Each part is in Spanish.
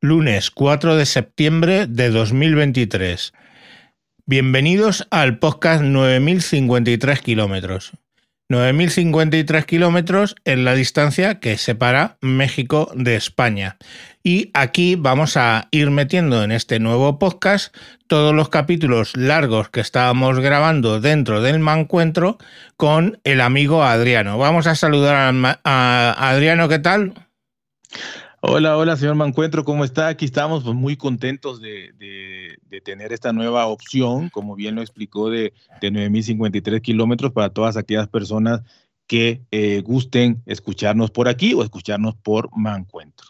lunes 4 de septiembre de 2023. Bienvenidos al podcast 9053 kilómetros. 9053 kilómetros es la distancia que separa México de España. Y aquí vamos a ir metiendo en este nuevo podcast todos los capítulos largos que estábamos grabando dentro del mancuentro con el amigo Adriano. Vamos a saludar a, Adriano, ¿qué tal? Hola, hola, señor Mancuentro, ¿cómo está? Aquí estamos pues, muy contentos de, tener esta nueva opción, como bien lo explicó, de, de 9.053 kilómetros para todas aquellas personas que eh, gusten escucharnos por aquí o escucharnos por Mancuentro.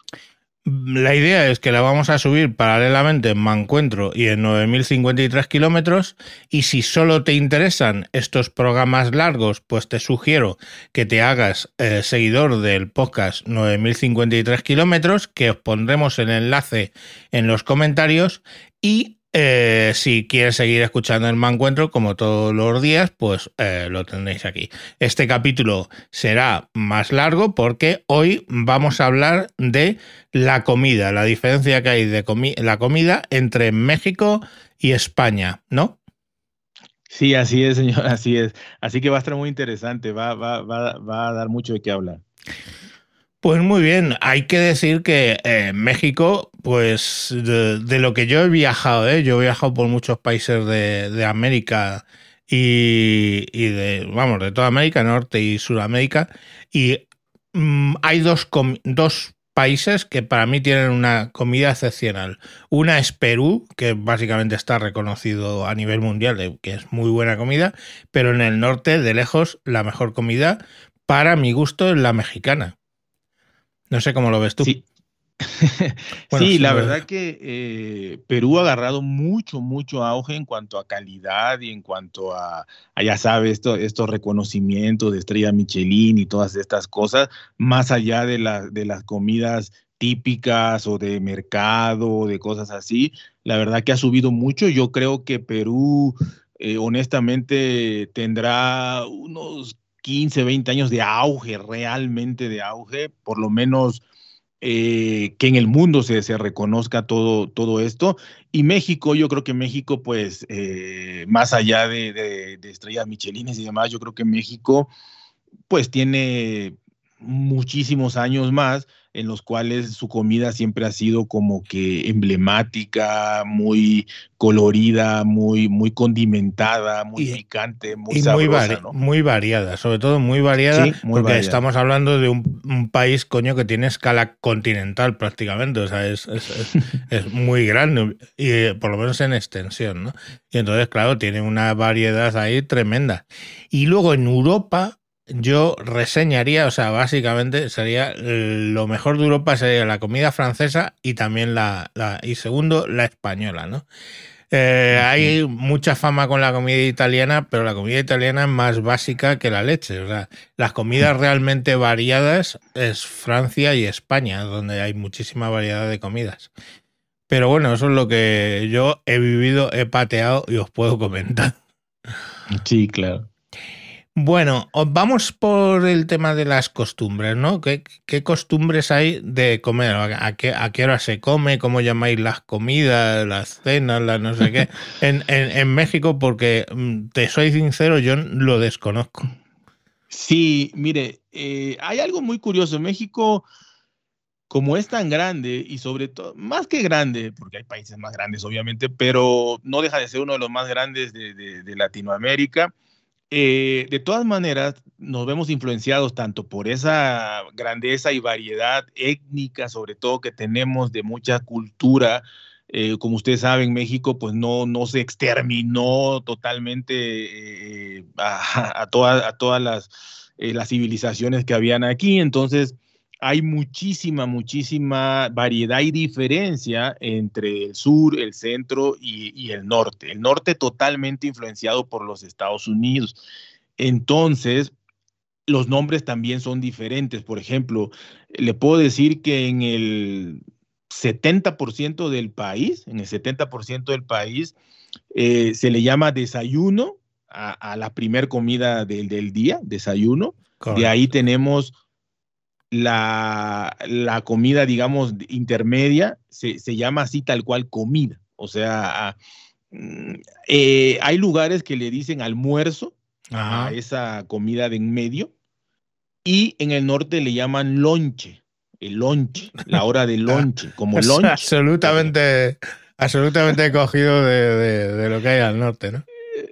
La idea es que la vamos a subir paralelamente en Mancuentro y en 9053 kilómetros. Y si solo te interesan estos programas largos, pues te sugiero que te hagas eh, seguidor del podcast 9053 kilómetros, que os pondremos el enlace en los comentarios. Y eh, si quieres seguir escuchando el Mancuentro, como todos los días, pues eh, lo tendréis aquí. Este capítulo será más largo porque hoy vamos a hablar de la comida, la diferencia que hay de la comida entre México y España, ¿no? Sí, así es, señor, así es. Así que va a estar muy interesante, va, va, a dar mucho de qué hablar. Pues muy bien, hay que decir que eh, México, pues de, lo que yo he viajado, ¿eh? yo he viajado por muchos países de, América y, de, vamos, de toda América, Norte y Sudamérica, y mm, hay dos, dos países que para mí tienen una comida excepcional. Una es Perú, que básicamente está reconocido a nivel mundial de que es muy buena comida, pero en el norte, de lejos, la mejor comida, para mi gusto, es la mexicana. No sé cómo lo ves tú. Sí, sí, la verdad que eh, Perú ha agarrado mucho, mucho auge en cuanto a calidad y en cuanto a, ya sabes, esto, estos reconocimientos de estrella Michelin y todas estas cosas, más allá de, de las comidas típicas o de mercado, o de cosas así. La verdad que ha subido mucho. Yo creo que Perú, eh, honestamente, tendrá unos 15, 20 años de auge, realmente de auge, por lo menos eh, que en el mundo se, se, reconozca todo, todo esto. Y México, yo creo que México, pues, eh, más allá de, estrellas michelines y demás, yo creo que México, pues, tiene muchísimos años más en los cuales su comida siempre ha sido como que emblemática, muy colorida, muy, muy condimentada, muy picante, muy sabrosa, muy, variada, sobre todo muy variada, porque estamos hablando de un, país, coño, que tiene escala continental prácticamente, o sea, es, es, muy grande, y eh, por lo menos en extensión, ¿no? Y entonces, claro, tiene una variedad ahí tremenda. Y luego en Europa, yo reseñaría, o sea, básicamente sería lo mejor de Europa sería la comida francesa y también la, y segundo, la española, ¿no? Eh, hay mucha fama con la comida italiana, pero la comida italiana es más básica que la leche. O sea, las comidas realmente variadas es Francia y España, donde hay muchísima variedad de comidas. Pero bueno, eso es lo que yo he vivido, he pateado y os puedo comentar. Sí, claro. Bueno, vamos por el tema de las costumbres, ¿no? ¿Qué, costumbres hay de comer? ¿A qué, ¿A qué, hora se come? ¿Cómo llamáis las comidas, las cenas, las no sé qué? En, México, porque mm, te soy sincero, yo lo desconozco. Sí, mire, eh, hay algo muy curioso. En México, como es tan grande y sobre todo, más que grande, porque hay países más grandes, obviamente, pero no deja de ser uno de los más grandes de Latinoamérica eh, de todas maneras, nos vemos influenciados tanto por esa grandeza y variedad étnica, sobre todo que tenemos de mucha cultura. Eh, como ustedes saben, México pues no, se exterminó totalmente eh, a, a, todas las, las civilizaciones que habían aquí. Entonces, hay muchísima, muchísima variedad y diferencia entre el sur, el centro y, el norte. El norte totalmente influenciado por los Estados Unidos. Entonces, los nombres también son diferentes. Por ejemplo, le puedo decir que en el 70% del país, en el 70% del país, eh, se le llama desayuno a, la primer comida del, día, desayuno. De ahí tenemos la, la comida, digamos, intermedia se, se, llama así tal cual comida. O sea, mm, eh, hay lugares que le dicen almuerzo a esa comida de en medio y en el norte le llaman lonche, el lonche, la hora de lonche, como lonche. Absolutamente, absolutamente cogido de, de, lo que hay al norte, ¿no?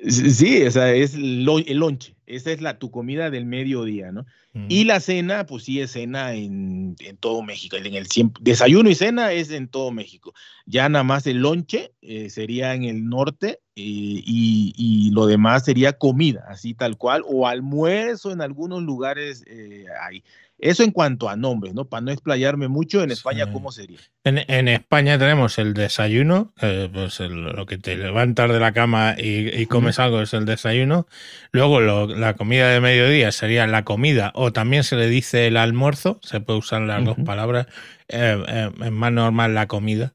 Sí, o sea, es el lonche. Esa es la, tu comida del mediodía, ¿no? Y la cena, pues sí es cena en, en todo México. En el desayuno y cena es en todo México. Ya nada más el lonche eh, sería en el norte eh, y, y, lo demás sería comida, así tal cual, o almuerzo en algunos lugares eh, hay. Eso en cuanto a nombres, ¿no? Para no explayarme mucho, en España, ¿cómo sería? En, España tenemos el desayuno, pues lo que te levantas de la cama y, comes algo es el desayuno. Luego la comida de mediodía sería la comida, o también se le dice el almuerzo, se puede usar las dos palabras. Eh, eh, es más normal la comida.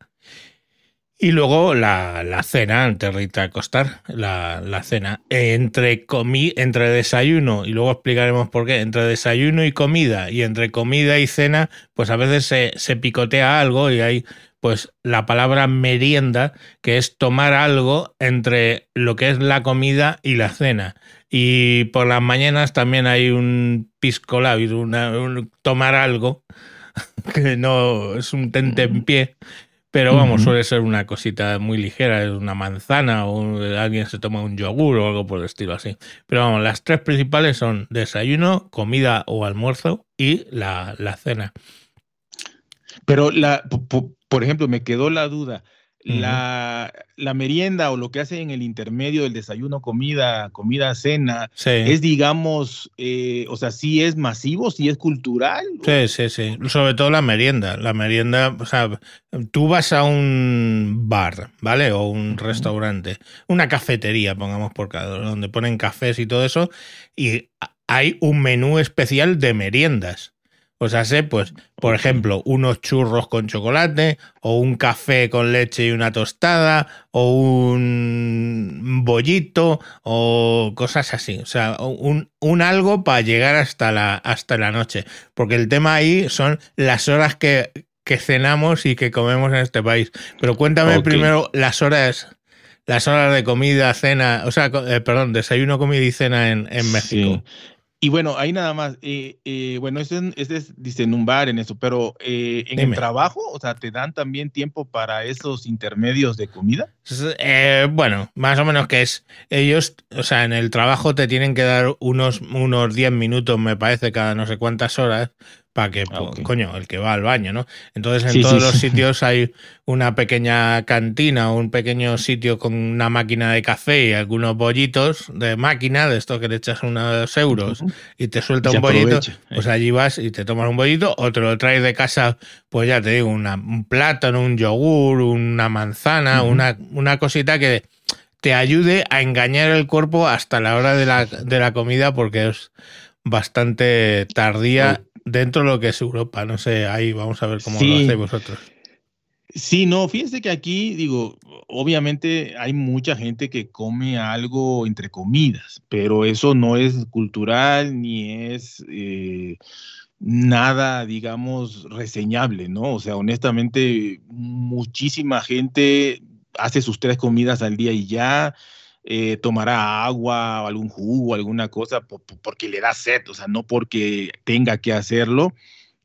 Y luego la, la, cena antes de irte a acostar, la, la cena. Entre, comi, entre desayuno, y luego explicaremos por qué, entre desayuno y comida, y entre comida y cena, pues a veces se, se picotea algo y hay pues la palabra merienda, que es tomar algo entre lo que es la comida y la cena. Y por las mañanas también hay un pisco un tomar algo, que no es un tente en pie, pero vamos, suele ser una cosita muy ligera, es una manzana o alguien se toma un yogur o algo por el estilo así. Pero vamos, las tres principales son desayuno, comida o almuerzo y la, la cena. Pero, la, por ejemplo, me quedó la duda la, la, merienda o lo que hace en el intermedio del desayuno, comida, comida, cena, es, digamos, eh, o sea, sí es masivo, sí es cultural. Sí, sí, sí. Sobre todo la merienda. La merienda, o sea, tú vas a un bar, ¿vale? O un restaurante, una cafetería, pongamos por cada, donde ponen cafés y todo eso, y hay un menú especial de meriendas. O sea, sé, pues, por ejemplo, unos churros con chocolate, o un café con leche y una tostada, o un bollito, o cosas así. O sea, un, un algo para llegar hasta la, hasta la noche. Porque el tema ahí son las horas que, que cenamos y que comemos en este país. Pero cuéntame primero las horas las horas de comida, cena, o sea, eh, perdón, desayuno, comida y cena en, en México. Y bueno, ahí nada más, eh, eh, bueno, este, es, dice, en un bar, en eso, pero eh, en el trabajo, o sea, ¿te dan también tiempo para esos intermedios de comida? bueno, más o menos que es, ellos, o sea, en el trabajo te tienen que dar unos, unos 10 minutos, me parece, cada no sé cuántas horas, para que, ah, coño, el que va al baño, ¿no? Entonces en todos los sitios hay una pequeña cantina o un pequeño sitio con una máquina de café y algunos bollitos de máquina, de esto que le echas unos euros y te suelta un bollito, pues allí vas y te tomas un bollito o te lo traes de casa, pues ya te digo, un plátano, un yogur, una manzana, una, una cosita que te ayude a engañar el cuerpo hasta la hora de la, de la comida porque es bastante tardía dentro de lo que es Europa. No sé, ahí vamos a ver cómo lo hacéis vosotros. Sí, no, fíjense que aquí, digo, obviamente hay mucha gente que come algo entre comidas, pero eso no es cultural ni es eh, nada, digamos, reseñable, ¿no? O sea, honestamente, muchísima gente hace sus tres comidas al día y ya, eh, tomará agua o algún jugo, alguna cosa, porque le da sed, o sea, no porque tenga que hacerlo.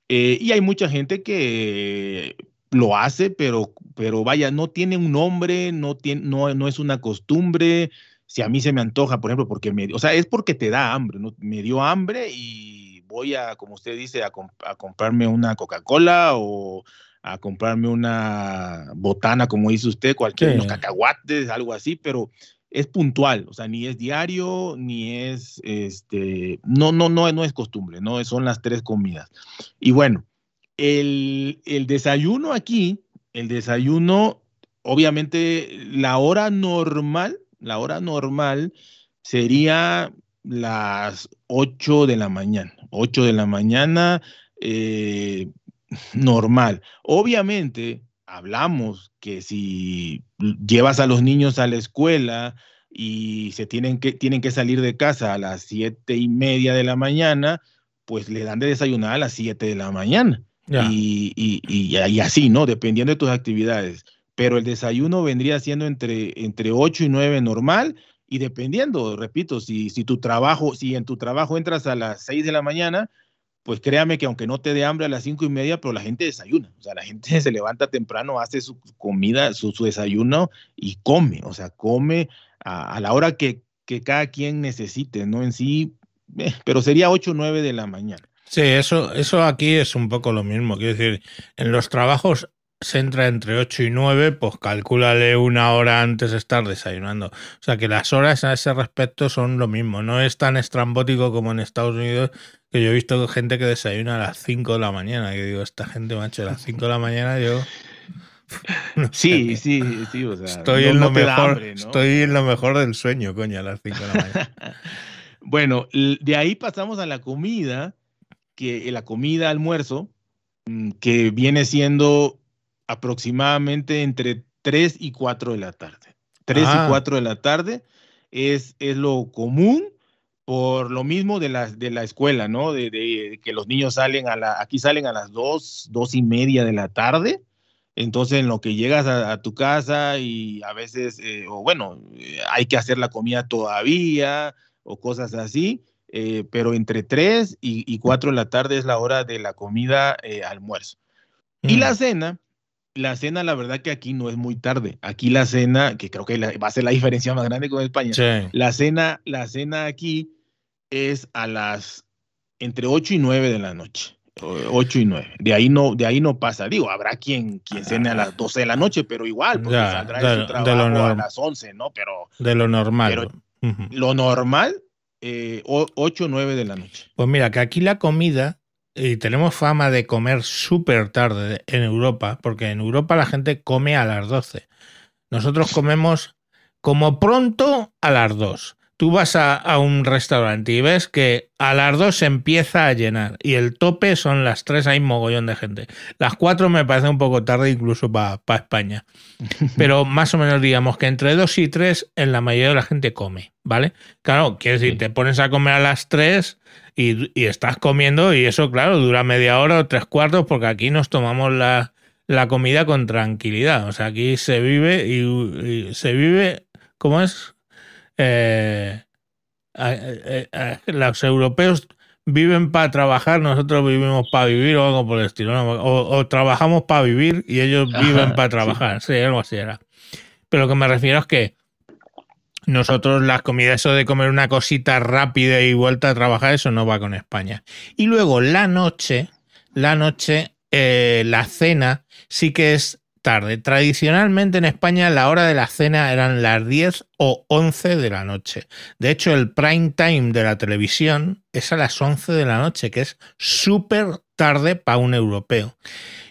Eh, y hay mucha gente que lo hace, pero, pero vaya, no tiene un nombre, no, tiene, no, no es una costumbre. Si a mí se me antoja, por ejemplo, porque me, o sea, es porque te da hambre, ¿no? Me dio hambre y voy a, como usted dice, a, comprarme una Coca-Cola o a comprarme una botana, como dice usted, cualquier, unos cacahuates, algo así, pero es puntual, o sea, ni es diario, ni es, este, no, no, no, no es costumbre, ¿no? Son las tres comidas. Y bueno, el, el desayuno aquí, el desayuno, obviamente, la hora normal, la hora normal sería las 8 de la mañana, 8 de la mañana, eh, normal. Obviamente, hablamos que si llevas a los niños a la escuela y se tienen que, tienen que salir de casa a las siete y media de la mañana, pues le dan de desayunar a las 7 de la mañana. Y, y, y, así, ¿no? Dependiendo de tus actividades. Pero el desayuno vendría siendo entre, entre 8 y 9 normal y dependiendo, repito, si, si tu trabajo, si en tu trabajo entras a las 6 de la mañana, pues créame que aunque no te dé hambre a las cinco y media, pero la gente desayuna. O sea, la gente se levanta temprano, hace su comida, su, desayuno y come. O sea, come a, la hora que, que, cada quien necesite, ¿no? En sí, eh, pero sería 8 o 9 de la mañana. Sí, eso, eso aquí es un poco lo mismo. Quiero decir, en los trabajos se entra entre 8 y 9, pues calcúlale una hora antes de estar desayunando. O sea que las horas a ese respecto son lo mismo. No es tan estrambótico como en Estados Unidos, que yo he visto gente que desayuna a las 5 de la mañana. Que digo, esta gente, macho, a las 5 de la mañana yo. sí, sí, sí. O sea, estoy, en lo mejor, estoy en lo mejor del sueño, coño, a las 5 de la mañana. bueno, de ahí pasamos a la comida, que la comida almuerzo, mm, que viene siendo aproximadamente entre 3 y 4 de la tarde. 3 y 4 ah. de la tarde es, es lo común por lo mismo de la, de la escuela, ¿no? De, de, que los niños salen a la, aquí salen a las 2, 2 y media de la tarde. Entonces, en lo que llegas a, tu casa y a veces, eh, o bueno, eh, hay que hacer la comida todavía o cosas así, eh, pero entre 3 y, y, 4 de la tarde es la hora de la comida almuerzo. Y la mm. cena, la cena, la verdad que aquí no es muy tarde. Aquí la cena, que creo que va a ser la diferencia más grande con España. La cena, la cena aquí es a las entre 8 y 9 de la noche. 8 y 9. De ahí no, de ahí no pasa. Digo, habrá quien, quien cene a las 12 de la noche, pero igual, porque saldrá de, su trabajo a las 11, ¿no? Pero. De lo normal. Pero Lo normal, eh, 8 o 9 de la noche. Pues mira, que aquí la comida y tenemos fama de comer súper tarde en Europa, porque en Europa la gente come a las 12. Nosotros comemos como pronto a las 2. Tú vas a, un restaurante y ves que a las 2 se empieza a llenar y el tope son las 3, hay mogollón de gente. Las 4 me parece un poco tarde incluso para España. Pero más o menos digamos que entre 2 y 3 en la mayoría de la gente come, ¿vale? Claro, quiere decir, te pones a comer a las 3 y, estás comiendo y eso, claro, dura media hora o tres cuartos porque aquí nos tomamos la, comida con tranquilidad. O sea, aquí se vive y, se vive, ¿cómo es? Eh, los europeos viven para trabajar, nosotros vivimos para vivir o algo por el estilo. O, trabajamos para vivir y ellos viven para trabajar. Sí. sí, algo así era. Pero lo que me refiero es que nosotros las comidas, eso de comer una cosita rápida y vuelta a trabajar, eso no va con España. Y luego la noche, la noche, eh, la cena sí que es tarde. Tradicionalmente en España la hora de la cena eran las 10 o 11 de la noche. De hecho, el prime time de la televisión es a las 11 de la noche, que es súper tarde para un europeo.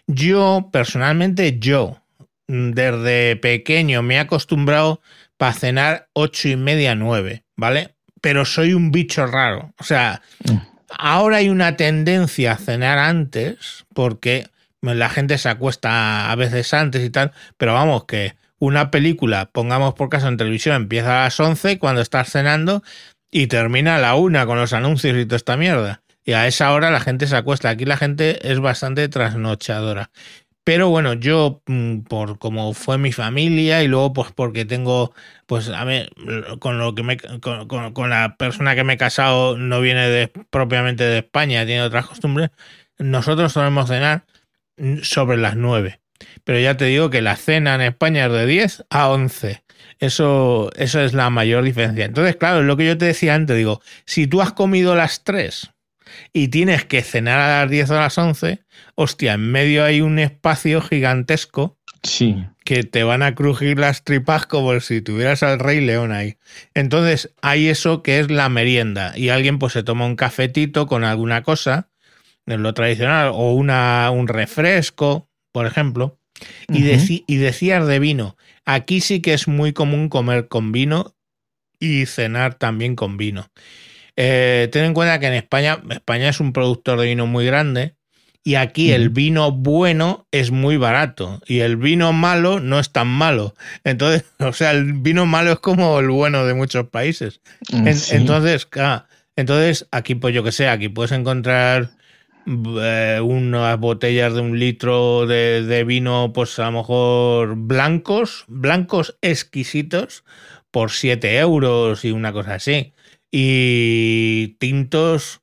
Yo, personalmente, yo, desde pequeño me he acostumbrado para cenar ocho y media, nueve, ¿vale? Pero soy un bicho raro. O sea, mm. ahora hay una tendencia a cenar antes porque la gente se acuesta a veces antes y tal, pero vamos, que una película, pongamos por caso en televisión, empieza a las 11 cuando estás cenando y termina a la una con los anuncios y toda esta mierda. Y a esa hora la gente se acuesta. Aquí la gente es bastante trasnochadora. Pero bueno, yo mm, por como fue mi familia y luego pues porque tengo, pues a ver, con lo que me, con, la persona que me he casado no viene de, propiamente de España, tiene otras costumbres, nosotros solemos cenar sobre las 9. Pero ya te digo que la cena en España es de 10 a 11. Eso, eso es la mayor diferencia. Entonces, claro, lo que yo te decía antes, digo, si tú has comido las 3 y tienes que cenar a las 10 o a las 11, hostia, en medio hay un espacio gigantesco sí. que te van a crujir las tripas como si tuvieras al Rey León ahí. Entonces hay eso que es la merienda y alguien pues se toma un cafetito con alguna cosa, en lo tradicional, o una, un refresco, por ejemplo. Y, y decías de vino, aquí sí que es muy común comer con vino y cenar también con vino. Eh, ten en cuenta que en España, España es un productor de vino muy grande y aquí el vino bueno es muy barato y el vino malo no es tan malo. Entonces, o sea, el vino malo es como el bueno de muchos países. Mm, entonces, Entonces, aquí, pues yo que sé, aquí puedes encontrar eh, unas botellas de un litro de, vino, pues a lo mejor blancos, blancos exquisitos, por 7 euros y una cosa así. Y tintos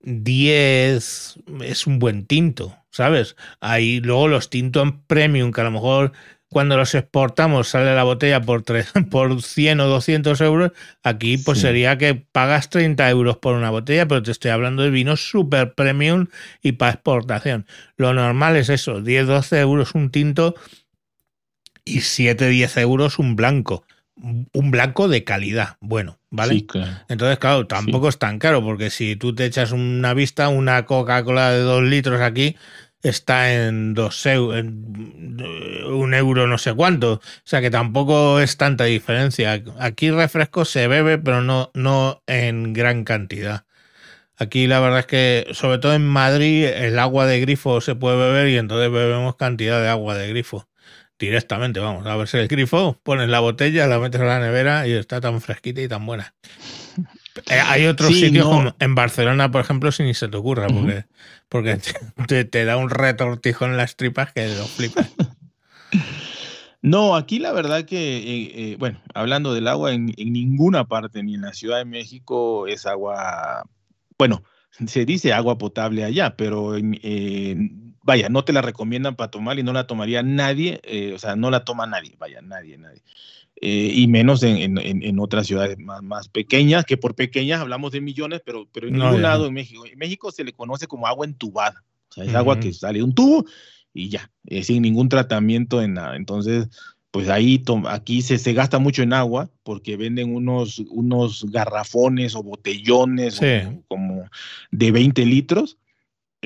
10 es un buen tinto, ¿sabes? Ahí luego los tintos premium, que a lo mejor cuando los exportamos sale la botella por, por 100 o 200 euros, aquí pues sería que pagas 30 euros por una botella, pero te estoy hablando de vinos super premium y para exportación. Lo normal es eso, 10, 12 euros un tinto y 7, 10 euros un blanco. Un blanco de calidad, bueno, ¿vale? Entonces, claro, tampoco es tan caro, porque si tú te echas una vista, una Coca-Cola de 2 litros aquí, está en dos euros, un euro no sé cuánto. O sea que tampoco es tanta diferencia. Aquí refresco se bebe, pero no, no en gran cantidad. Aquí la verdad es que, sobre todo en Madrid, el agua de grifo se puede beber y entonces bebemos cantidad de agua de grifo. Directamente, vamos, a ver si el grifo, pones la botella, la metes a la nevera y está tan fresquita y tan buena. Eh, hay otros sitios como en Barcelona, por ejemplo, si ni se te ocurra, porque, porque te, da un retortijo en las tripas que lo flipas. No, aquí la verdad que, eh, eh, bueno, hablando del agua, en, ninguna parte, ni en la Ciudad de México, es agua, bueno, se dice agua potable allá, pero vaya, no te la recomiendan para tomar y no la tomaría nadie, o sea, no la toma nadie, vaya, nadie, nadie. Eh, y menos en, en, otras ciudades más, más, pequeñas, que por pequeñas hablamos de millones, pero, pero en ningún lado en México. En México se le conoce como agua entubada, o sea, es agua que sale de un tubo y ya, eh, sin ningún tratamiento en nada. Entonces, pues ahí aquí se, se, gasta mucho en agua porque venden unos, unos garrafones o botellones como de 20 litros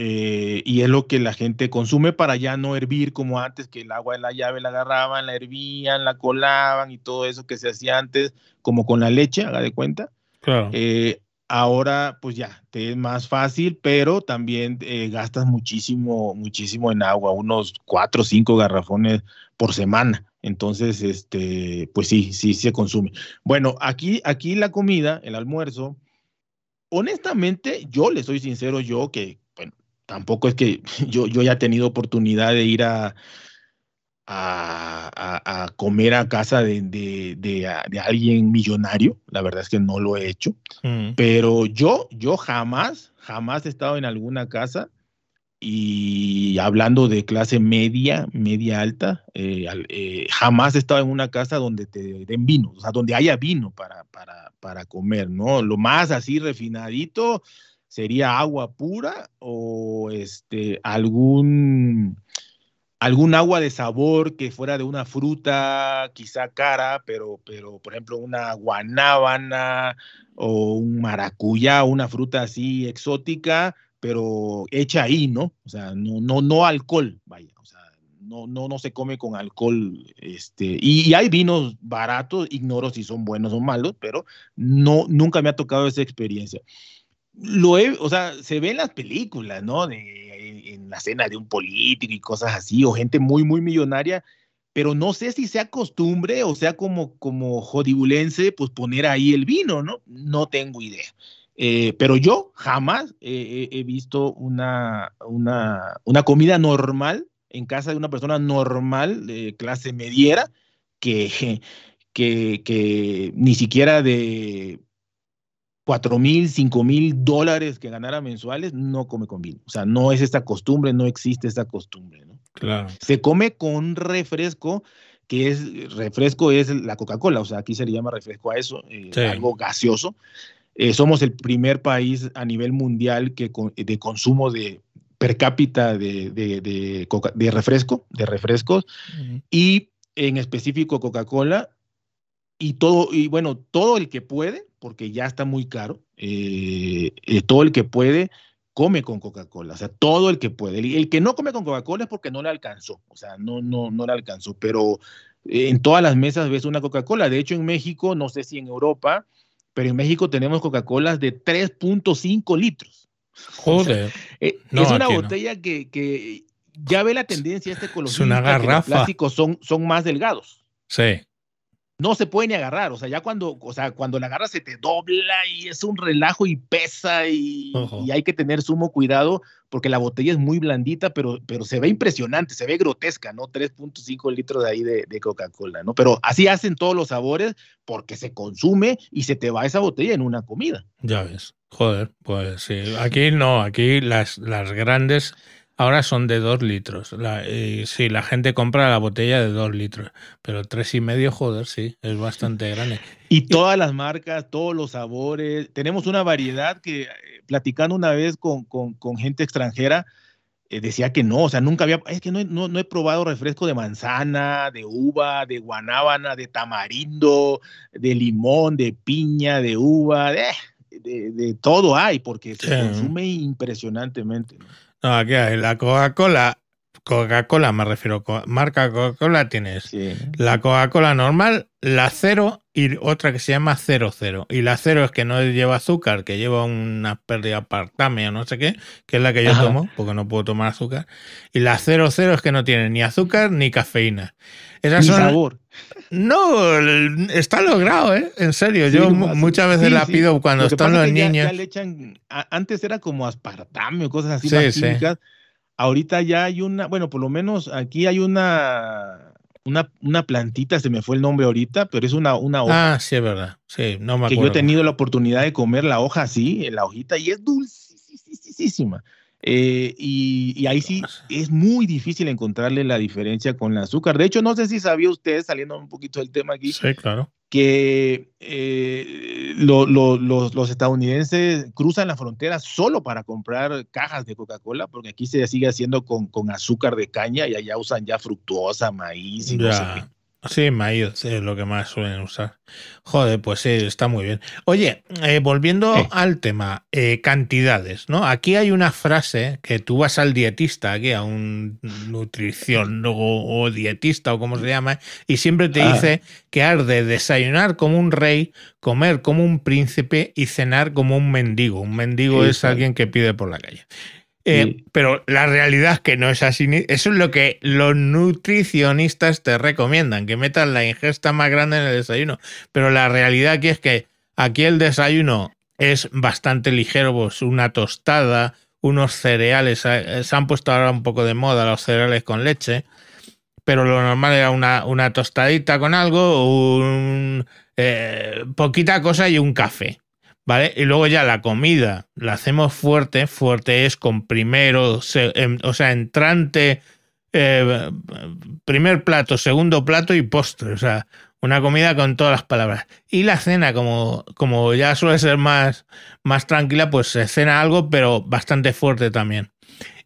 eh, y es lo que la gente consume para ya no hervir como antes, que el agua de la llave la agarraban, la hervían, la colaban y todo eso que se hacía antes, como con la leche, haga de cuenta. Claro. Eh, ahora, pues ya, te es más fácil, pero también eh, gastas muchísimo, muchísimo en agua, unos cuatro o cinco garrafones por semana. Entonces, este, pues sí, sí se consume. Bueno, aquí, aquí la comida, el almuerzo, honestamente, yo le soy sincero, yo que tampoco es que yo, yo haya tenido oportunidad de ir a, a, comer a casa de, de, alguien millonario. La verdad es que no lo he hecho. Mm. Pero yo, yo jamás, jamás he estado en alguna casa y hablando de clase media, media alta, eh, eh, jamás he estado en una casa donde te den vino, o sea, donde haya vino para, para, para comer, ¿no? Lo más así refinadito sería agua pura o este, algún, algún agua de sabor que fuera de una fruta quizá cara, pero, pero por ejemplo una guanábana o un maracuyá, una fruta así exótica, pero hecha ahí, ¿no? O sea, no, no, no alcohol, vaya, o sea, no, no, no se come con alcohol, este, y, y, hay vinos baratos, ignoro si son buenos o malos, pero no, nunca me ha tocado esa experiencia lo o sea, se ve en las películas, ¿no? De, en la cena de un político y cosas así, o gente muy, muy millonaria, pero no sé si sea costumbre o sea como, como jodibulense, pues poner ahí el vino, ¿no? No tengo idea. Eh, pero yo jamás he visto una, una, una, comida normal en casa de una persona normal, de clase mediera, que, que, que ni siquiera de 4 mil, 5 mil dólares que ganara mensuales, no come con vino. O sea, no es esta costumbre, no existe esta costumbre, ¿no? Claro. Se come con refresco, que es, refresco es la Coca-Cola, o sea, aquí se le llama refresco a eso, eh, algo gaseoso. Eh, somos el primer país a nivel mundial que de consumo de per cápita de, de, de, refresco, de refrescos, y en específico Coca-Cola, y todo, y bueno, todo el que puede, porque ya está muy caro, eh, eh, todo el que puede come con Coca-Cola, o sea, todo el que puede. El, que no come con Coca-Cola es porque no le alcanzó, o sea, no, no, no le alcanzó, pero en todas las mesas ves una Coca-Cola. De hecho, en México, no sé si en Europa, pero en México tenemos Coca-Colas de 3.5 litros. Joder. Eh, es una botella que, que, ya ve la tendencia este Es una garrafa. los plásticos son, son más delgados. Sí. No se puede ni agarrar. O sea, ya cuando, o sea, cuando la agarras se te dobla y es un relajo y pesa y, hay que tener sumo cuidado porque la botella es muy blandita, pero, pero se ve impresionante, se ve grotesca, ¿no? 3.5 litros de ahí de, de Coca-Cola, ¿no? Pero así hacen todos los sabores porque se consume y se te va esa botella en una comida. Ya ves. Joder, pues sí. Aquí no, aquí las, las grandes Ahora son de dos litros. La, sí, la gente compra la botella de dos litros, pero tres y medio, joder, sí, es bastante grande. Y todas las marcas, todos los sabores. Tenemos una variedad que, eh, platicando una vez con, gente extranjera, eh, decía que no, o sea, nunca había, es que no, no, he probado refresco de manzana, de uva, de guanábana, de tamarindo, de limón, de piña, de uva, de, de, todo hay, porque se consume impresionantemente. ¿no? No, aquí hay la Coca-Cola. Coca-Cola, me refiero, marca Coca-Cola tienes la Coca-Cola normal, la cero y otra que se llama cero cero. Y la cero es que no lleva azúcar, que lleva una pérdida apartame o no sé qué, que es la que yo tomo, porque no puedo tomar azúcar. Y la cero cero es que no tiene ni azúcar ni cafeína. Esas ni sabor. No, está logrado, ¿eh? En serio, yo muchas veces la pido cuando están los niños. antes era como aspartame o cosas así más químicas. Ahorita ya hay una, bueno, por lo menos aquí hay una, una, una, plantita, se me fue el nombre ahorita, pero es una, una hoja. Ah, sí, es verdad. Sí, no me acuerdo. Que yo he tenido la oportunidad de comer la hoja así, la hojita, y es dulcísima. Eh, y, ahí sí es muy difícil encontrarle la diferencia con el azúcar. De hecho, no sé si sabía usted, saliendo un poquito del tema aquí, claro. que eh, los, estadounidenses cruzan la frontera solo para comprar cajas de Coca-Cola, porque aquí se sigue haciendo con, con, azúcar de caña y allá usan ya fructuosa, maíz y no sé qué. Sí, maíz es lo que más suelen usar. Joder, pues sí, está muy bien. Oye, eh, volviendo al tema, eh, cantidades, ¿no? Aquí hay una frase que tú vas al dietista, aquí a un nutrición o, dietista o como se llama, y siempre te ah. dice que has de desayunar como un rey, comer como un príncipe y cenar como un mendigo. Un mendigo es alguien que pide por la calle. Eh, pero la realidad es que no es así. Eso es lo que los nutricionistas te recomiendan, que metas la ingesta más grande en el desayuno. Pero la realidad aquí es que aquí el desayuno es bastante ligero, pues una tostada, unos cereales. Eh, se han puesto ahora un poco de moda los cereales con leche, pero lo normal era una, una tostadita con algo, un, eh, poquita cosa y un café. ¿Vale? Y luego ya la comida la hacemos fuerte, fuerte es con primero, em, o sea, entrante, eh, primer plato, segundo plato y postre, o sea, una comida con todas las palabras. Y la cena, como, como ya suele ser más, más tranquila, pues se cena algo, pero bastante fuerte también.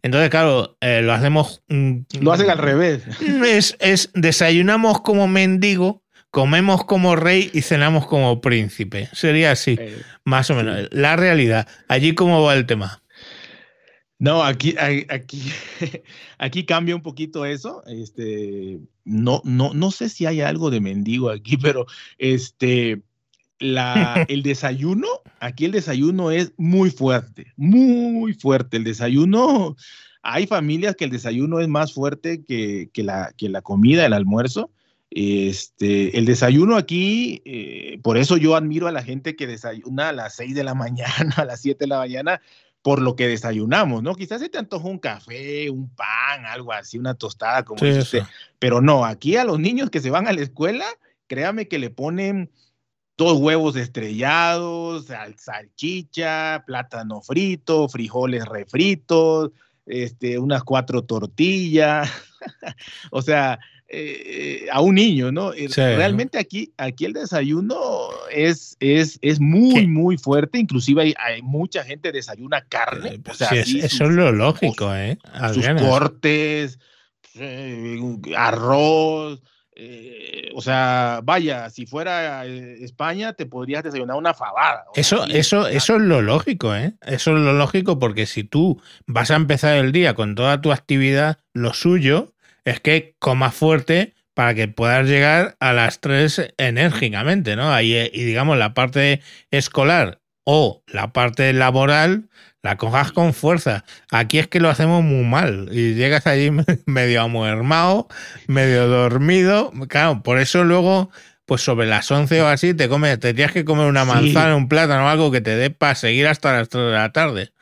Entonces, claro, eh, lo hacemos... Mm, lo hacen al revés. Es, es desayunamos como mendigo comemos como rey y cenamos como príncipe. Sería así, eh, más o menos. La realidad. Allí cómo va el tema. No, aquí, aquí, aquí cambia un poquito eso. Este, no, no, no sé si hay algo de mendigo aquí, pero este, la, el desayuno, aquí el desayuno es muy fuerte, muy fuerte. El desayuno, hay familias que el desayuno es más fuerte que, que, la, que la comida, el almuerzo. Este, el desayuno aquí, eh, por eso yo admiro a la gente que desayuna a las 6 de la mañana, a las 7 de la mañana, por lo que desayunamos, ¿no? Quizás se te antoja un café, un pan, algo así, una tostada, como dice Pero no, aquí a los niños que se van a la escuela, créame que le ponen dos huevos estrellados, salchicha, plátano frito, frijoles refritos, este, unas cuatro tortillas. o sea, eh, a un niño, ¿no? Eh, realmente aquí, aquí el desayuno es, es, es muy, muy fuerte, inclusive hay, mucha gente desayuna carne. Eh, eso es lo lógico, ¿eh? Sus cortes, arroz, o sea, vaya, si fuera España te podrías desayunar una fabada. Eso, eso, eso es lo lógico, ¿eh? Eso es lo lógico porque si tú vas a empezar el día con toda tu actividad, lo suyo es que comas fuerte para que puedas llegar a las tres enérgicamente, ¿no? Ahí, eh, y digamos, la parte escolar o la parte laboral la cojas con fuerza. Aquí es que lo hacemos muy mal y llegas allí medio amuermado, medio dormido. Claro, por eso luego pues sobre las 11 o así te comes, te tienes que comer una manzana, un plátano o algo que te dé para seguir hasta las 3 de la tarde.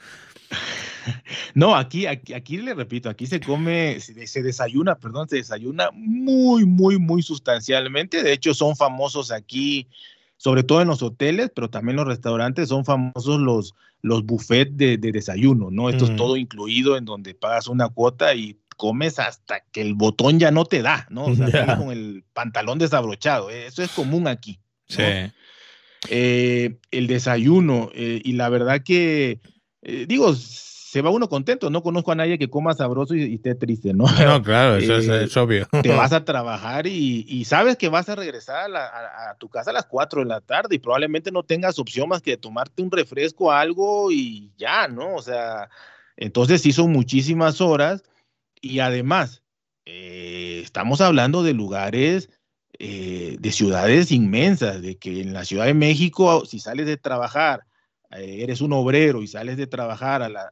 No, aquí, aquí, aquí le repito, aquí se come, se, desayuna, perdón, se desayuna muy, muy, muy sustancialmente. De hecho, son famosos aquí, sobre todo en los hoteles, pero también los restaurantes, son famosos los, los buffets de, desayuno, ¿no? Esto es todo incluido en donde pagas una cuota y comes hasta que el botón ya no te da, ¿no? O sea, con el pantalón desabrochado. ¿eh? Eso es común aquí. Sí. Eh, el desayuno, eh, y la verdad que, digo, se va uno contento. No conozco a nadie que coma sabroso y, esté triste, ¿no? No, claro, eso es, obvio. Te vas a trabajar y, sabes que vas a regresar a, a, tu casa a las 4 de la tarde y probablemente no tengas opción más que tomarte un refresco, algo y ya, ¿no? O sea, entonces sí son muchísimas horas y además, eh, estamos hablando de lugares, eh, de ciudades inmensas, de que en la Ciudad de México, si sales de trabajar, eh, eres un obrero y sales de trabajar a, las,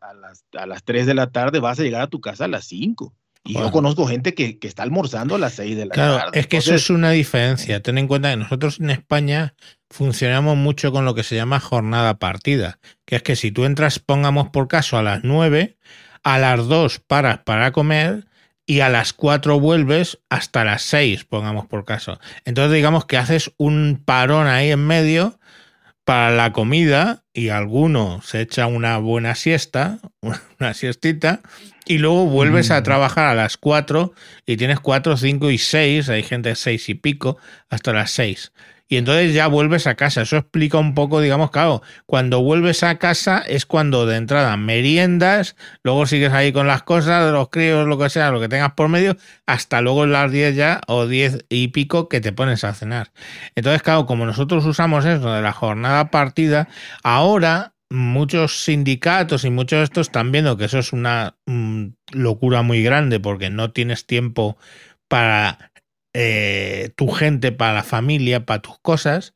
a, las, 3 de la tarde, vas a llegar a tu casa a las 5. Y yo conozco gente que, está almorzando a las 6 de la tarde. Claro, es que eso es una diferencia. Ten en cuenta que nosotros en España funcionamos mucho con lo que se llama jornada partida, que es que si tú entras, pongamos por caso, a las 9, a las 2 paras para comer y a las 4 vuelves hasta las 6, pongamos por caso. Entonces digamos que haces un parón ahí en medio para la comida y alguno se echa una buena siesta, una siestita, y luego vuelves a mm. trabajar a las 4 y tienes 4, 5 y 6, hay gente 6 y pico, hasta las 6 y entonces ya vuelves a casa. Eso explica un poco, digamos, claro, cuando vuelves a casa es cuando de entrada meriendas, luego sigues ahí con las cosas de los críos, lo que sea, lo que tengas por medio, hasta luego las 10 ya o 10 y pico que te pones a cenar. Entonces, claro, como nosotros usamos eso de la jornada partida, ahora muchos sindicatos y muchos de estos están viendo que eso es una mm, locura muy grande porque no tienes tiempo para eh, tu gente, para la familia, para tus cosas.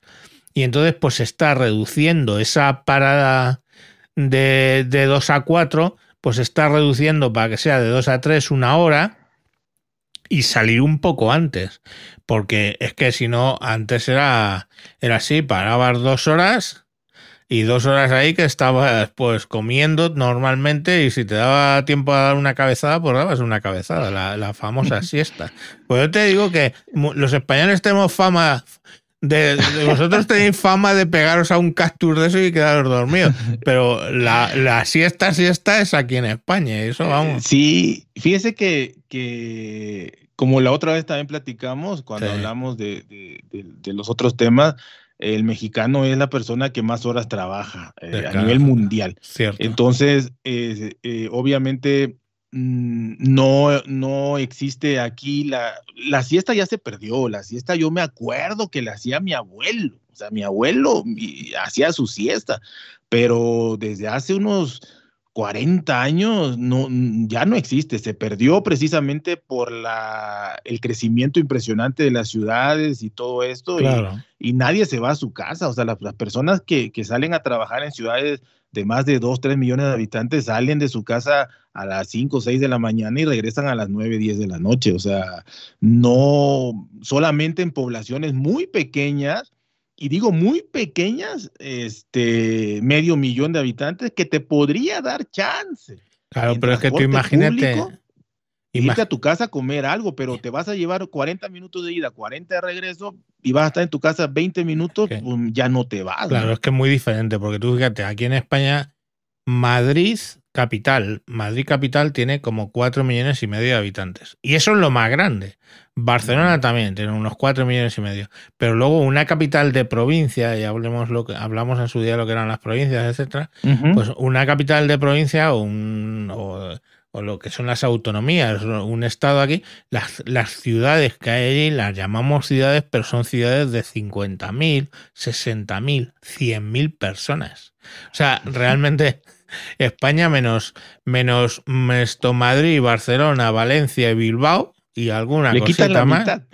Y entonces pues se está reduciendo esa parada de, de 2 a 4, pues está reduciendo para que sea de 2 a 3 una hora y salir un poco antes. Porque es que si no, antes era, era así, parabas dos horas y dos horas ahí que estabas pues comiendo normalmente y si te daba tiempo a dar una cabezada, pues dabas una cabezada, la, famosa siesta. Pues yo te digo que los españoles tenemos fama de, vosotros tenéis fama de pegaros a un cactus de eso y quedaros dormidos, pero la, siesta, siesta es aquí en España, eso vamos. Sí, fíjese que, que como la otra vez también platicamos, cuando hablamos de, de, los otros temas, el mexicano es la persona que más horas trabaja eh, a nivel mundial. Entonces, eh, eh, obviamente, mm, no, no existe aquí la, la siesta ya se perdió. La siesta yo me acuerdo que la hacía mi abuelo. O sea, mi abuelo hacía su siesta, pero desde hace unos 40 años no, ya no existe, se perdió precisamente por la, el crecimiento impresionante de las ciudades y todo esto, y, nadie se va a su casa, o sea, las, personas que, que, salen a trabajar en ciudades de más de 2, 3 millones de habitantes salen de su casa a las 5 o 6 de la mañana y regresan a las 9, 10 de la noche, o sea, no solamente en poblaciones muy pequeñas, y digo muy pequeñas, este, medio millón de habitantes, que te podría dar chance. Claro, pero es que tú imagínate. irte a tu casa a comer algo, pero te vas a llevar 40 minutos de ida, 40 de regreso y vas a estar en tu casa 20 minutos, pues ya no te vas. Claro, es que es muy diferente, porque tú fíjate, aquí en España, Madrid capital, Madrid capital tiene como 4 millones y medio de habitantes. Y eso es lo más grande. Barcelona también tiene unos 4 millones y medio. Pero luego una capital de provincia, y hablemos lo que hablamos en su día lo que eran las provincias, etcétera, pues una capital de provincia o, un, o, lo que son las autonomías, un estado aquí, las, las ciudades que hay allí las llamamos ciudades, pero son ciudades de 50.000, 60.000, 100.000 personas. O sea, realmente España menos, menos Madrid, Barcelona, Valencia y Bilbao y alguna cosita más.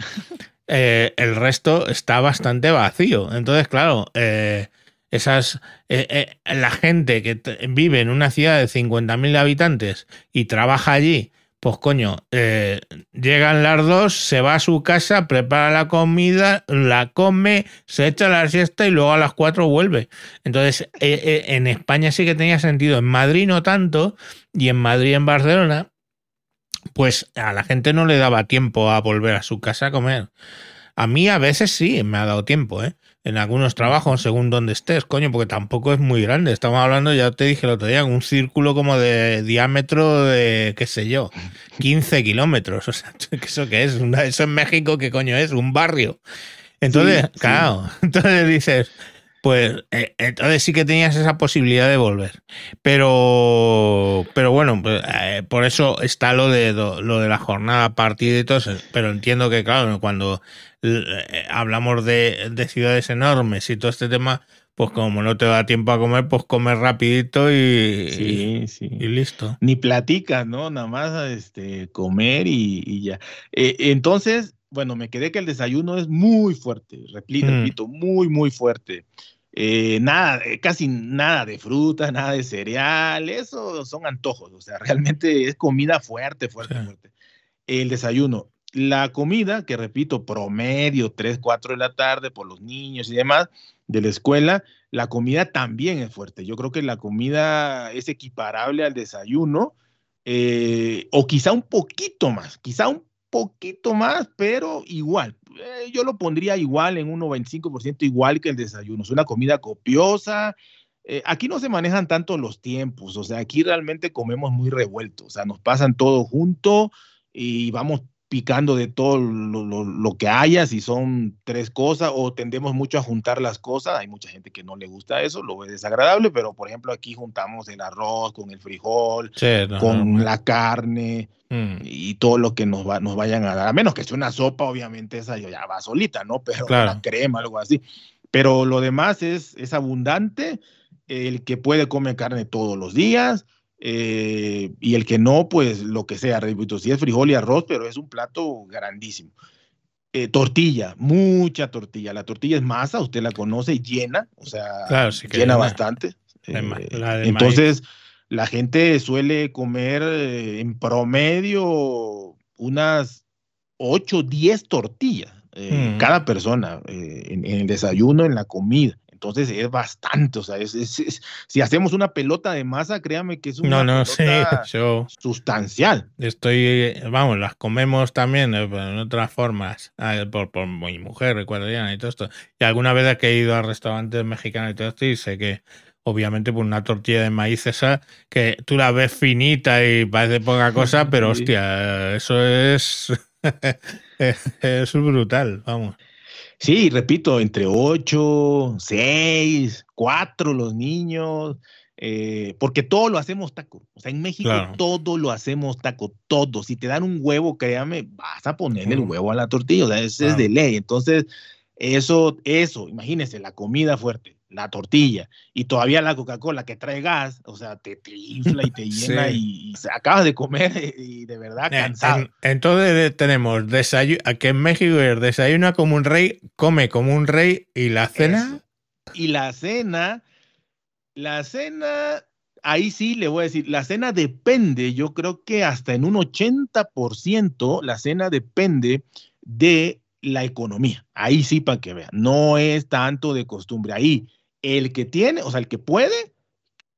Eh, el resto está bastante vacío. Entonces, claro, eh, esas eh, la gente que vive en una ciudad de 50.000 habitantes y trabaja allí, pues coño, llegan las dos, se va a su casa, prepara la comida, la come, se echa la siesta y luego a las cuatro vuelve. Entonces, en España sí que tenía sentido, en Madrid no tanto, y en Madrid y en Barcelona, pues a la gente no le daba tiempo a volver a su casa a comer. A mí a veces sí me ha dado tiempo, ¿eh? En algunos trabajos, según donde estés, coño, porque tampoco es muy grande. Estamos hablando, ya te dije el otro día, un círculo como de diámetro de, qué sé yo, 15 kilómetros. O sea, ¿eso qué es? Eso en México, ¿qué coño es? Un barrio. Entonces, claro, entonces dices, pues eh, entonces sí que tenías esa posibilidad de volver. Pero, pero bueno, pues, eh, por eso está lo de lo de la jornada partida y todo eso. Pero entiendo que, claro, cuando eh, hablamos de, ciudades enormes y todo este tema, pues como no te da tiempo a comer, pues comer rapidito y, y listo. Ni platicas, ¿no? Nada más este, comer y, ya. entonces, bueno, me quedé que el desayuno es muy fuerte, repito, mm. repito, muy, muy fuerte. Eh, nada, eh, casi nada de fruta, nada de cereal, eso son antojos, o sea, realmente es comida fuerte, fuerte, fuerte. El desayuno, la comida, que repito, promedio 3, 4 de la tarde por los niños y demás de la escuela, la comida también es fuerte. Yo creo que la comida es equiparable al desayuno, eh, o quizá un poquito más, quizá un poquito más, pero igual. Eh, yo lo pondría igual en un 95% igual que el desayuno. Es una comida copiosa. Eh, aquí no se manejan tanto los tiempos, o sea, aquí realmente comemos muy revuelto, o sea, nos pasan todo junto y vamos picando de todo lo, que haya, si son tres cosas, o tendemos mucho a juntar las cosas. Hay mucha gente que no le gusta eso, lo ve desagradable, pero por ejemplo aquí juntamos el arroz con el frijol, con la carne mm. y todo lo que nos, va, nos vayan a dar. A menos que sea una sopa, obviamente esa ya va solita, ¿no? Pero la crema, algo así. Pero lo demás es, es abundante. El que puede comer carne todos los días eh, y el que no, pues lo que sea, repito, si es frijol y arroz, pero es un plato grandísimo. Eh, tortilla, mucha tortilla. La tortilla es masa, usted la conoce, llena, o sea, llena bastante. Eh, entonces, la gente suele comer en promedio unas 8, 10 tortillas, mm. cada persona, en, el desayuno, en la comida. Entonces es bastante, o sea, es, si hacemos una pelota de masa, créame que es una no, no, pelota sustancial. Estoy, vamos, las comemos también eh, en otras formas, ah, por, por mi mujer, ya, y todo esto. Y alguna vez que he ido a restaurantes mexicanos y todo esto, y sé que obviamente por una tortilla de maíz esa que tú la ves finita y parece poca cosa, pero hostia, eso es, es brutal, vamos. Sí, repito, entre ocho, seis, cuatro los niños, eh, porque todo lo hacemos taco. O sea, en México todo lo hacemos taco, todo. Si te dan un huevo, créame, vas a poner el huevo a la tortilla, o sea, eso es de ley. Entonces, eso, eso, imagínense, la comida fuerte la tortilla y todavía la Coca-Cola que trae gas, o sea, te, infla y te llena y, acabas de comer y de verdad cansado. entonces tenemos desayuno, aquí en México es desayuna como un rey, come como un rey y la cena. Y la cena, la cena, ahí sí le voy a decir, la cena depende, yo creo que hasta en un 80% la cena depende de la economía. Ahí sí para que vean, no es tanto de costumbre. Ahí el que tiene, o sea, el que puede,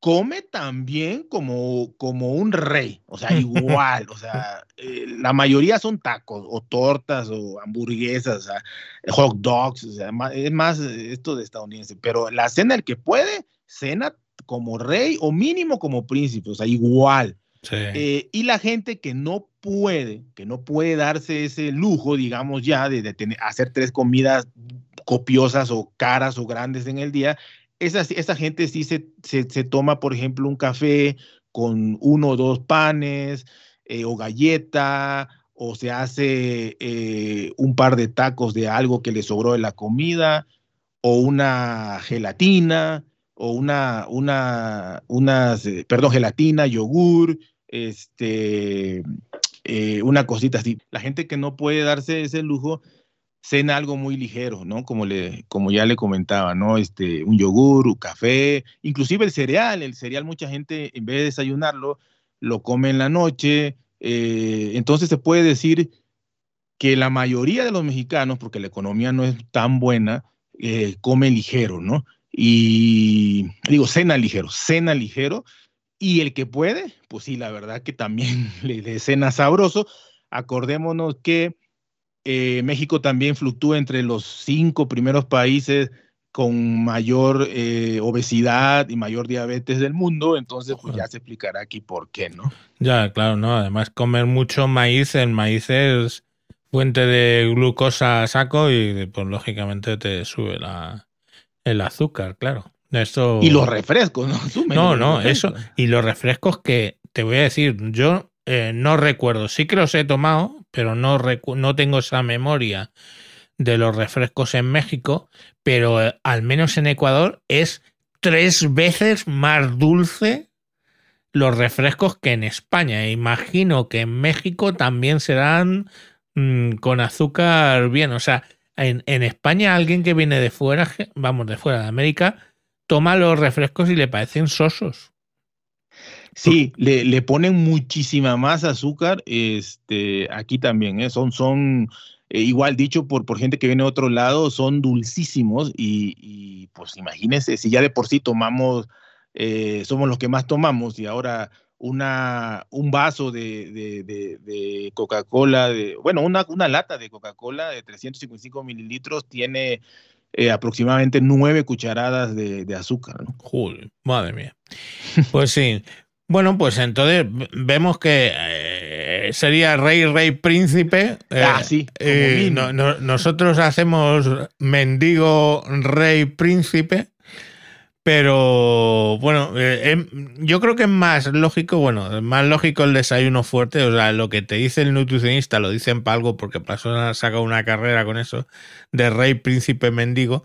come también como, como un rey, o sea, igual, o sea, eh, la mayoría son tacos o tortas o hamburguesas, o sea, hot dogs, o sea, es más esto de estadounidense, pero la cena el que puede, cena como rey o mínimo como príncipe, o sea, igual. Eh, y la gente que no puede, que no puede darse ese lujo, digamos ya, de, de tener, hacer tres comidas copiosas o caras o grandes en el día, esa, esa gente sí se, se, toma, por ejemplo, un café con uno o dos panes eh, o galleta o se hace eh, un par de tacos de algo que le sobró de la comida o una gelatina o una, una, unas, eh, perdón, gelatina, yogur, este, una cosita así. La gente que no puede darse ese lujo cena algo muy ligero, ¿no? Como, le, como ya le comentaba, ¿no? Este, un yogur, un café, inclusive el cereal. El cereal mucha gente en vez de desayunarlo, lo come en la noche, Eh, entonces se puede decir que la mayoría de los mexicanos, porque la economía no es tan buena, eh, come ligero, ¿no? Y digo, cena ligero, cena ligero. Y el que puede, pues sí, la verdad que también le, cena sabroso. Acordémonos que eh, México también fluctúa entre los cinco primeros países con mayor eh, obesidad y mayor diabetes del mundo, entonces pues ya se explicará aquí por qué, ¿no? Ya, claro, no, además comer mucho maíz, el maíz es fuente de glucosa a saco y pues lógicamente te sube la, el azúcar, claro. Esto... Y los refrescos, ¿no? no, no, eso. Y los refrescos que te voy a decir, yo eh, no recuerdo, sí que los he tomado, pero no, no tengo esa memoria de los refrescos en México, pero eh, al menos en Ecuador es tres veces más dulce los refrescos que en España. E imagino que en México también serán mm, con azúcar bien. O sea, en, en, España alguien que viene de fuera, vamos, de fuera de América, toma los refrescos y le parecen sosos. Sí, le, le ponen muchísima más azúcar. Este, aquí también, ¿eh? son, son eh, igual dicho por, por gente que viene de otro lado, son dulcísimos y, pues imagínense, si ya de por sí tomamos, eh, somos los que más tomamos y ahora una, un vaso de, Coca-Cola, de, bueno, una, una lata de Coca-Cola de 355 mililitros tiene eh, aproximadamente nueve cucharadas de, azúcar. ¿no? madre mía. Pues sí. Bueno, pues entonces vemos que eh, sería rey, rey, príncipe. Eh, ah, sí. Eh, nosotros hacemos mendigo, rey, príncipe. Pero bueno, em, yo creo que es más lógico, bueno, más lógico el desayuno fuerte, o sea, lo que te dice el nutricionista lo dicen para algo porque pasó saca una carrera con eso de rey, príncipe, mendigo.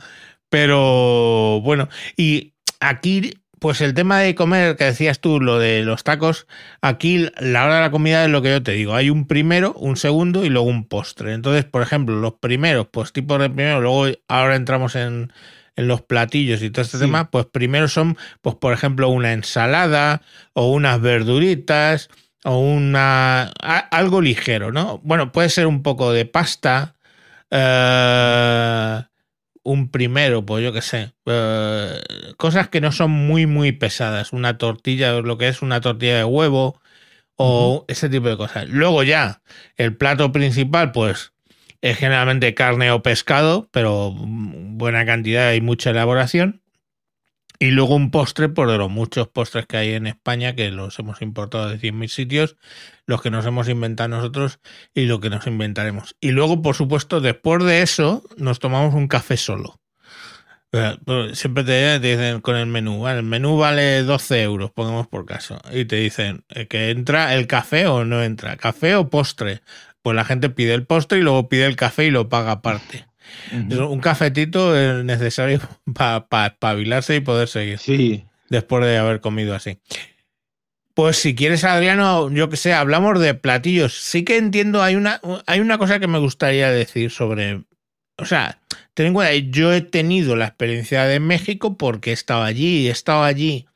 Pero bueno, y aquí pues el tema de comer, que decías tú, lo de los tacos, aquí la hora de la comida es lo que yo te digo. Hay un primero, un segundo y luego un postre. Entonces, por ejemplo, los primeros, pues tipo de primero, luego ahora entramos en, los platillos y todo este tema, pues primero son, pues por ejemplo, una ensalada o unas verduritas o una algo ligero, ¿no? Bueno, puede ser un poco de pasta. Eh, un primero, pues yo qué sé, eh, cosas que no son muy, muy pesadas. Una tortilla, lo que es una tortilla de huevo o ese tipo de cosas. Luego ya, el plato principal, pues es generalmente carne o pescado, pero buena cantidad y mucha elaboración. Y luego un postre, por de los muchos postres que hay en España, que los hemos importado de 100.000 sitios, los que nos hemos inventado nosotros y lo que nos inventaremos. Y luego, por supuesto, después de eso, nos tomamos un café solo. Pues, siempre te, dicen con el menú, el menú vale 12 euros, pongamos por caso, y te dicen eh, que entra el café o no entra, café o postre. Pues la gente pide el postre y luego pide el café y lo paga aparte. Un cafetito es necesario para espabilarse y poder seguir. Sí. Después de haber comido así. Pues si quieres, Adriano, yo que sé, hablamos de platillos. Sí que entiendo, hay una, hay una cosa que me gustaría decir sobre. O sea, ten en cuenta, yo he tenido la experiencia de México porque he estado allí, he estado allí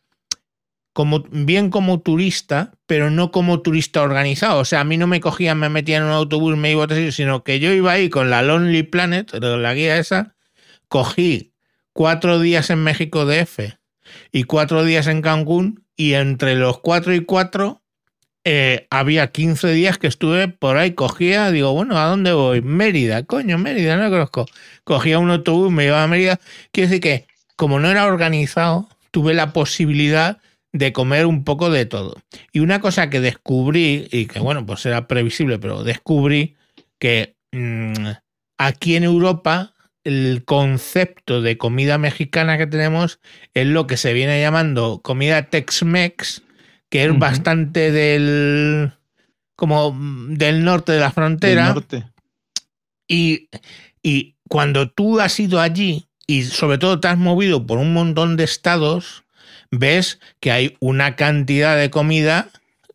como, bien como turista, pero no como turista organizado. O sea, a mí no me cogían, me metían en un autobús, me iba a sino que yo iba ahí con la Lonely Planet, la guía esa, cogí cuatro días en México DF y cuatro días en Cancún, y entre los cuatro y cuatro eh, había 15 días que estuve por ahí, cogía, digo, bueno, ¿a dónde voy? Mérida, coño, Mérida, no conozco. Cogía un autobús, me iba a Mérida. Quiere decir que, como no era organizado, tuve la posibilidad de comer un poco de todo. Y una cosa que descubrí, y que bueno, pues era previsible, pero descubrí que mm, aquí en Europa el concepto de comida mexicana que tenemos es lo que se viene llamando comida Tex-Mex, que es bastante del como del norte de la frontera. norte. Y, y cuando tú has ido allí y sobre todo te has movido por un montón de estados, ves que hay una cantidad de comida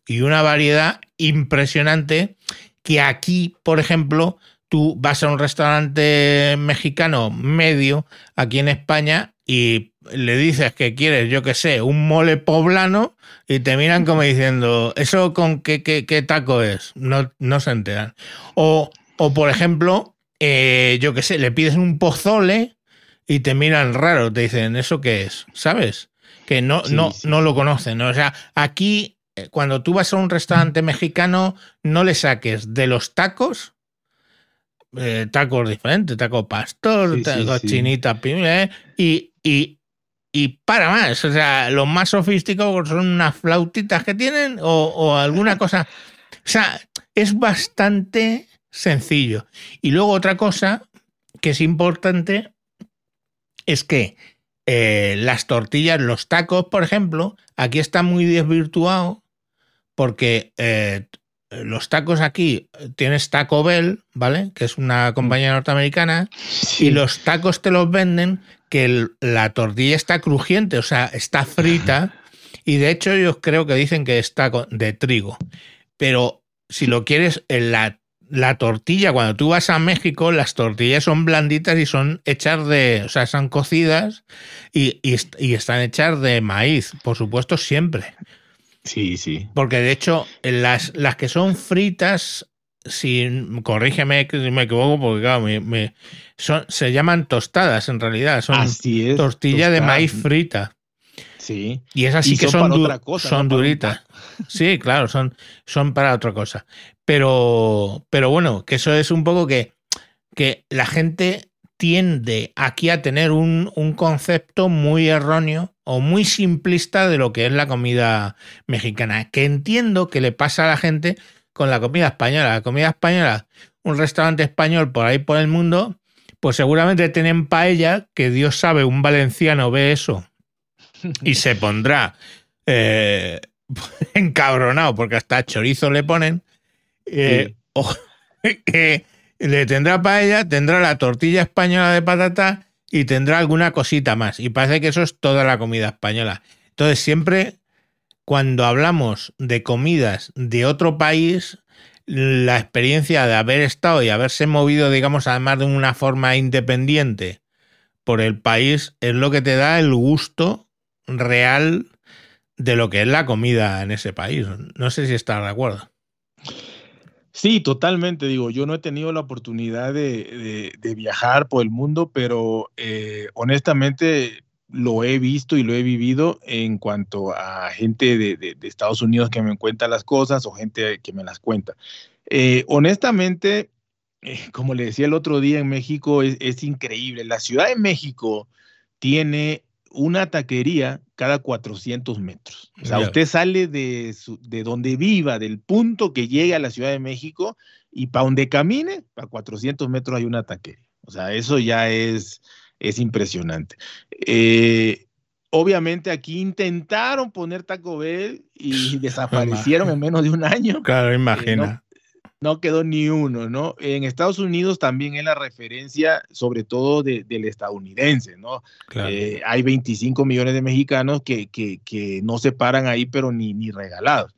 y una variedad impresionante que aquí, por ejemplo, tú vas a un restaurante mexicano medio aquí en España y le dices que quieres, yo qué sé, un mole poblano y te miran como diciendo, ¿eso con qué, qué, taco es? No, no se enteran. O, o por ejemplo, eh, yo qué sé, le pides un pozole y te miran raro, te dicen, ¿eso qué es? ¿Sabes? Que no, no, no lo conocen. O sea, aquí, eh, cuando tú vas a un restaurante mexicano, no le saques de los tacos eh, tacos diferentes, taco pastor, taco chinita, eh, y, y, y, para más. O sea, los más sofisticados son unas flautitas que tienen o, o alguna cosa. O sea, es bastante sencillo. Y luego otra cosa que es importante es que eh, las tortillas, los tacos, por ejemplo, aquí está muy desvirtuado porque eh, los tacos aquí tienes Taco Bell, ¿vale? Que es una compañía norteamericana, y los tacos te los venden que la tortilla está crujiente, o sea, está frita, y de hecho ellos creo que dicen que está de trigo. Pero si lo quieres, en la, la tortilla, cuando tú vas a México, las tortillas son blanditas y son hechas de, o sea, son cocidas y, y están hechas de maíz, por supuesto, siempre. Sí, sí. Porque de hecho, las, las que son fritas, si, corrígeme si me equivoco, porque claro, me, son, se llaman tostadas en realidad. Son tortilla de maíz frita. Sí. Y esas sí que son, son duritas. Sí, claro, son, son para otra cosa. Pero, pero bueno, que eso es un poco que, que la gente tiende aquí a tener un, un concepto muy erróneo o muy simplista de lo que es la comida mexicana, que entiendo que le pasa a la gente con la comida española. La comida española, un restaurante español por ahí por el mundo, pues seguramente tienen paella, que Dios sabe, un valenciano ve eso y se pondrá eh, encabronado porque hasta chorizo le ponen. Eh, que le tendrá paella, tendrá la tortilla española de patata y tendrá alguna cosita más. Y parece que eso es toda la comida española. Entonces, siempre cuando hablamos de comidas de otro país, la experiencia de haber estado y haberse movido, digamos, además de una forma independiente por el país, es lo que te da el gusto real de lo que es la comida en ese país. No sé si estás de acuerdo. Sí, totalmente. Digo, yo no he tenido la oportunidad de, viajar por el mundo, pero eh, honestamente lo he visto y lo he vivido en cuanto a gente de, Estados Unidos que me cuenta las cosas o gente que me las cuenta. Eh, honestamente, eh, como le decía el otro día en México, es, es increíble. La Ciudad de México tiene una taquería cada 400 metros. O sea, usted sale de, de donde viva, del punto que llegue a la Ciudad de México, y para donde camine, para 400 metros hay una taquería. O sea, eso ya es, es impresionante. Eh, obviamente aquí intentaron poner Taco Bell y desaparecieron en menos de un año. Claro, eh, imagina no quedó ni uno, ¿no? En Estados Unidos también es la referencia, sobre todo del estadounidense, ¿no? Eh, hay 25 millones de mexicanos que, no se paran ahí, pero ni, ni regalados.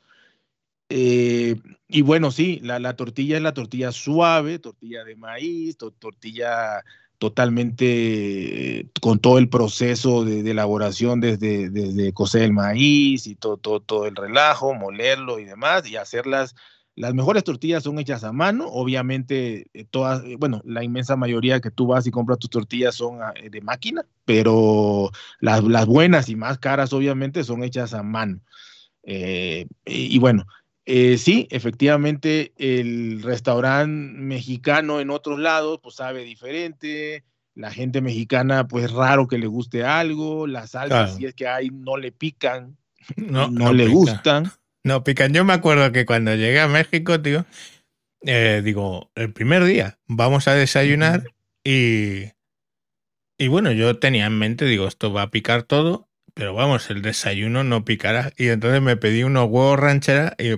Eh, y bueno, sí, la, tortilla es la tortilla suave, tortilla de maíz, tortilla totalmente eh, con todo el proceso de, elaboración desde, desde cocer el maíz y todo, todo, todo el relajo, molerlo y demás, y hacerlas las mejores tortillas son hechas a mano, obviamente eh, todas, eh, bueno, la inmensa mayoría que tú vas y compras tus tortillas son ah, de máquina, pero las, buenas y más caras obviamente son hechas a mano. Eh, y, bueno, sí, efectivamente el restaurante mexicano en otros lados pues sabe diferente, la gente mexicana pues raro que le guste algo, las salsas si es que hay no le pican, no, no, le gustan. No, pican. Yo me acuerdo que cuando llegué a México, tío, eh, digo, el primer día vamos a desayunar y, y bueno, yo tenía en mente, digo, esto va a picar todo, pero vamos, el desayuno no picará. Y entonces me pedí unos huevos ranchera y,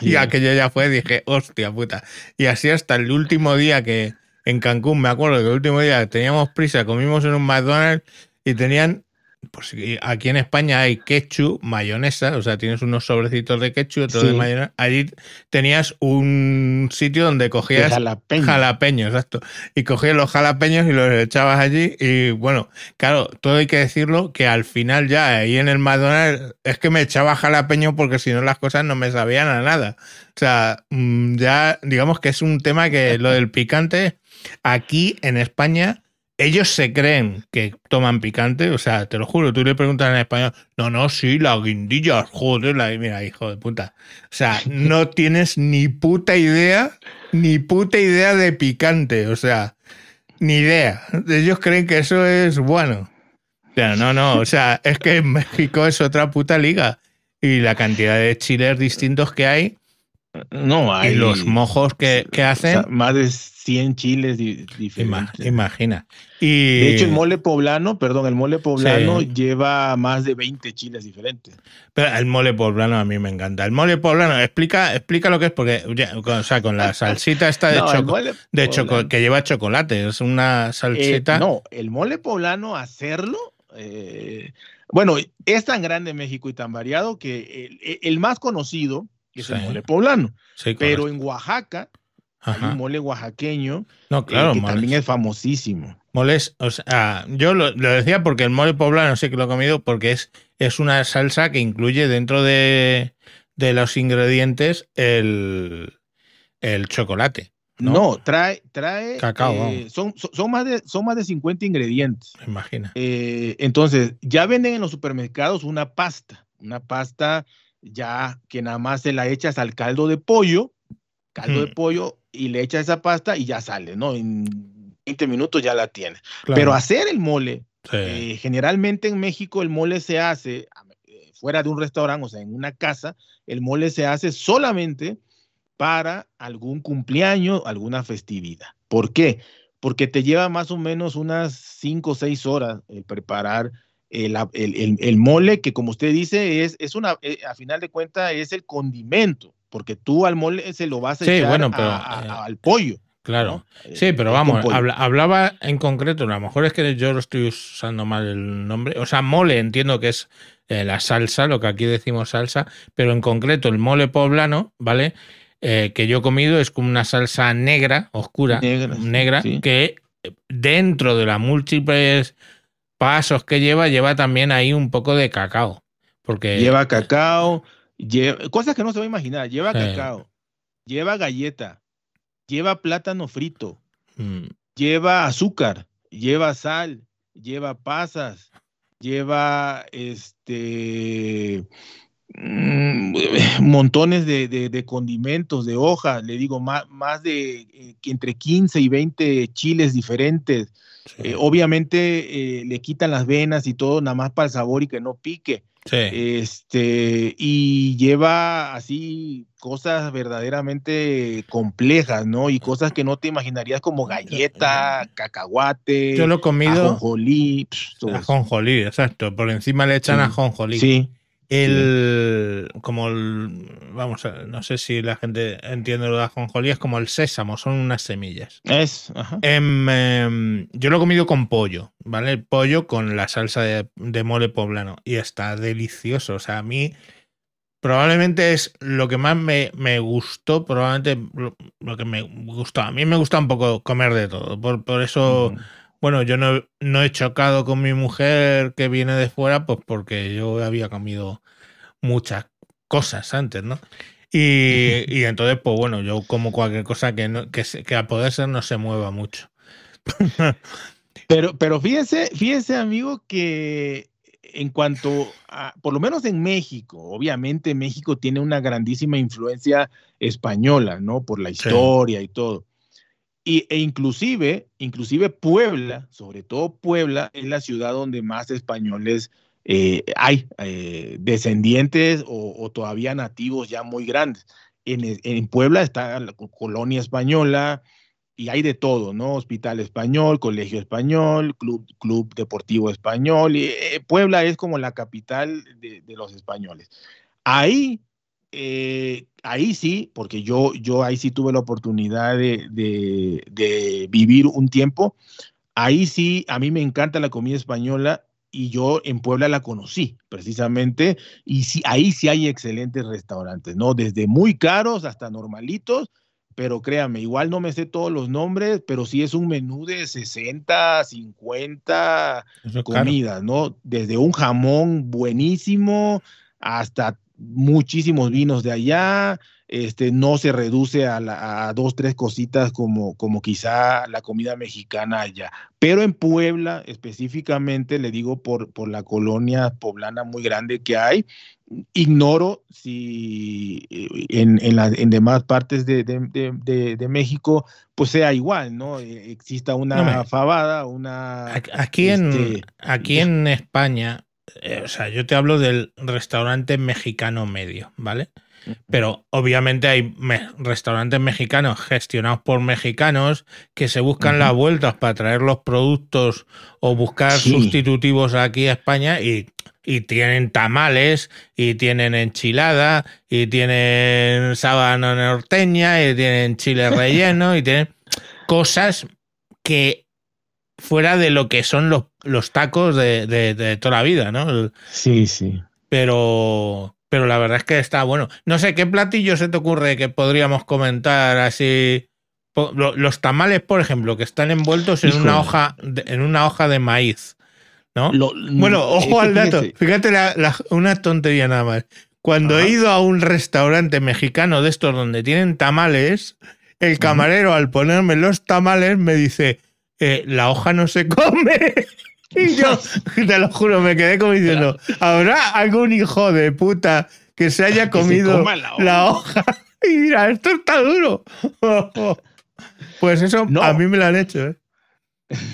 y aquello ya fue, dije, hostia puta. Y así hasta el último día que en Cancún, me acuerdo que el último día teníamos prisa, comimos en un McDonald's y tenían pues aquí en España hay ketchup, mayonesa, o sea, tienes unos sobrecitos de ketchup, otro de mayonesa. Allí tenías un sitio donde cogías jalapeños, exacto. Y cogías los jalapeños y los echabas allí. Y bueno, claro, todo hay que decirlo que al final ya ahí en el McDonald's es que me echaba jalapeño porque si no las cosas no me sabían a nada. O sea, mm, ya digamos que es un tema que lo del picante aquí en España ellos se creen que toman picante, o sea, te lo juro, tú le preguntas en español, no, no, sí, la guindilla, joder, la, mira, hijo de puta. O sea, no tienes ni puta idea, ni puta idea de picante, o sea, ni idea. Ellos creen que eso es bueno. Pero no, no, o sea, es que México es otra puta liga. Y la cantidad de chiles distintos que hay. No hay. Y los mojos que, hacen. más de 100 chiles diferentes. Imagina. Y... De hecho, el mole poblano, perdón, el mole poblano lleva más de 20 chiles diferentes. Pero el mole poblano a mí me encanta. El mole poblano, explica, explica lo que es, porque, o sea, con la salsita esta de, de que lleva chocolate, es una eh, salsita. no, el mole poblano, hacerlo, eh, bueno, es tan grande México y tan variado que el, más conocido es el mole poblano. pero en Oaxaca un mole oaxaqueño no, eh, que también es famosísimo. Moles, o sea, yo lo, decía porque el mole poblano sé que lo he comido porque es, es una salsa que incluye dentro de, los ingredientes el, chocolate. No, trae, trae cacao. Eh, son, son, más de, son más de 50 ingredientes. Imagina. Eh, entonces, ya venden en los supermercados una pasta, una pasta ya que nada más se la echas al caldo de pollo, caldo de pollo y le echa esa pasta y ya sale, ¿no? En 20 minutos ya la tiene. Pero hacer el mole, eh, generalmente en México el mole se hace eh, fuera de un restaurante, o sea, en una casa, el mole se hace solamente para algún cumpleaños, alguna festividad. ¿Por qué? Porque te lleva más o menos unas 5 o 6 horas eh, preparar el, el, mole, que como usted dice, es, es una, a final de cuentas, es el condimento porque tú al mole se lo vas a echar bueno, pero, eh, al pollo. Claro. Sí, pero vamos, hablaba en concreto, a lo mejor es que yo lo estoy usando mal el nombre. O sea, mole entiendo que es eh, la salsa, lo que aquí decimos salsa, pero en concreto el mole poblano, ¿vale? Eh, que yo he comido es como una salsa negra, oscura, negra, que dentro de las múltiples pasos que lleva, lleva también ahí un poco de cacao. Porque, lleva cacao, cosas que no se va a imaginar. Lleva cacao, lleva galleta, lleva plátano frito, mm. lleva azúcar, lleva sal, lleva pasas, lleva este mm, montones de, condimentos, de hojas, le digo, más, más de eh, entre 15 y 20 chiles diferentes. Eh, obviamente eh, le quitan las venas y todo, nada más para el sabor y que no pique. Este, y lleva así cosas verdaderamente complejas, ¿no? Y cosas que no te imaginarías como galleta, cacahuate. Yo lo he comido. Ajonjolí. Ajonjolí, exacto. Por encima le echan ajonjolí. Sí. El, como vamos, no sé si la gente entiende lo de ajonjolí, es como el sésamo, son unas semillas. Es, em, em, yo lo he comido con pollo, ¿vale? El pollo con la salsa de, mole poblano y está delicioso. O sea, a mí probablemente es lo que más me, gustó, probablemente lo, que me gustó. A mí me gusta un poco comer de todo, por, eso... Bueno, yo no, no, he chocado con mi mujer que viene de fuera, pues porque yo había comido muchas cosas antes, ¿no? Y, y entonces, pues bueno, yo como cualquier cosa que, no, que, que a poder ser no se mueva mucho. pero, pero fíjese, fíjese, amigo, que en cuanto a, por lo menos en México, obviamente México tiene una grandísima influencia española, ¿no? Por la historia y todo. Y, e inclusive, inclusive Puebla, sobre todo Puebla, es la ciudad donde más españoles eh, hay, eh, descendientes o, todavía nativos ya muy grandes. En, Puebla está la colonia española y hay de todo, ¿no? Hospital español, colegio español, club, club deportivo español. Y, eh, Puebla es como la capital de, de los españoles. Ahí eh, ahí sí, porque yo, yo ahí sí tuve la oportunidad de, de, vivir un tiempo. Ahí sí, a mí me encanta la comida española y yo en Puebla la conocí precisamente y sí, ahí sí hay excelentes restaurantes, ¿no? Desde muy caros hasta normalitos, pero créame, igual no me sé todos los nombres, pero sí es un menú de 60, 50 comidas, ¿no? Desde un jamón buenísimo hasta muchísimos vinos de allá, este, no se reduce a, dos, tres cositas como, como quizá la comida mexicana allá. Pero en Puebla, específicamente, le digo por, por la colonia poblana muy grande que hay, ignoro si eh, en, en, demás partes de, de, México pues sea igual, ¿no? Eh, exista una fabada, una... Aquí, en, este, aquí en España, eh, o sea, yo te hablo del restaurante mexicano medio, ¿vale? Pero obviamente hay restaurantes mexicanos gestionados por mexicanos que se buscan las vueltas para traer los productos o buscar sustitutivos aquí a España y, tienen tamales y tienen enchilada y tienen sábana norteña y tienen chile relleno y tienen cosas que fuera de lo que son los, los tacos de, de toda la vida, ¿no? Sí, sí. Pero pero la verdad es que está bueno. No sé, ¿qué platillo se te ocurre que podríamos comentar así? Los tamales, por ejemplo, que están envueltos en una hoja de, en una hoja de maíz, ¿no? bueno, eh, ojo al dato. Fíjate una tontería nada más. Cuando he ido a un restaurante mexicano de estos donde tienen tamales, el camarero al ponerme los tamales me dice, eh, la hoja no se come. Y yo, te lo juro, me quedé como diciendo, ¿habrá algún hijo de puta que se haya comido la, hoja. Y mira, esto está duro. Pues eso a mí me lo han hecho, ¿eh?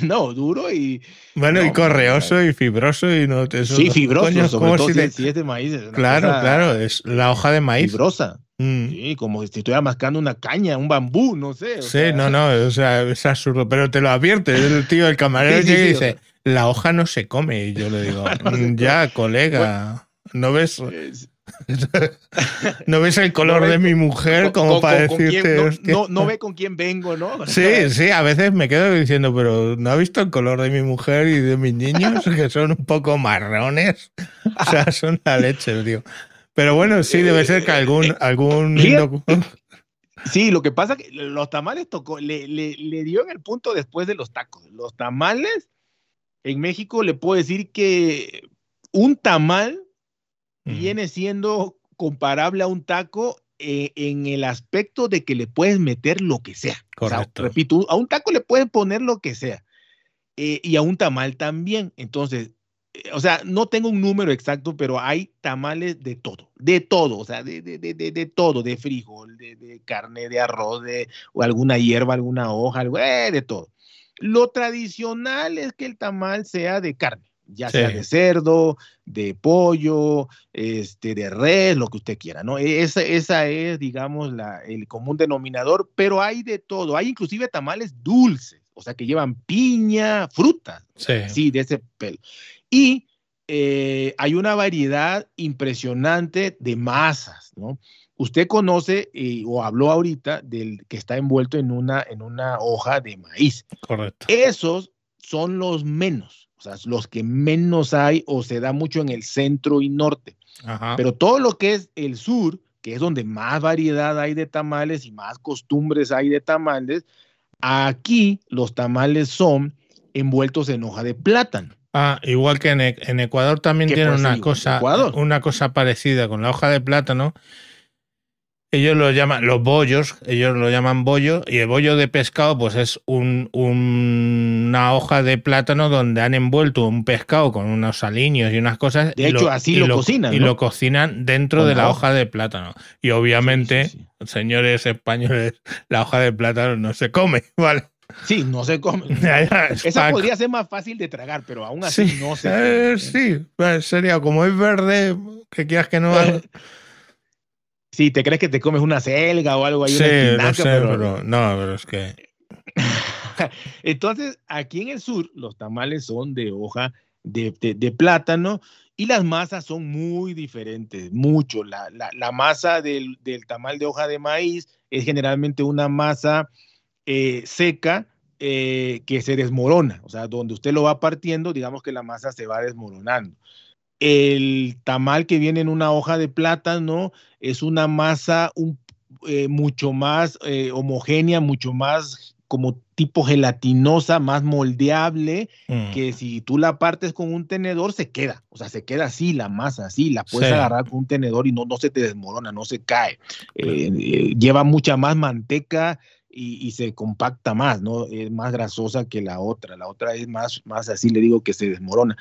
No, duro y. Bueno, y correoso y fibroso y no. Eso, sí, fibroso, sobre todo si, es de maíz. claro, claro, es la hoja de maíz. Fibrosa. Mm. Sí, como si estuviera mascando una caña, un bambú, no sé. sí, no, no, o sea, es absurdo, pero te lo advierte. El tío, el camarero llega y dice: la hoja no se come. Y yo le digo, mm, ya, colega, ¿no ves? ¿No ves el color de mi mujer como para decirte? no, ve con quién vengo, ¿no? Sí, sí, a veces me quedo diciendo, pero ¿no ha visto el color de mi mujer y de mis niños? Que son un poco marrones. O sea, son la leche, tío. Pero bueno, sí, debe ser que algún... Eh, algún Sí, lo que pasa es que los tamales tocó, le, le, le dio en el punto después de los tacos. Los tamales en México le puedo decir que un tamal viene siendo comparable a un taco eh, en el aspecto de que le puedes meter lo que sea. Correcto. repito, a un taco le puedes poner lo que sea. Eh, y a un tamal también. Entonces, eh, o sea, no tengo un número exacto, pero hay tamales de todo, de todo, o sea, de, de, de, de todo, de frijol, de, carne, de arroz, de o alguna hierba, alguna hoja, algo, de todo. Lo tradicional es que el tamal sea de carne, ya sea de cerdo, de pollo, este, de res, lo que usted quiera, ¿no? E, esa, esa es, digamos, la, el común denominador, pero hay de todo, hay inclusive tamales dulces, o sea, que llevan piña, fruta, sí, de ese pelo. Y eh, hay una variedad impresionante de masas, ¿no? Usted conoce eh, o habló ahorita del que está envuelto en una, en una hoja de maíz. Correcto. Esos son los menos, o sea, los que menos hay o se da mucho en el centro y norte. Pero todo lo que es el sur, que es donde más variedad hay de tamales y más costumbres hay de tamales, aquí los tamales son envueltos en hoja de plátano. Ah, igual que en, Ecuador también tienen una cosa, una cosa parecida con la hoja de plátano ellos lo llaman, los bollos, ellos lo llaman bollo, y el bollo de pescado, pues es un, una hoja de plátano donde han envuelto un pescado con unos aliños y unas cosas. De hecho, así lo, cocinan. Y lo cocinan dentro de la hoja de plátano. Y obviamente, señores españoles, la hoja de plátano no se come, ¿vale? Sí, no se come. Esa podría ser más fácil de tragar, pero aún así no se come. Eh, sí, pues sería como es verde, que quieras que no. Sí, te crees que te comes una selga o algo ahí. Sí, no sé, pero... no, pero es que. Entonces, aquí en el sur, los tamales son de hoja de, plátano y las masas son muy diferentes, mucho. La, masa del, tamal de hoja de maíz es generalmente una masa eh, seca eh, que se desmorona, o sea, donde usted lo va partiendo, digamos que la masa se va desmoronando. El tamal que viene en una hoja de plátano es una masa eh, mucho más homogénea, mucho más como tipo gelatinosa, más moldeable, mm. que si tú la partes con un tenedor se queda, o sea, se queda así la masa, así, la puedes agarrar con un tenedor y no, no se te desmorona, no se cae. lleva mucha más manteca, y, se compacta más, ¿no? Es más grasosa que la otra. La otra es más, más así, le digo que se desmorona.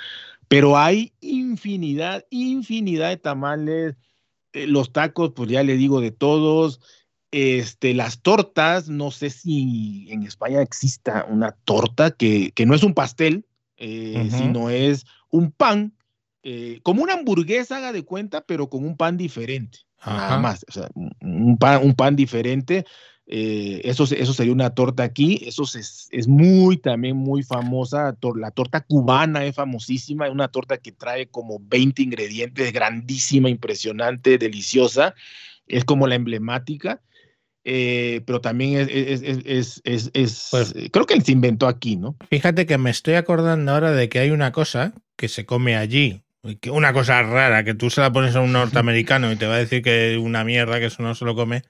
Pero hay infinidad, infinidad de tamales. Eh, los tacos, pues ya le digo de todos. Este, las tortas, no sé si en España exista una torta que, que no es un pastel, eh, sino es un pan, eh, como una hamburguesa, haga de cuenta, pero con un pan diferente. Nada más, o sea, un pan, un pan diferente eh, eso, eso sería una torta aquí. Eso es, es muy, también muy famosa. La torta cubana es famosísima. Es una torta que trae como 20 ingredientes, grandísima, impresionante, deliciosa. Es como la emblemática. Eh, pero también es, es, es, es pues creo que se inventó aquí, ¿no? Fíjate que me estoy acordando ahora de que hay una cosa que se come allí, una cosa rara, que tú se la pones a un norteamericano y te va a decir que es una mierda, que eso no se lo come,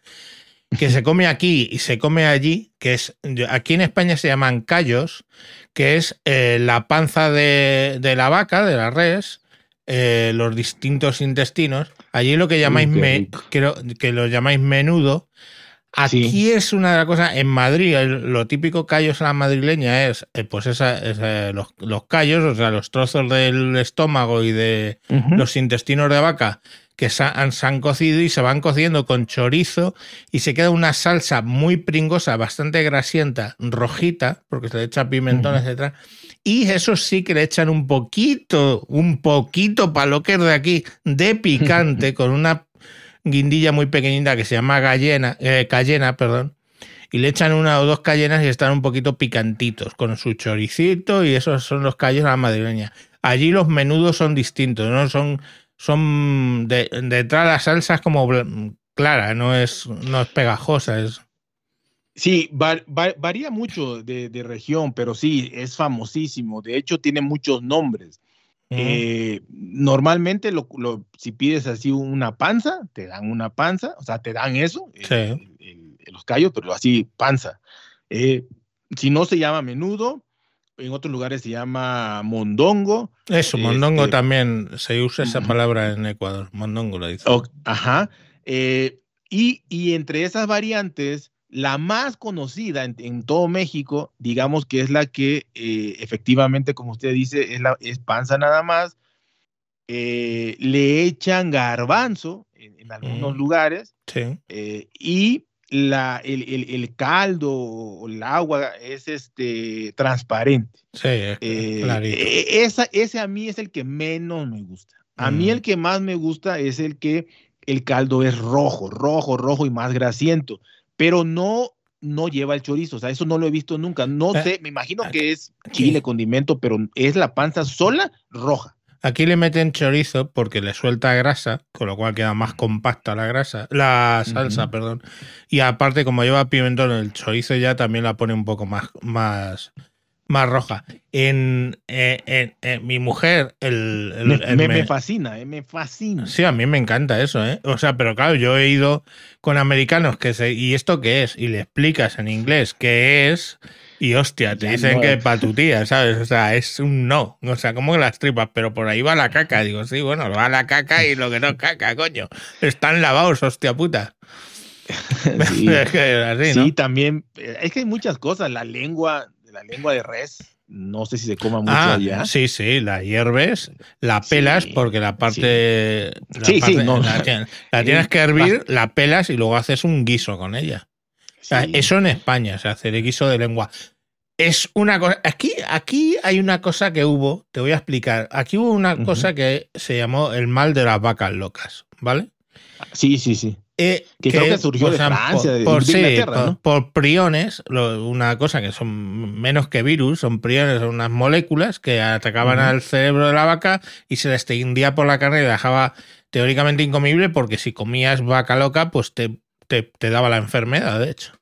que se come aquí y se come allí, que es, aquí en España se llaman callos, que es eh, la panza de, la vaca, de la res, eh, los distintos intestinos. Allí lo que llamáis, que lo llamáis menudo. Aquí es una de las cosas, en Madrid, lo típico callos a la madrileña es, eh, pues esa, los, los, callos, o sea, los trozos del estómago y de los intestinos de vaca que se han, cocido y se van cociendo con chorizo y se queda una salsa muy pringosa, bastante grasienta, rojita, porque se le echa pimentón, etc. Y eso sí que le echan un poquito, un poquito para lo que es de aquí, de picante, con una guindilla muy pequeñita que se llama gallena, eh, cayena, perdón, y le echan una o dos cayenas y están un poquito picantitos, con su choricito y esos son los callos a la madrileña. Allí los menudos son distintos, no son son de, detrás la salsa es como clara, no es, no es pegajosa. Es... Sí, varía mucho de, región, pero sí, es famosísimo. De hecho, tiene muchos nombres. Eh, normalmente, lo, si pides así una panza, te dan una panza, o sea, te dan eso, los callos, pero así panza. Eh, si no se llama menudo, en otros lugares se llama mondongo. Eso, mondongo este, también se usa esa palabra en Ecuador, mondongo lo dice. ajá. Eh, y, entre esas variantes, la más conocida en, todo México, digamos que es la que eh, efectivamente, como usted dice, es, la, es panza nada más. Eh, le echan garbanzo en, algunos mm. lugares sí. y la, el, caldo o el agua es este, transparente. Sí, eh, e, esa, ese a mí es el que menos me gusta. A mí el mm. que más me gusta es el que el caldo es rojo, rojo, rojo y más grasiento, pero no no lleva el chorizo, o sea, eso no lo he visto nunca. No eh, sé, me imagino que es chile, condimento, pero es la panza sola roja. Aquí le meten chorizo porque le suelta grasa, con lo cual queda más compacta la grasa, la salsa, perdón. Y aparte, como lleva pimentón, el chorizo ya también la pone un poco más, más, más roja. En, mi mujer, el, me, fascina, eh, me fascina. Sí, a mí me encanta eso, ¿eh? O sea, pero claro, yo he ido con americanos que se, ¿y esto qué es? Y le explicas en inglés qué es y hostia, te dicen que para tu tía, ¿sabes? O sea, es un no. O sea, como que las tripas, pero por ahí va la caca. Digo, sí, bueno, va la caca y lo que no es caca, coño. Están lavados, hostia puta. sí, sí también. Eh, es que hay muchas cosas. La lengua, la lengua de res, no sé si se coma mucho ah, allá. Sí, sí, la hierves, la pelas porque la parte. Sí, sí, no. La, tienes que hervir, la pelas y luego haces un guiso con ella eso en España se hace el guiso de lengua. Es una cosa. Aquí, aquí hay una cosa que hubo, te voy a explicar. Aquí hubo una cosa que se llamó el mal de las vacas locas, ¿vale? Sí, sí, sí. Eh, que, creo que surgió de Francia, por, de, por, priones, una cosa que son menos que virus, son priones, son unas moléculas que atacaban al cerebro de la vaca y se le extendía por la carne y dejaba teóricamente incomible porque si comías vaca loca, pues te, te daba la enfermedad, de hecho.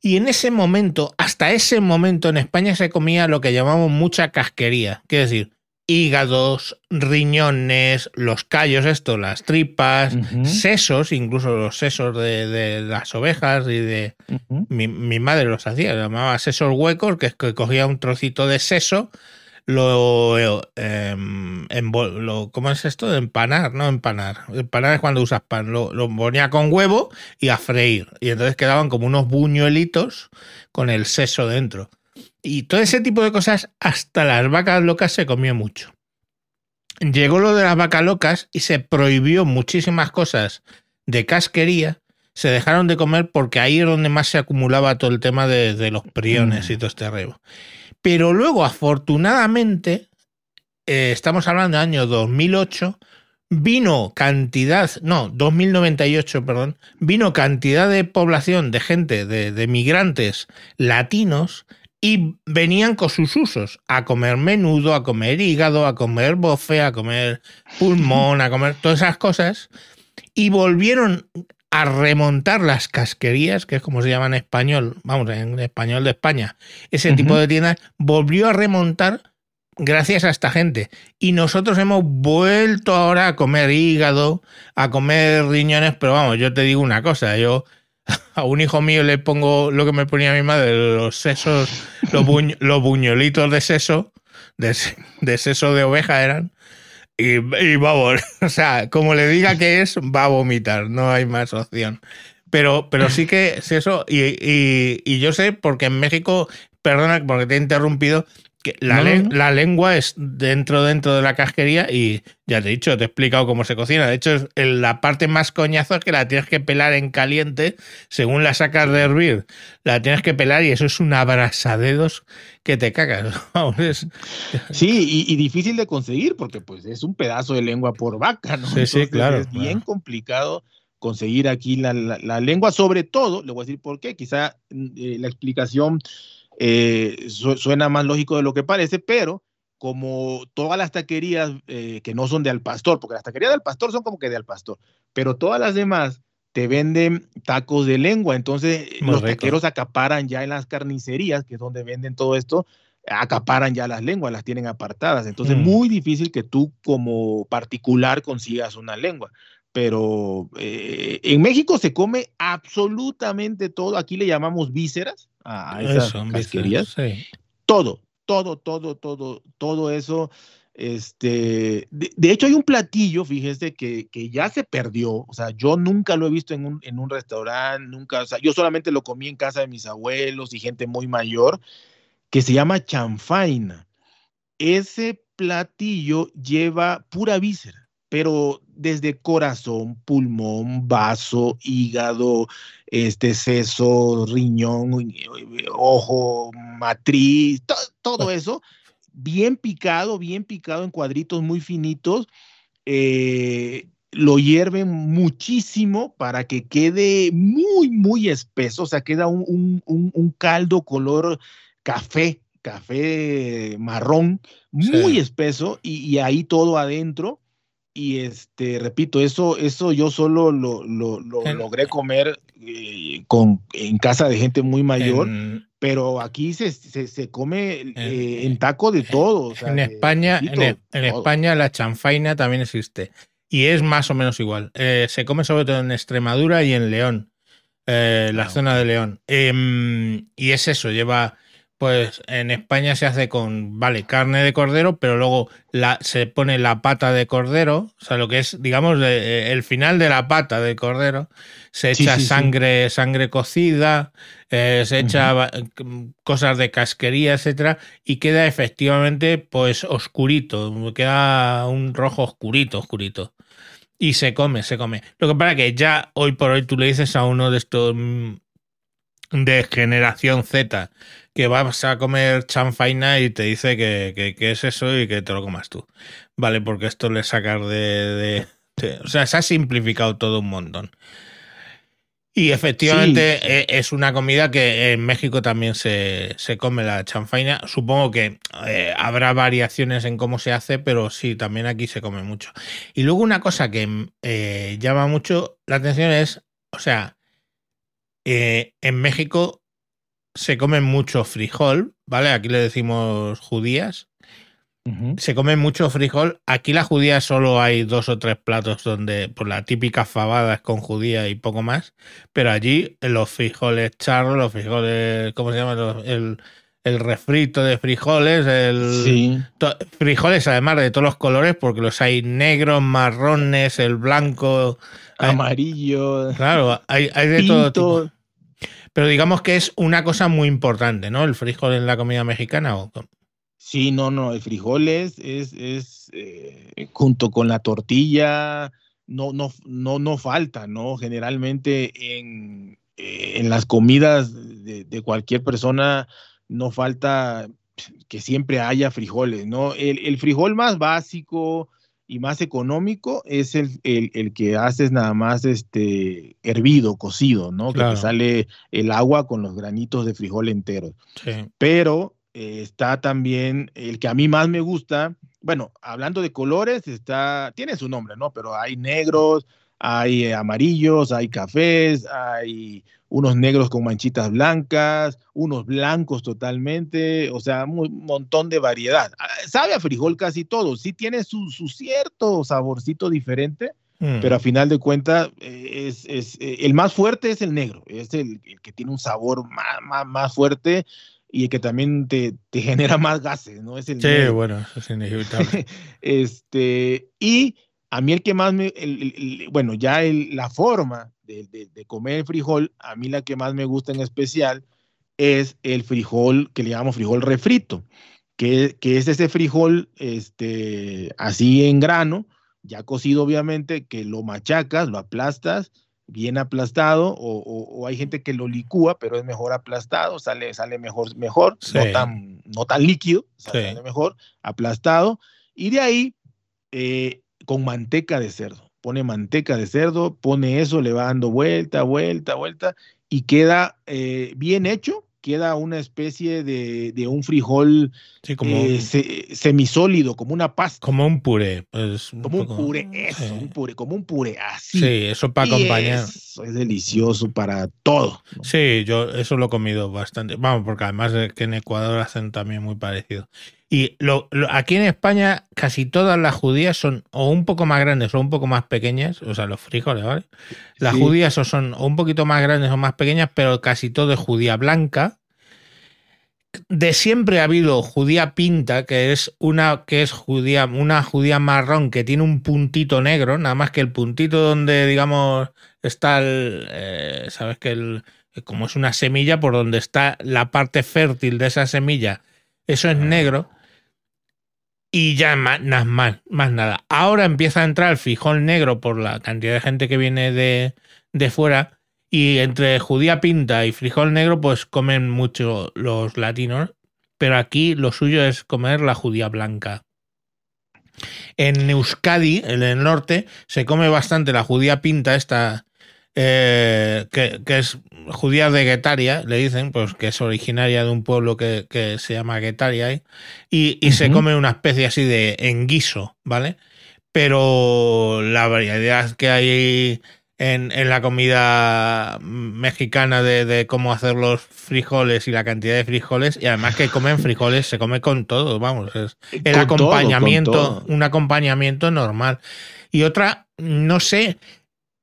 Y en ese momento, hasta ese momento en España se comía lo que llamamos mucha casquería, que decir, hígados, riñones, los callos, esto, las tripas, sesos, incluso los sesos de, las ovejas y de... mi, madre los hacía, llamaba sesos huecos, que es que cogía un trocito de seso, lo, em, lo, ¿Cómo es esto? Empanar, ¿no? Empanar. Empanar es cuando usas pan. Lo, lo, ponía con huevo y a freír. Y entonces quedaban como unos buñuelitos con el seso dentro. Y todo ese tipo de cosas, hasta las vacas locas se comió mucho. Llegó lo de las vacas locas y se prohibió muchísimas cosas de casquería. Se dejaron de comer porque ahí es donde más se acumulaba todo el tema de, los priones y mm. todo este arrebo. Pero luego, afortunadamente, eh, estamos hablando del año 2008, vino cantidad, no, 2098, perdón, vino cantidad de población, de gente, de, de migrantes latinos y venían con sus usos, a comer menudo, a comer hígado, a comer bofe, a comer pulmón, a comer todas esas cosas, y volvieron a remontar las casquerías, que es como se llama en español, vamos, en español de España, ese tipo de tiendas, volvió a remontar gracias a esta gente. Y nosotros hemos vuelto ahora a comer hígado, a comer riñones, pero vamos, yo te digo una cosa, yo a un hijo mío le pongo lo que me ponía mi madre, los sesos, los, buñuelitos de seso, de, seso de oveja eran. Y, y vamos, o sea, como le diga que es, va a vomitar, no hay más opción. Pero, pero sí que es eso, y yo sé, porque en México, perdona porque te he interrumpido, la, lengua es dentro dentro de la casquería y ya te he dicho, te he explicado cómo se cocina. De hecho, la parte más coñazo es que la tienes que pelar en caliente, según la sacas de hervir, la tienes que pelar y eso es un abrasadedos que te cagas. Sí, y, difícil de conseguir porque pues es un pedazo de lengua por vaca, ¿no? Sí, sí, claro. Es bien complicado conseguir aquí la, lengua, sobre todo, le voy a decir por qué, quizá eh, la explicación eh, suena más lógico de lo que parece, pero como todas las taquerías eh, que no son de al pastor, porque las taquerías del pastor son como que de al pastor, pero todas las demás te venden tacos de lengua, entonces los taqueros acaparan ya en las carnicerías, que es donde venden todo esto, acaparan ya las lenguas, las tienen apartadas, entonces es mm. muy difícil que tú como particular consigas una lengua pero eh, en México se come absolutamente todo. Aquí le llamamos vísceras a, esas casquerías. Todo, todo, todo, todo, todo eso. Este, de, hecho, hay un platillo, fíjese, que, que, ya se perdió. O sea, yo nunca lo he visto en un, en un restaurante, nunca. O sea, yo solamente lo comí en casa de mis abuelos y gente muy mayor, que se llama chanfaina. Ese platillo lleva pura víscera pero desde corazón, pulmón, vaso, hígado, este seso, riñón, ojo, matriz, todo eso, bien picado, bien picado en cuadritos muy finitos. Eh, lo hierven muchísimo para que quede muy, muy espeso, o sea, queda un, caldo color café, café marrón, muy espeso, y, ahí todo adentro y este, repito, eso, eso yo solo lo, logré comer eh, con, en casa de gente muy mayor, pero aquí se, se, come eh, en taco de todo. en España, en, España la chanfaina también existe y es más o menos igual. Eh, se come sobre todo en Extremadura y en León, la ah, zona de León. Em, y es eso, lleva pues en España se hace con, vale, carne de cordero, pero luego la, se pone la pata de cordero, o sea, lo que es, digamos, eh, el final de la pata de cordero, se echa sangre, sangre cocida, eh, se echa cosas de casquería, etcétera, y queda efectivamente, pues, oscurito, queda un rojo oscurito, oscurito. Y se come, se come. Lo que pasa que ya hoy por hoy tú le dices a uno de estos mm, de generación Z que vas a comer chanfaina y te dice que, es eso y que te lo comas tú. Vale, porque esto le sacas de, O sea, se ha simplificado todo un montón. Y efectivamente e, es una comida que en México también se, come la chanfaina. Supongo que eh, habrá variaciones en cómo se hace, pero sí, también aquí se come mucho. Y luego una cosa que eh, llama mucho la atención es, o sea, eh, en México se come mucho frijol, ¿vale? Aquí le decimos judías. Se come mucho frijol. Aquí la judía solo hay dos o tres platos donde, por la típica fabada es con judía y poco más. Pero allí los frijoles charros, los frijoles, ¿cómo se llama? El, el refrito de frijoles, el frijoles además de todos los colores, porque los hay negros, marrones, el blanco, amarillo. Claro, hay, de todo tipo. Pero digamos que es una cosa muy importante, ¿no? El frijol en la comida mexicana. ¿o? Sí, no, no, el frijol es, es, eh, junto con la tortilla, no, no, no, no falta, ¿no? Generalmente en, eh, en las comidas de, de cualquier persona no falta que siempre haya frijoles, ¿no? El, frijol más básico y más económico es el, el, que haces nada más este hervido, cocido, ¿no? Que sale el agua con los granitos de frijol enteros. Pero eh, está también el que a mí más me gusta, bueno, hablando de colores, está, tiene su nombre, ¿no? Pero hay negros, hay eh, amarillos, hay cafés, hay unos negros con manchitas blancas, unos blancos totalmente, o sea, un montón de variedad. Ah, sabe a frijol casi todo, sí tiene su, cierto saborcito diferente, pero a mm. final de cuentas eh, es, eh, el más fuerte es el negro, es el, que tiene un sabor más, más, fuerte y el que también te, genera más gases, ¿no? Es el sí, bueno, eso es inevitable. este, y a mí el que más me, bueno, ya la forma de, comer el frijol, a mí la que más me gusta en especial es el frijol que le llamamos frijol refrito, que, es ese frijol este, así en grano, ya cocido obviamente, que lo machacas, lo aplastas, bien aplastado, o, hay gente que lo licúa, pero es mejor aplastado, sale, sale mejor, mejor no, tan, no tan líquido, sale mejor, aplastado, y de ahí eh, con manteca de cerdo pone manteca de cerdo, pone eso, le va dando vuelta, vuelta, vuelta, y queda eh, bien hecho, queda una especie de, de un frijol como eh, semisólido, como una pasta. Como un puré. Pues, como un puré, eso, un puré, como un puré, así. Sí, eso para acompañar. Eso es delicioso para todo. Sí, yo eso lo he comido bastante. Vamos, porque además de que en Ecuador hacen también muy parecido. Y lo, aquí en España casi todas las judías son o un poco más grandes o un poco más pequeñas, o sea, los frijoles, ¿vale? Las judías o son un poquito más grandes o más pequeñas, pero casi todo es judía blanca. De siempre ha habido judía pinta, que es una que es judía, una judía marrón que tiene un puntito negro, nada más que el puntito donde, digamos, está el, eh, sabes que el, como es una semilla, por donde está la parte fértil de esa semilla, eso es ah. negro y ya más, más, más nada. Ahora empieza a entrar el frijol negro por la cantidad de gente que viene de, de fuera y entre judía pinta y frijol negro pues comen mucho los latinos, pero aquí lo suyo es comer la judía blanca. En Euskadi, en el norte, se come bastante la judía pinta, esta eh, que, es judía de Guetaria, le dicen, pues que es originaria de un pueblo que, se llama Guetaria, y, se come una especie así de enguiso, ¿vale? Pero la variedad que hay en, la comida mexicana de, cómo hacer los frijoles y la cantidad de frijoles, y además que comen frijoles, se come con todo, vamos, es el acompañamiento, un acompañamiento normal. Y otra, no sé,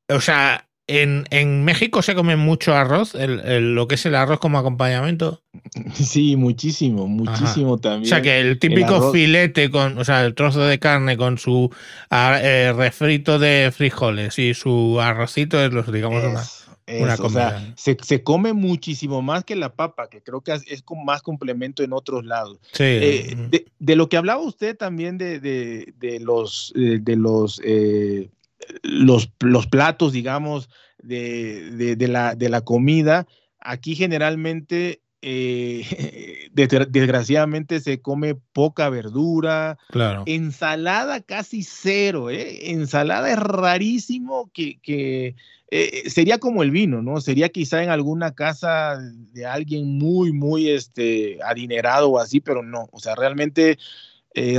o sea, en, México se come mucho arroz, lo que es el arroz como acompañamiento. Sí, muchísimo, muchísimo también. O sea que el típico filete con, o sea, el trozo de carne con su eh, refrito de frijoles y su arrocito es los, digamos, una, comida. se, come muchísimo más que la papa, que creo que es, más complemento en otros lados. Sí. Eh, de, lo que hablaba usted también de, los, de los eh, los, los platos, digamos, de, de, la, de la comida, aquí generalmente eh, desgraciadamente se come poca verdura. Claro. Ensalada casi cero, ¿eh? Ensalada es rarísimo que, que eh, sería como el vino, ¿no? Sería quizá en alguna casa de alguien muy, muy este, adinerado o así, pero no. O sea, realmente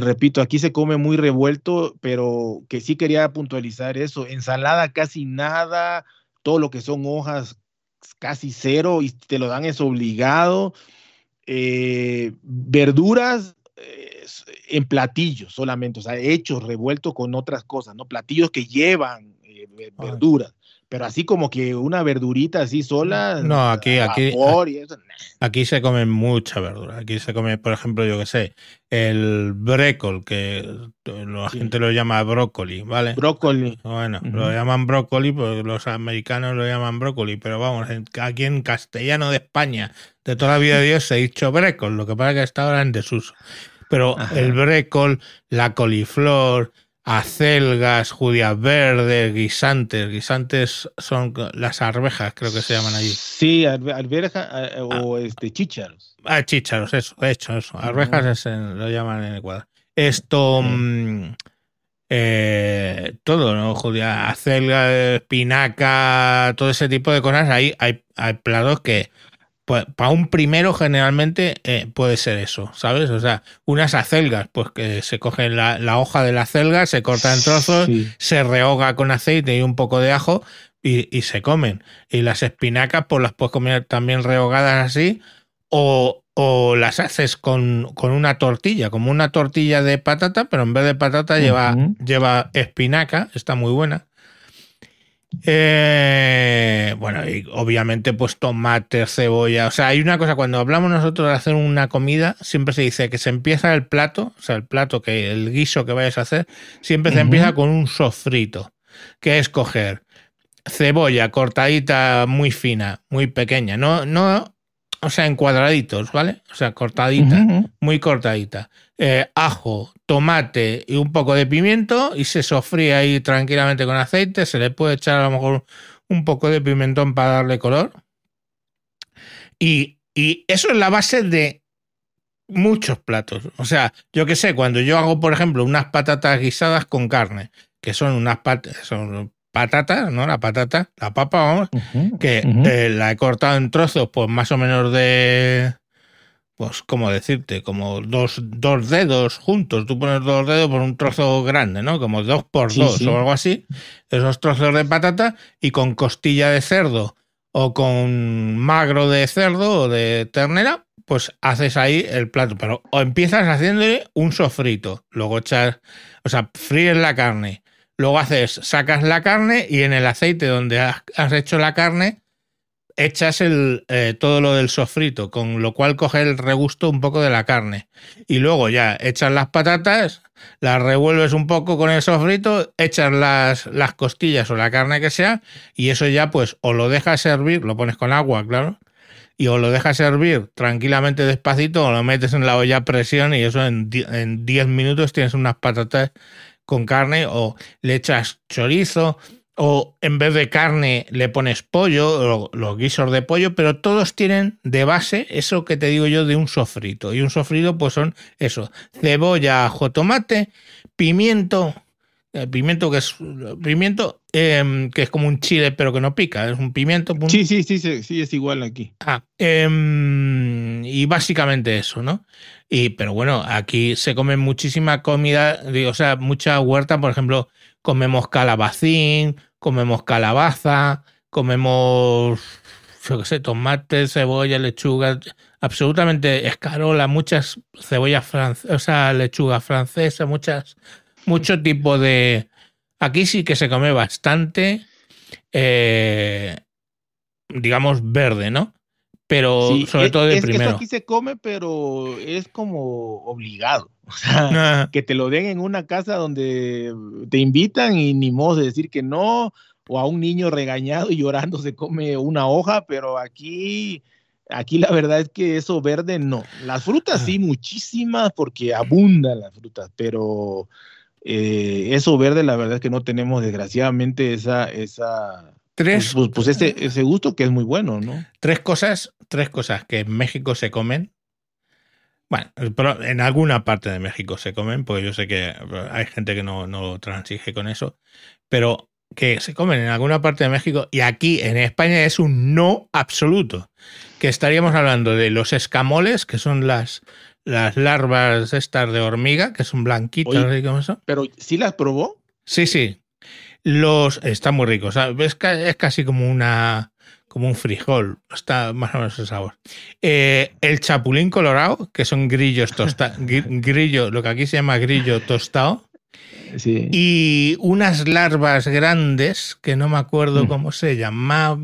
repito, aquí se come muy revuelto, pero que sí quería puntualizar eso. Ensalada casi nada, todo lo que son hojas casi cero y te lo dan es obligado. Eh, verduras en platillos solamente, o sea, hechos, revueltos con otras cosas, ¿no? Platillos que llevan eh, verduras. Pero así como que una verdurita así sola. No, aquí, aquí, aquí se come mucha verdura. Aquí se come, por ejemplo, yo que sé, el brécol, que la gente lo llama brócoli, ¿vale? Brócoli. Bueno, lo llaman brócoli, porque los americanos lo llaman brócoli, pero vamos, aquí en castellano de España, de toda la vida de Dios, se ha dicho brécol, lo que pasa es que está ahora en desuso. Pero el brécol, la coliflor, acelgas, judías verdes, guisantes. Guisantes son las arvejas, creo que se llaman allí. Sí, arvejas eh, o ah. este, chícharos. Ah, chícharos, eso, de hecho, eso. Arvejas lo llaman en Ecuador. Esto. Mm, eh, todo, ¿no? Judía, acelga, espinaca, todo ese tipo de cosas. Ahí hay, hay platos que pues para un primero generalmente eh, puede ser eso, ¿sabes? O sea, unas acelgas, pues que se coge la, hoja de la acelga, se corta en trozos, se rehoga con aceite y un poco de ajo y, se comen. Y las espinacas, pues las puedes comer también rehogadas así o, las haces con, una tortilla, como una tortilla de patata, pero en vez de patata lleva, lleva espinaca, está muy buena. Eh, bueno, y obviamente pues tomate, cebolla. O sea, hay una cosa, cuando hablamos nosotros de hacer una comida, siempre se dice que se empieza el plato, o sea, el plato, que el guiso que vayas a hacer, siempre se empieza con un sofrito, que es coger cebolla cortadita muy fina, muy pequeña, no, no, o sea, en cuadraditos, ¿vale? O sea, cortadita, muy cortadita. Eh, ajo, tomate y un poco de pimiento y se sofría ahí tranquilamente con aceite. Se le puede echar a lo mejor un poco de pimentón para darle color. Y, eso es la base de muchos platos. O sea, yo qué sé, cuando yo hago, por ejemplo, unas patatas guisadas con carne, que son unas son patatas, ¿no? La patata, la papa, vamos, que eh, la he cortado en trozos, pues más o menos de pues, ¿cómo decirte? Como dos, dos dedos juntos. Tú pones dos dedos por un trozo grande, ¿no? Como dos por dos o algo así. Esos trozos de patata y con costilla de cerdo o con magro de cerdo o de ternera, pues haces ahí el plato. Pero o empiezas haciéndole un sofrito. Luego echas, o sea, fríes la carne. Luego haces, sacas la carne y en el aceite donde has hecho la carne echas el, eh, todo lo del sofrito, con lo cual coge el regusto un poco de la carne. Y luego ya echas las patatas, las revuelves un poco con el sofrito, echas las, las costillas o la carne que sea, y eso ya pues o lo dejas servir, lo pones con agua, claro, y o lo dejas servir tranquilamente despacito o lo metes en la olla a presión y eso en 10 minutos tienes unas patatas con carne o le echas chorizo o en vez de carne le pones pollo, los guisos de pollo, pero todos tienen de base eso que te digo yo de un sofrito. Y un sofrito pues son eso, cebolla, ajo, tomate, pimiento, eh, pimiento que es pimiento em, que es como un chile pero que no pica, es un pimiento. Sí, sí, sí, sí, es igual aquí. Ah, em, y básicamente eso, ¿no? Y pero bueno, aquí se come muchísima comida, o sea, mucha huerta, por ejemplo, comemos calabacín, comemos calabaza, comemos, yo qué sé, tomate, cebolla, lechuga, absolutamente escarola, muchas cebollas francesas, o sea, lechuga francesa, muchas, mucho tipo de... Aquí sí que se come bastante, eh, digamos, verde, ¿no? Pero sobre todo de primero. aquí se come, pero es como obligado. O sea, que te lo den en una casa donde te invitan y ni modo de decir que no, o a un niño regañado y llorando se come una hoja, pero aquí, aquí la verdad es que eso verde no. Las frutas sí, muchísimas, porque abundan las frutas, pero eh, eso verde la verdad es que no tenemos desgraciadamente esa, esa Tres, pues, pues, pues ese, gusto que es muy bueno, ¿no? Tres cosas, tres cosas que en México se comen bueno, pero en alguna parte de México se comen, porque yo sé que hay gente que no, no transige con eso, pero que se comen en alguna parte de México y aquí en España es un no absoluto. Que estaríamos hablando de los escamoles, que son las, las larvas estas de hormiga, que son blanquitas, son? Pero ¿sí las probó? Sí, sí. Los, está muy rico. es casi como una como un frijol. Está más o menos el sabor. Eh, el chapulín colorado, que son grillos tostados, grillo, lo que aquí se llama grillo tostado. Y unas larvas grandes, que no me acuerdo mm. cómo se llamaban,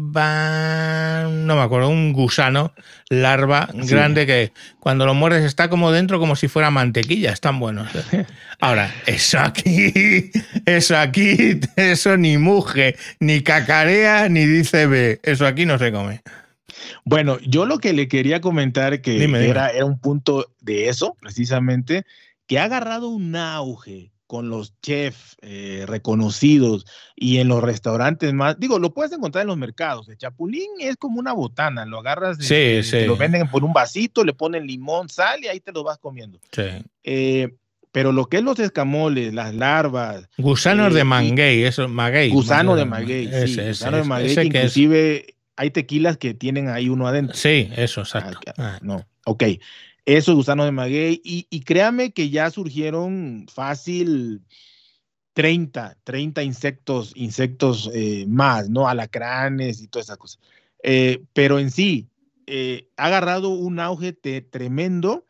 no me acuerdo, un gusano, larva grande que cuando lo muerdes está como dentro como si fuera mantequilla, están buenos. ¿eh? Ahora, eso aquí, eso aquí, eso ni muge, ni cacarea, ni dice ve, eso aquí no se come. Bueno, yo lo que le quería comentar que era, era un punto de eso, precisamente, que ha agarrado un auge con los chefs eh, reconocidos y en los restaurantes más, digo, lo puedes encontrar en los mercados. El chapulín es como una botana, lo agarras, sí, lo venden por un vasito, le ponen limón, sal y ahí te lo vas comiendo. Sí. Eh, pero lo que es los escamoles, las larvas. Gusanos de eh, manguey, eso, maguey. Gusano de maguey, sí. gusano de maguey, inclusive hay tequilas que tienen ahí uno adentro. Sí, eso, exacto. Ah, no, ok. Eso, gusano de maguey. Y, créame que ya surgieron fácil 30, 30 insectos, insectos eh, más, ¿no? Alacranes y todas esas cosas. Eh, pero en sí, eh, ha agarrado un auge tremendo.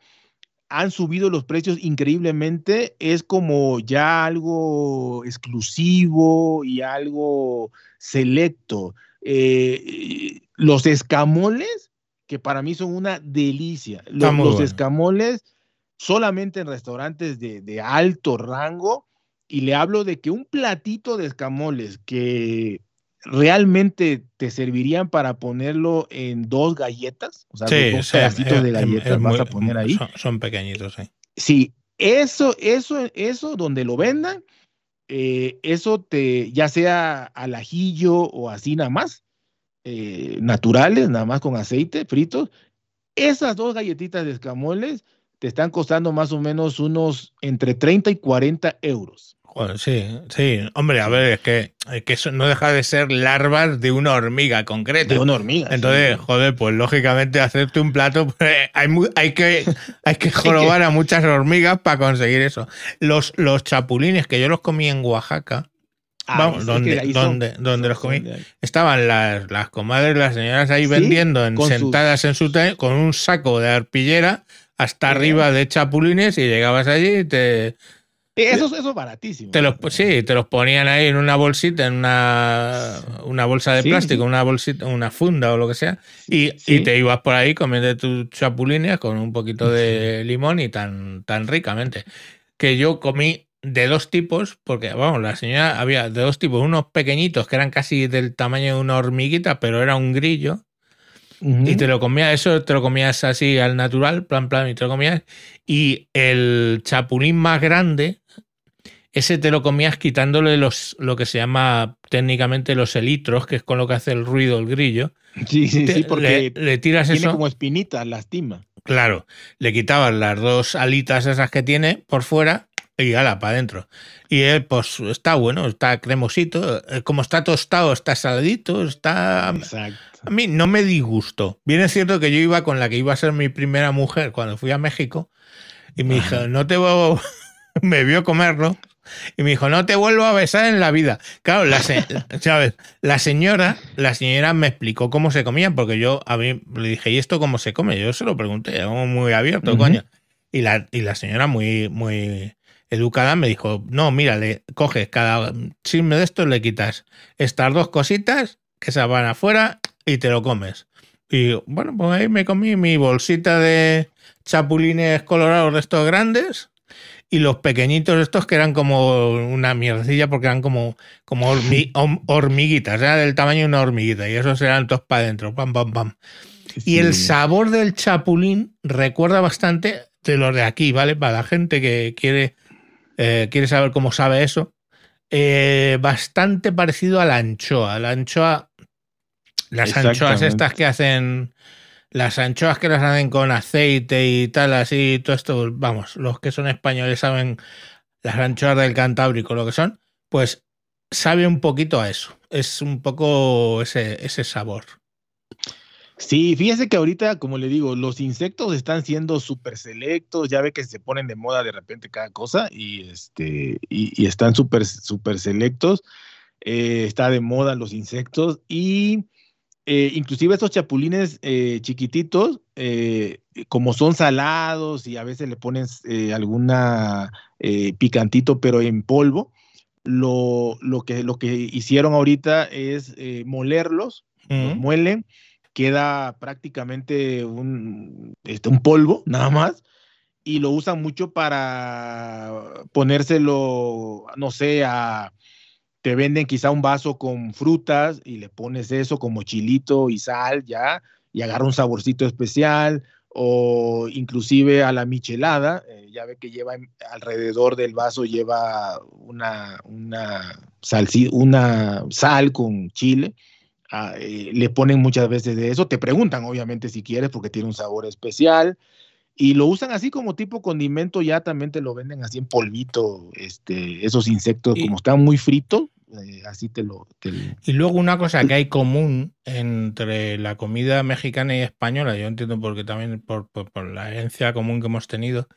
Han subido los precios increíblemente. Es como ya algo exclusivo y algo selecto. los escamoles que para mí son una delicia. Los, escamoles solamente en restaurantes de, alto rango, y le hablo de que un platito de escamoles que realmente te servirían para ponerlo en dos galletas, o sea, dos pedacitos de galletas vas a poner ahí. Son, pequeñitos, sí. Sí, eso, eso, eso, donde lo vendan, eh, eso te, ya sea al ajillo o así nada más, eh, naturales, nada más con aceite, fritos. Esas dos galletitas de escamoles te están costando más o menos unos entre 30 y 40 euros. sí, sí. Hombre, a ver, es que, que eso no deja de ser larvas de una hormiga concreta. De una hormiga. Entonces, joder, pues lógicamente hacerte un plato, pues, hay, hay, que, hay que jorobar a muchas hormigas para conseguir eso. Los, los chapulines que yo los comí en Oaxaca, Vamos, donde, donde, los comí. Estaban las, las comadres, las señoras ahí vendiendo, sentadas en su con un saco de arpillera hasta arriba de chapulines y llegabas allí y te. Eso, eso es baratísimo. Te los, sí, te los ponían ahí en una bolsita, en una, una bolsa de plástico, una bolsita, una funda o lo que sea, y, y, te ibas por ahí comiendo tus chapulines con un poquito de limón y tan, tan ricamente. Que yo comí de dos tipos, porque vamos, la señora había de dos tipos, unos pequeñitos que eran casi del tamaño de una hormiguita, pero era un grillo. Y te lo comías, eso te lo comías así al natural, plan, plan, y te lo comías. Y el chapulín más grande, ese te lo comías quitándole los, lo que se llama técnicamente los elitros, que es con lo que hace el ruido el grillo. Sí, sí, sí, porque le, tiras tiene como espinitas, lastima. Claro, le quitabas las dos alitas esas que tiene por fuera y ala, para adentro. Y él, pues está bueno, está cremosito. Eh, como está tostado, está saladito, está. A mí no me disgustó. Bien es cierto que yo iba con la que iba a ser mi primera mujer cuando fui a México. Y me dijo, no te voy. me vio comerlo. Y me dijo, no te vuelvo a besar en la vida. Claro, la, ¿sabes? la señora, la señora me explicó cómo se comía, porque yo a mí le dije, ¿y esto cómo se come? Yo se lo pregunté, como muy abierto, coño. Y la, y la señora muy, muy, educada me dijo, no, mira, le coges cada chisme de esto, le quitas estas dos cositas que se van afuera y te lo comes. Y bueno, pues ahí me comí mi bolsita de chapulines colorados de estos grandes y los pequeñitos estos que eran como una mierdecilla porque eran como, como hormiguitas, era del tamaño de una hormiguita y esos eran todos para adentro, pam, pam, pam. Y el sabor del chapulín recuerda bastante de los de aquí, ¿vale? Para la gente que quiere eh, ¿Quieres saber cómo sabe eso? Eh, bastante parecido a la anchoa. La anchoa, las anchoas estas que hacen, las anchoas que las hacen con aceite y tal, así, todo esto, vamos, los que son españoles saben las anchoas del Cantábrico, lo que son, pues sabe un poquito a eso. Es un poco ese, ese sabor. Sí, fíjese que ahorita, como le digo, los insectos están siendo súper selectos, ya ve que se ponen de moda de repente cada cosa y, este, y, están súper super selectos. Eh, está de moda los insectos y eh, inclusive estos chapulines eh, chiquititos, como son salados y a veces le pones alguna picantito, pero en polvo, lo, que, lo que hicieron ahorita es molerlos, los muelen, queda prácticamente un, este, un polvo, nada más, y lo usan mucho para ponérselo, no sé, te venden quizá un vaso con frutas y le pones eso como chilito y sal ya, y agarra un saborcito especial, o inclusive a la michelada, eh, ya ve que lleva alrededor del vaso lleva una, una, una sal con chile, ah, eh, le ponen muchas veces de eso, te preguntan obviamente si quieres porque tiene un sabor especial, y lo usan así como tipo condimento, ya también te lo venden así en polvito, este, esos insectos, como están muy fritos, eh, así te lo, Y luego una cosa que hay común entre la comida mexicana y española, yo entiendo porque también por, la herencia común que hemos tenido,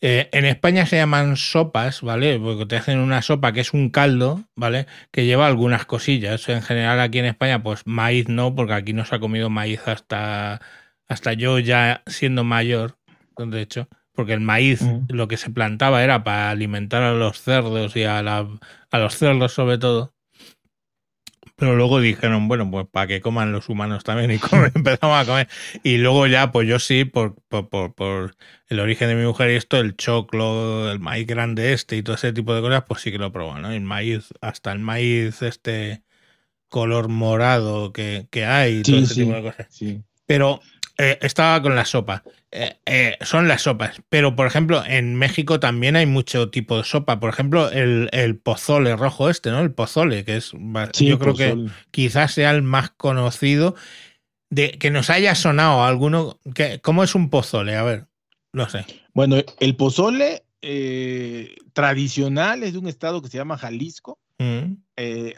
eh, en España se llaman sopas, ¿vale? Porque te hacen una sopa que es un caldo, ¿vale? Que lleva algunas cosillas. En general aquí en España, pues maíz no, porque aquí no se ha comido maíz hasta hasta yo ya siendo mayor, de hecho, porque el maíz lo que se plantaba era para alimentar a los cerdos y a, a los cerdos sobre todo. Pero luego dijeron, bueno, pues para que coman los humanos también y empezamos a comer. Y luego ya, pues yo sí, por, por, por, el origen de mi mujer y esto, el choclo, el maíz grande este y todo ese tipo de cosas, pues sí que lo probó, ¿no? El maíz, hasta el maíz este color morado que, hay y todo ese tipo de cosas. Sí. Pero eh, estaba con la sopa. Eh, eh, son las sopas. Pero, por ejemplo, en México también hay mucho tipo de sopa. Por ejemplo, el, pozole rojo este, ¿no? El pozole, que es. yo creo que quizás sea el más conocido. De que nos haya sonado alguno. Que, ¿Cómo es un pozole? A ver, no sé. Bueno, el pozole tradicional es de un estado que se llama Jalisco. Mm.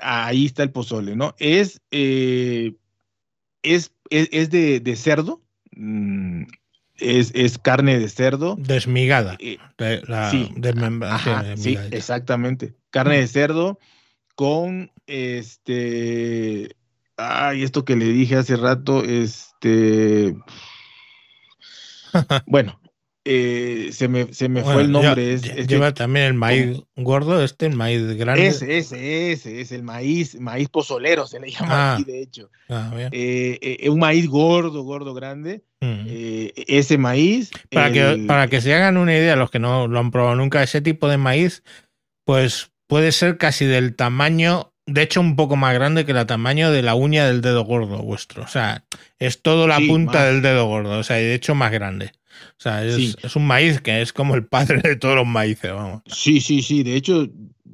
ahí está el pozole, ¿no? Es, es, es, de, de, cerdo, Mm, es, carne de cerdo. Desmigada. Eh, sí, sí, exactamente. Carne de cerdo con este. Ay, esto que le dije hace rato, este. bueno, eh, se me, se me fue el nombre. es, lleva también el maíz gordo, este, el maíz grande. Ese, ese, ese, es el maíz, maíz pozolero, se le llama ah. aquí, de hecho. Ah, eh, eh, un maíz gordo, gordo, grande. Ese maíz. Para, que, para que se hagan una idea, los que no lo han probado nunca, ese tipo de maíz, pues puede ser casi del tamaño de hecho un poco más grande que el tamaño de la uña del dedo gordo vuestro. O sea, es todo la punta del dedo gordo, o sea, de hecho más grande. O sea, es, un maíz que es como el padre de todos los maíces, vamos. Sí, sí, sí, de hecho,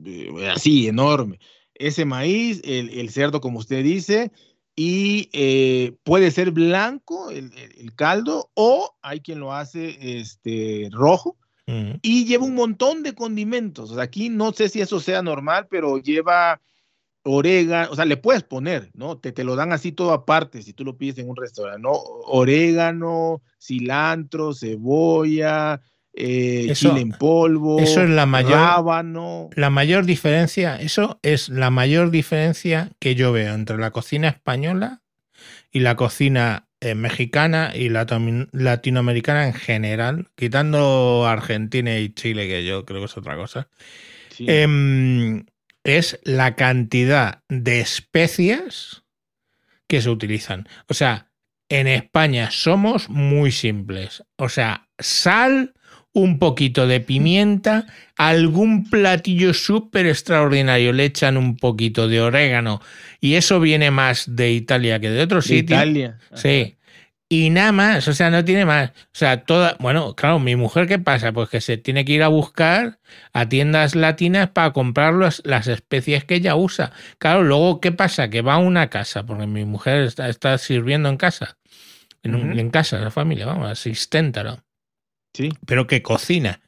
eh, así, enorme. Ese maíz, el, cerdo, como usted dice, y eh, puede ser blanco el, caldo o hay quien lo hace este, rojo y lleva un montón de condimentos. aquí no sé si eso sea normal, pero lleva orégano, o sea, le puedes poner, ¿no? Te, te lo dan así todo aparte si tú lo pides en un restaurante, ¿no? Orégano, cilantro, cebolla, eh, chile en polvo, eso es la mayor, La mayor diferencia, eso es la mayor diferencia que yo veo entre la cocina española y la cocina eh, mexicana y la latinoamericana en general, quitando Argentina y Chile, que yo creo que es otra cosa. Sí. Em, es la cantidad de especias que se utilizan. O sea, en España somos muy simples. O sea, sal, un poquito de pimienta, algún platillo súper extraordinario, le echan un poquito de orégano y eso viene más de Italia que de otros sitios. Italia. Sí y nada más, o sea, no tiene más. O sea, toda, bueno, claro, mi mujer, ¿qué pasa? Pues que se tiene que ir a buscar a tiendas latinas para comprar las especies que ella usa. Claro, luego, ¿qué pasa? Que va a una casa, porque mi mujer está, sirviendo en casa, en, en casa, la familia, vamos, asistente, ¿no? Sí. Pero que cocina.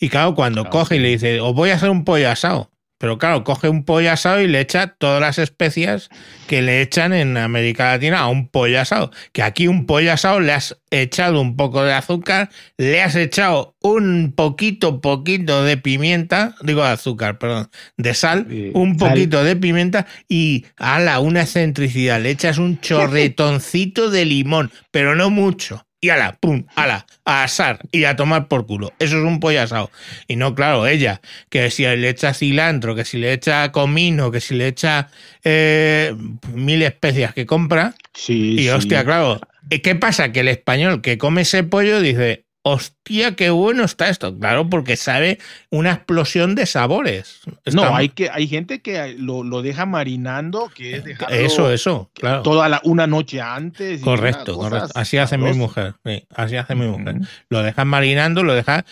Y claro, cuando coge y le dice, os voy a hacer un pollo asado, Pero claro, coge un pollo asado y le echa todas las especias que le echan en América Latina a un pollo asado. Que aquí un pollo asado le has echado un poco de azúcar, le has echado un poquito, poquito de pimienta, digo de azúcar, perdón, de sal, un poquito de pimienta y ala, una excentricidad. Le echas un chorretoncito de limón, pero no mucho y ala, pum, ala, a asar y a tomar por culo. Eso es un pollo asado. Y no, claro, ella, que si le echa cilantro, que si le echa comino, que si le echa eh, mil especias que compra. Sí. Y hostia, claro. ¿Qué pasa? Que el español que come ese pollo dice, hostia, qué bueno está esto. Claro, porque sabe una explosión de sabores. no, hay, que, hay gente que lo, deja marinando, que es Eso, eso, claro. Toda la, una noche antes. Correcto, correcto. Así hace mi mujer. así hace mi mujer. Lo deja marinando, lo deja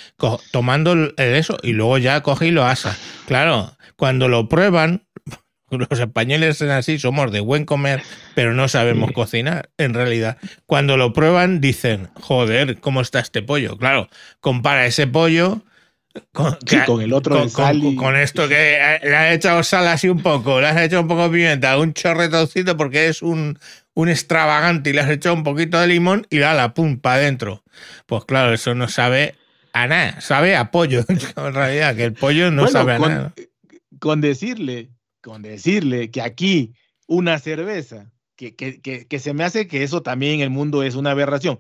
tomando el, eso y luego ya coge y lo asa. Claro, cuando lo prueban, los españoles son así, somos de buen comer, pero no sabemos cocinar, en realidad. Cuando lo prueban dicen, joder, ¿cómo está este pollo? Claro, compara ese pollo con, el otro con, esto que le has echado sal así un poco, le has echado un poco de pimienta, un chorretoncito porque es un, un extravagante y le has echado un poquito de limón y la pum, para adentro. Pues claro, eso no sabe a nada, sabe a pollo, en realidad, que el pollo no sabe a nada. Con decirle con decirle que aquí una cerveza, que, que, que, se me hace que eso también en el mundo es una aberración,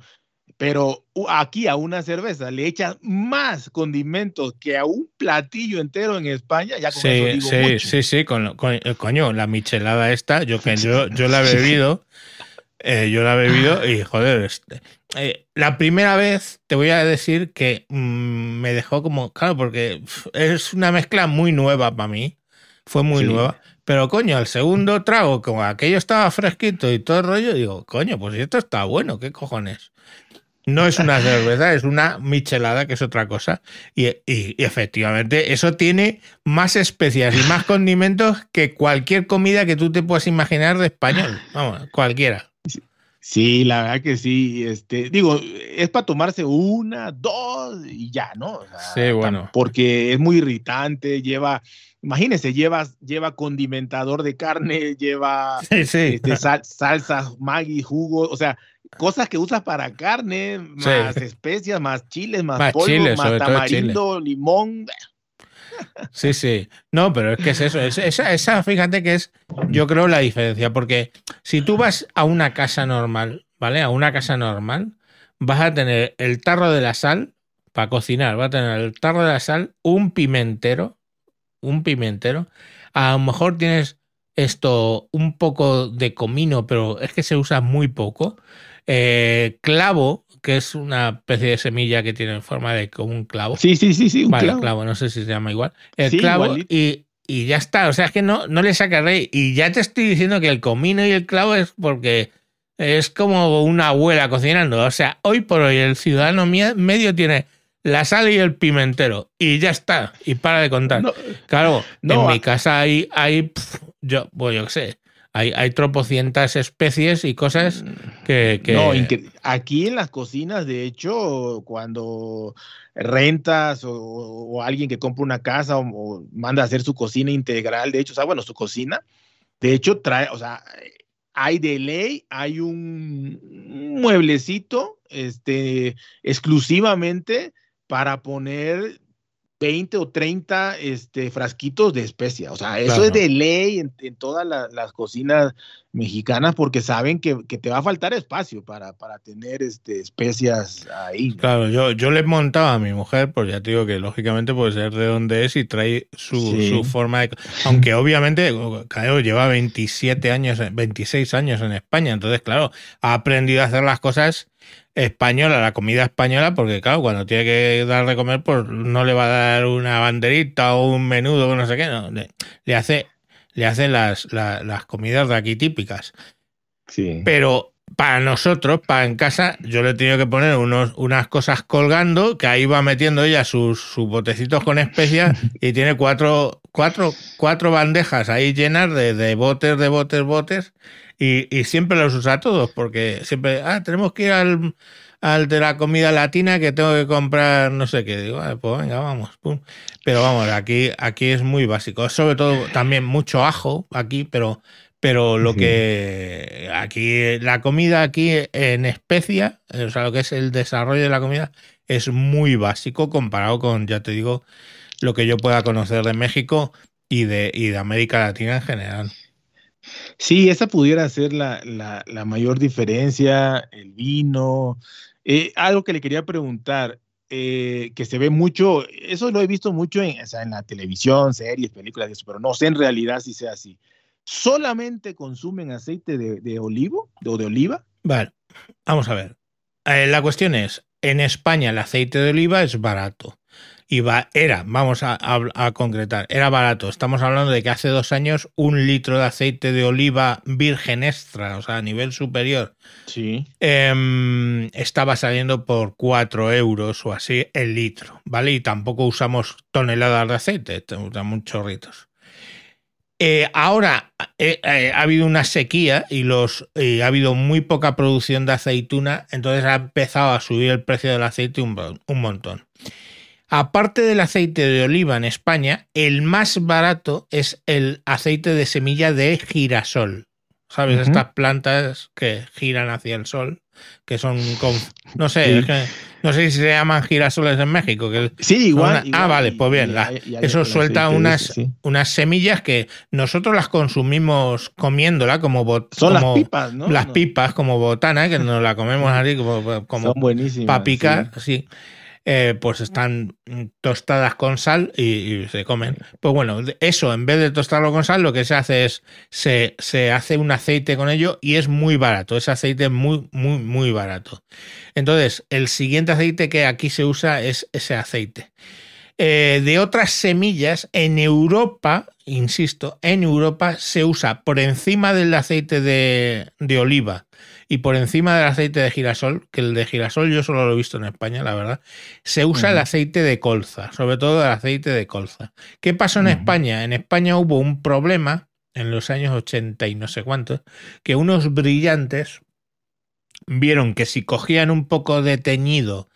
pero aquí a una cerveza le echas más condimentos que a un platillo entero en España, ya con sí, eso digo sí, mucho. sí, sí, con, eh, coño, la michelada esta, yo, yo, yo la he bebido, eh, yo la he bebido y joder, este, eh, la primera vez te voy a decir que mm, me dejó como, claro, porque es una mezcla muy nueva para mí fue muy nueva. Pero coño, al segundo trago, como aquello estaba fresquito y todo el rollo, digo, coño, pues esto está bueno, ¿qué cojones? No es una cerveza, es una michelada, que es otra cosa. Y, efectivamente, eso tiene más especias y más condimentos que cualquier comida que tú te puedas imaginar de español. Vamos, cualquiera. Sí, la verdad que sí. Este, digo, es para tomarse una, dos y ya, ¿no? sí, bueno. Porque es muy irritante, lleva imagínese, lleva, lleva condimentador de carne, lleva Este, salsas, Maggi, jugo, o sea, cosas que usas para carne, más especias, más chiles, más, polvo, más tamarindo, limón. Sí, sí. No, pero es que es eso. esa, esa, fíjate que es, yo creo, la diferencia. Porque si tú vas a una casa normal, ¿vale? A una casa normal, vas a tener el tarro de la sal para cocinar, vas a tener el tarro de la sal, un pimentero, un pimentero. A lo mejor tienes esto, un poco de comino, pero es que se usa muy poco. Eh, clavo, que es una especie de semilla que tiene forma de como un clavo. Sí, sí, sí, sí. Un clavo. no sé si se llama igual. El clavo y, y, ya está. O sea, es que no, no le saca rey. Y ya te estoy diciendo que el comino y el clavo es porque es como una abuela cocinando. O sea, hoy por hoy el ciudadano medio tiene la sal y el pimentero y ya está y para de contar. claro, en mi casa hay, hay yo, pues yo qué sé, hay, hay tropocientas especies y cosas mm. que... No, aquí en las cocinas, de hecho, cuando rentas o, alguien que compra una casa o, manda a hacer su cocina integral, de hecho, o sea, bueno, su cocina, de hecho trae, o sea, hay de ley, hay un mueblecito este, exclusivamente para poner 20 o 30 este, frasquitos de especia. O sea, eso es de ley en, todas las cocinas mexicanas porque saben que, te va a faltar espacio para, para tener este, especias ahí. Claro, yo, yo le montaba a mi mujer, pues ya te digo que lógicamente puede ser de donde es y trae su, forma de... Aunque obviamente, claro, lleva 27 años, 26 años en España, entonces claro, ha aprendido a hacer las cosas española, la comida española, porque claro, cuando tiene que dar de comer, pues no le va a dar una banderita o un menudo o no sé qué, no, le, hace, le hace las, las, comidas de aquí típicas. Sí. Pero para nosotros, para en casa, yo le he tenido que poner unos, unas cosas colgando, que ahí va metiendo ella sus, sus botecitos con especias y tiene cuatro, cuatro, cuatro bandejas ahí llenas de, de botes, de botes, botes y, siempre los usa todos, porque siempre, ah, tenemos que ir al, al de la comida latina que tengo que comprar no sé qué. Digo, pues venga, vamos. Pero vamos, aquí, aquí es muy básico. Sobre todo también mucho ajo aquí, pero, pero lo que aquí, la comida aquí en especia, o sea, lo que es el desarrollo de la comida, es muy básico comparado con, ya te digo, lo que yo pueda conocer de México y de, y de América Latina en general. Sí, esa pudiera ser la, la, mayor diferencia, el vino. Eh, algo que le quería preguntar, eh, que se ve mucho, eso lo he visto mucho en, en la televisión, series, películas, eso, pero no sé en realidad si sea así. ¿Solamente consumen aceite de, de olivo o de oliva? Vale, vamos a ver. Eh, la cuestión es, en España el aceite de oliva es barato era, vamos a, concretar, era barato. Estamos hablando de que hace dos años un litro de aceite de oliva virgen extra, o sea, a nivel superior, sí. Em, estaba saliendo por cuatro euros o así el litro, ¿vale? Y tampoco usamos toneladas de aceite, usamos chorritos. Eh, ahora eh, eh, ha habido una sequía y los ha habido muy poca producción de aceituna, entonces ha empezado a subir el precio del aceite un, un montón. Aparte del aceite de oliva en España, el más barato es el aceite de semilla de girasol. ¿Sabes? Estas plantas que giran hacia el sol, que son no sé, no sé si se llaman girasoles en México. Que sí, igual, Ah, vale, pues bien. eso suelta unas, unas semillas que nosotros las consumimos comiéndola como Son las pipas, ¿no? Las pipas como botana, que nos la comemos así como, como para picar, sí. Eh, pues están tostadas con sal y, se comen. Pues bueno, eso en vez de tostarlo con sal, lo que se hace es se, se, hace un aceite con ello y es muy barato. Ese aceite es muy, muy, muy barato. Entonces, el siguiente aceite que aquí se usa es ese aceite. Eh, de otras semillas, en Europa, insisto, en Europa se usa por encima del aceite de, de oliva y por encima del aceite de girasol, que el de girasol yo solo lo he visto en España, la verdad, se usa el aceite de colza, sobre todo el aceite de colza. ¿Qué pasó en España? En España hubo un problema en los años 80 y no sé cuántos, que unos brillantes vieron que si cogían un poco de teñido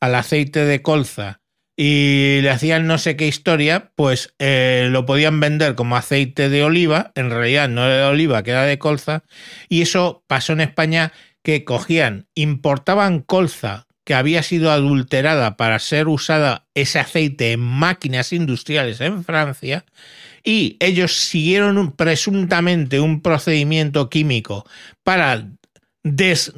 al aceite de colza y le hacían no sé qué historia, pues eh, lo podían vender como aceite de oliva, en realidad no era de oliva, que era de colza, y eso pasó en España que cogían, importaban colza que había sido adulterada para ser usada ese aceite en máquinas industriales en Francia, y ellos siguieron presuntamente un procedimiento químico para, des,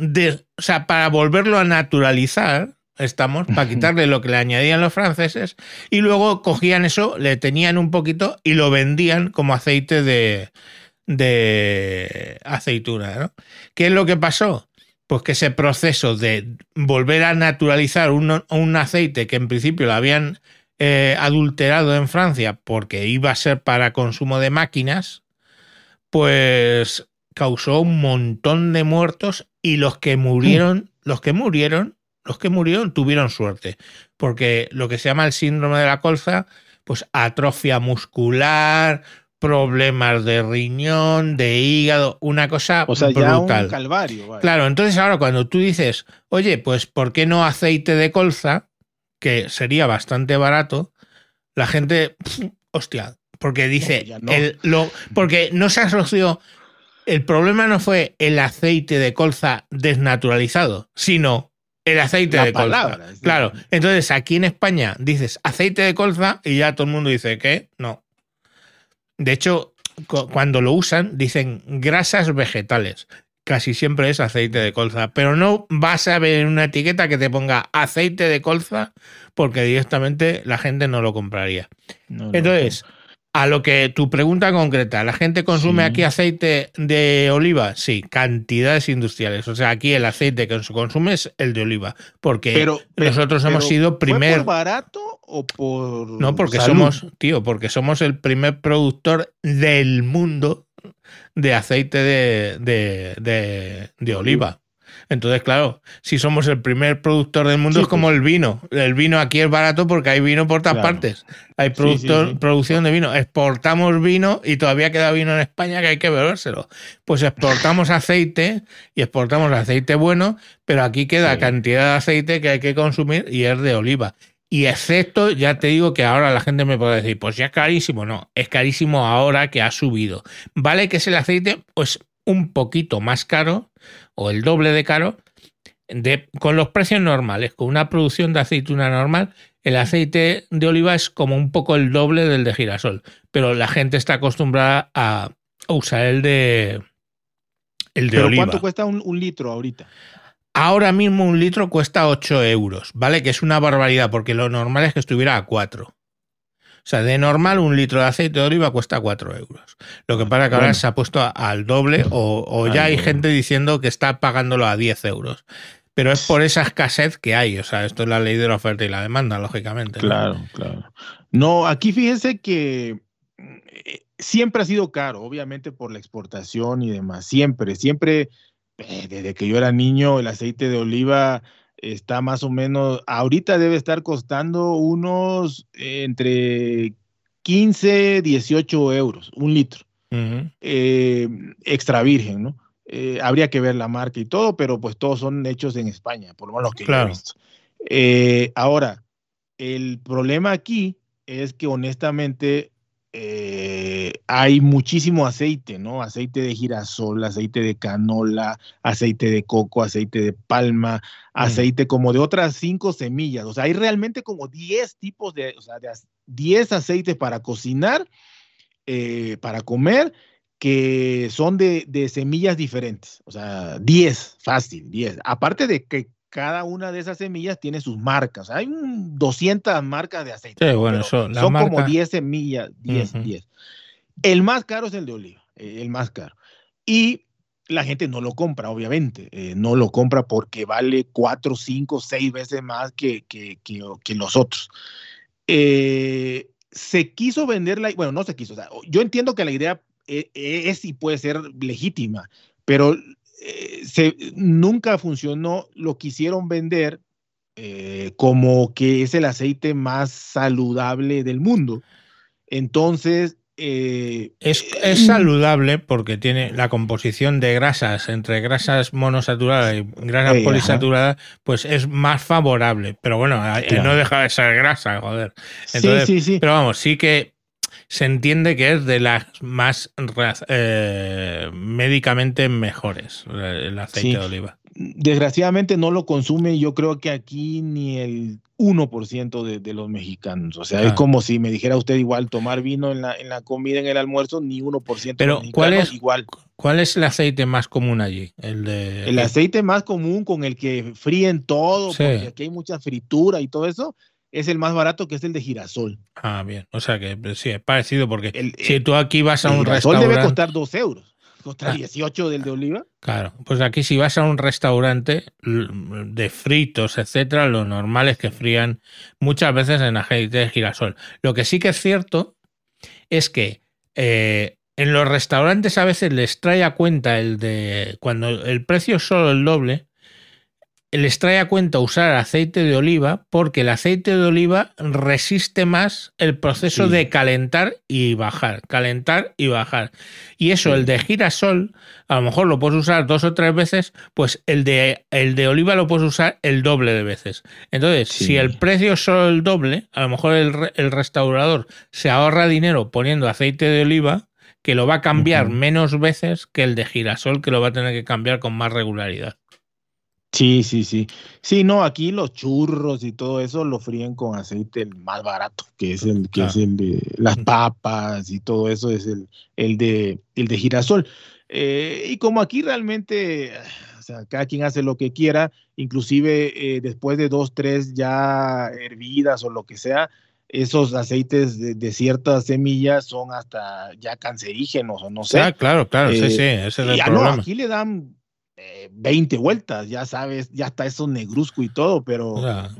o sea, para volverlo a naturalizar, estamos, para quitarle lo que le añadían los franceses, y luego cogían eso, le tenían un poquito y lo vendían como aceite de, de aceituna. ¿no? ¿Qué es lo que pasó? Pues que ese proceso de volver a naturalizar un, un aceite que en principio lo habían eh, adulterado en Francia porque iba a ser para consumo de máquinas, pues causó un montón de muertos y los que murieron, los que murieron los que murieron tuvieron suerte, porque lo que se llama el síndrome de la colza, pues atrofia muscular, problemas de riñón, de hígado, una cosa o sea, Ya un calvario. Claro, entonces ahora cuando tú dices, oye, pues ¿por qué no aceite de colza? Que sería bastante barato, la gente, hostia, porque dice, lo, porque no se asoció, el problema no fue el aceite de colza desnaturalizado, sino el aceite de colza. Claro. Entonces, aquí en España dices aceite de colza y ya todo el mundo dice que no. De hecho, cuando lo usan, dicen grasas vegetales. Casi siempre es aceite de colza. Pero no vas a ver en una etiqueta que te ponga aceite de colza porque directamente la gente no lo compraría. Entonces, a lo que tu pregunta concreta, ¿la gente consume aquí aceite de oliva? Sí, cantidades industriales. O sea, aquí el aceite que se consume es el de oliva. Porque nosotros hemos sido primer. ¿Por barato o por.? No, porque somos, tío, porque somos el primer productor del mundo de aceite de, de, de oliva. Entonces, claro, si somos el primer productor del mundo es como pues. el vino. El vino aquí es barato porque hay vino por todas partes. Hay producción de vino. Exportamos vino y todavía queda vino en España que hay que bebérselo. Pues exportamos aceite y exportamos aceite bueno, pero aquí queda cantidad de aceite que hay que consumir y es de oliva. Y excepto, ya te digo que ahora la gente me puede decir, pues ya es carísimo. No, es carísimo ahora que ha subido. Vale que es el aceite, pues un poquito más caro o el doble de caro de, con los precios normales, con una producción de aceituna normal, el aceite de oliva es como un poco el doble del de girasol, pero la gente está acostumbrada a usar el de el de oliva. ¿Cuánto cuesta un, litro ahorita? Ahora mismo un litro cuesta 8 euros, ¿vale? Que es una barbaridad, porque lo normal es que estuviera a 4. O sea, de normal un litro de aceite de oliva cuesta 4 euros. Lo que pasa que ahora se ha puesto al doble o, ya hay gente diciendo que está pagándolo a 10 euros. Pero es por esa escasez que hay. O sea, esto es la ley de la oferta y la demanda, lógicamente. Claro, claro. No, aquí fíjense que eh, siempre ha sido caro, obviamente por la exportación y demás. Siempre, siempre, eh, desde que yo era niño, el aceite de oliva está más o menos, ahorita debe estar costando unos eh, entre 15, 18 euros, un litro. Eh, extra virgen, ¿no? Eh, habría que ver la marca y todo, pero pues todos son hechos en España, por lo menos que he visto. ahora, el problema aquí es que honestamente eh, hay muchísimo aceite, ¿no? Aceite de girasol, aceite de canola, aceite de coco, aceite de palma, aceite como de otras cinco semillas. O sea, hay realmente como 10 tipos de, o sea, 10 aceites para cocinar, eh, para comer, que son de, de, semillas diferentes. O sea, 10, fácil, 10. Aparte de que cada una de esas semillas tiene sus marcas. Hay 200 marcas de aceite. Sí, bueno, son como 10 semillas, 10, 10. El más caro es el de oliva, eh, el más caro. Y la gente no lo compra, obviamente. Eh, no lo compra porque vale 4, 5, 6 veces más que, que, que, los otros. Eh, se quiso venderla, bueno, no se quiso. yo entiendo que la idea es y puede ser legítima, pero eh, se, nunca funcionó, lo quisieron vender eh, como que es el aceite más saludable del mundo. Entonces... Eh, es, es, saludable porque tiene la composición de grasas entre grasas monosaturadas y grasas polisaturadas, pues es más favorable. Pero bueno, no deja de ser grasa, joder. Entonces, sí, sí, sí. Pero vamos, sí que se entiende que es de las más eh, médicamente mejores, el aceite de oliva. Desgraciadamente no lo consume yo creo que aquí ni el 1% de, de, los mexicanos. O sea, es como si me dijera usted igual tomar vino en la, en la comida, en el almuerzo, ni 1% Pero de ¿cuál es, igual. ¿Cuál es el aceite más común allí? El, de, el aceite más común con el que fríen todo, porque aquí hay mucha fritura y todo eso, es el más barato, que es el de girasol. Ah, bien. O sea que sí, es parecido porque si tú aquí vas a un restaurante. debe costar 2 euros. Contra 18 ah. del de oliva. Claro, pues aquí si vas a un restaurante de fritos, etcétera, lo normal es que frían muchas veces en aceite de girasol. Lo que sí que es cierto es que eh, en los restaurantes a veces les trae a cuenta el de cuando el precio es solo el doble, les trae a cuenta usar aceite de oliva porque el aceite de oliva resiste más el proceso de calentar y bajar, calentar y bajar. Y eso, el de girasol, a lo mejor lo puedes usar dos o tres veces, pues el de, el de oliva lo puedes usar el doble de veces. Entonces, si el precio es solo el doble, a lo mejor el, restaurador se ahorra dinero poniendo aceite de oliva que lo va a cambiar menos veces que el de girasol, que lo va a tener que cambiar con más regularidad. Sí, sí, sí. Sí, no, aquí los churros y todo eso lo fríen con aceite más barato, que es el que es el de las papas y todo eso es el, el de el de girasol. Eh, y como aquí realmente, o sea, cada quien hace lo que quiera, inclusive eh, después de dos, tres ya hervidas o lo que sea, esos aceites de, ciertas semillas son hasta ya cancerígenos o no sé. Ah, claro, claro, sí, sí, ese es el problema. aquí le dan 20 vueltas, ya sabes, ya está eso negruzco y todo, pero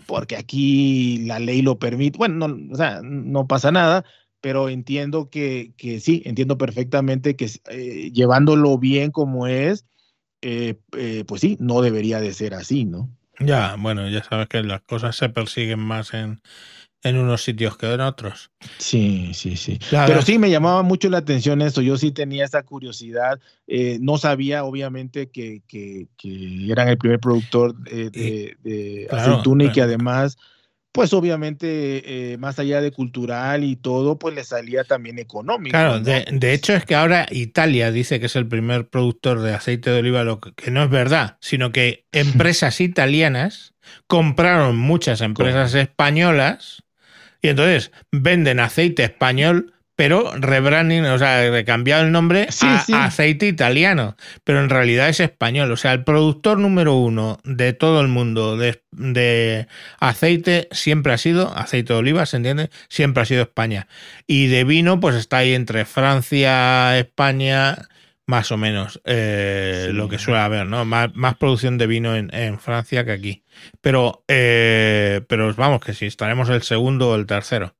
porque aquí la ley lo permite, bueno, no, o sea, no pasa nada, pero entiendo que, que sí, entiendo perfectamente que eh, llevándolo bien como es, eh, eh, pues sí, no debería de ser así, ¿no? Ya, bueno, ya sabes que las cosas se persiguen más en, en unos sitios que en otros. Sí, sí, sí. Pero sí me llamaba mucho la atención eso. Yo sí tenía esa curiosidad. Eh, no sabía, obviamente, que, que, eran el primer productor de, de, aceituna y que además pues obviamente eh, más allá de cultural y todo, pues le salía también económico. Claro, de, hecho es que ahora Italia dice que es el primer productor de aceite de oliva, lo que, no es verdad, sino que empresas italianas compraron muchas empresas españolas y entonces venden aceite español pero rebranding, o sea, cambiado el nombre a aceite italiano, pero en realidad es español. O sea, el productor número uno de todo el mundo de, aceite siempre ha sido, aceite de oliva, ¿se entiende? Siempre ha sido España. Y de vino, pues está ahí entre Francia, España, más o menos, eh, lo que suele haber, ¿no? Más, producción de vino en, Francia que aquí. Pero, eh, pero vamos, que si estaremos el segundo o el tercero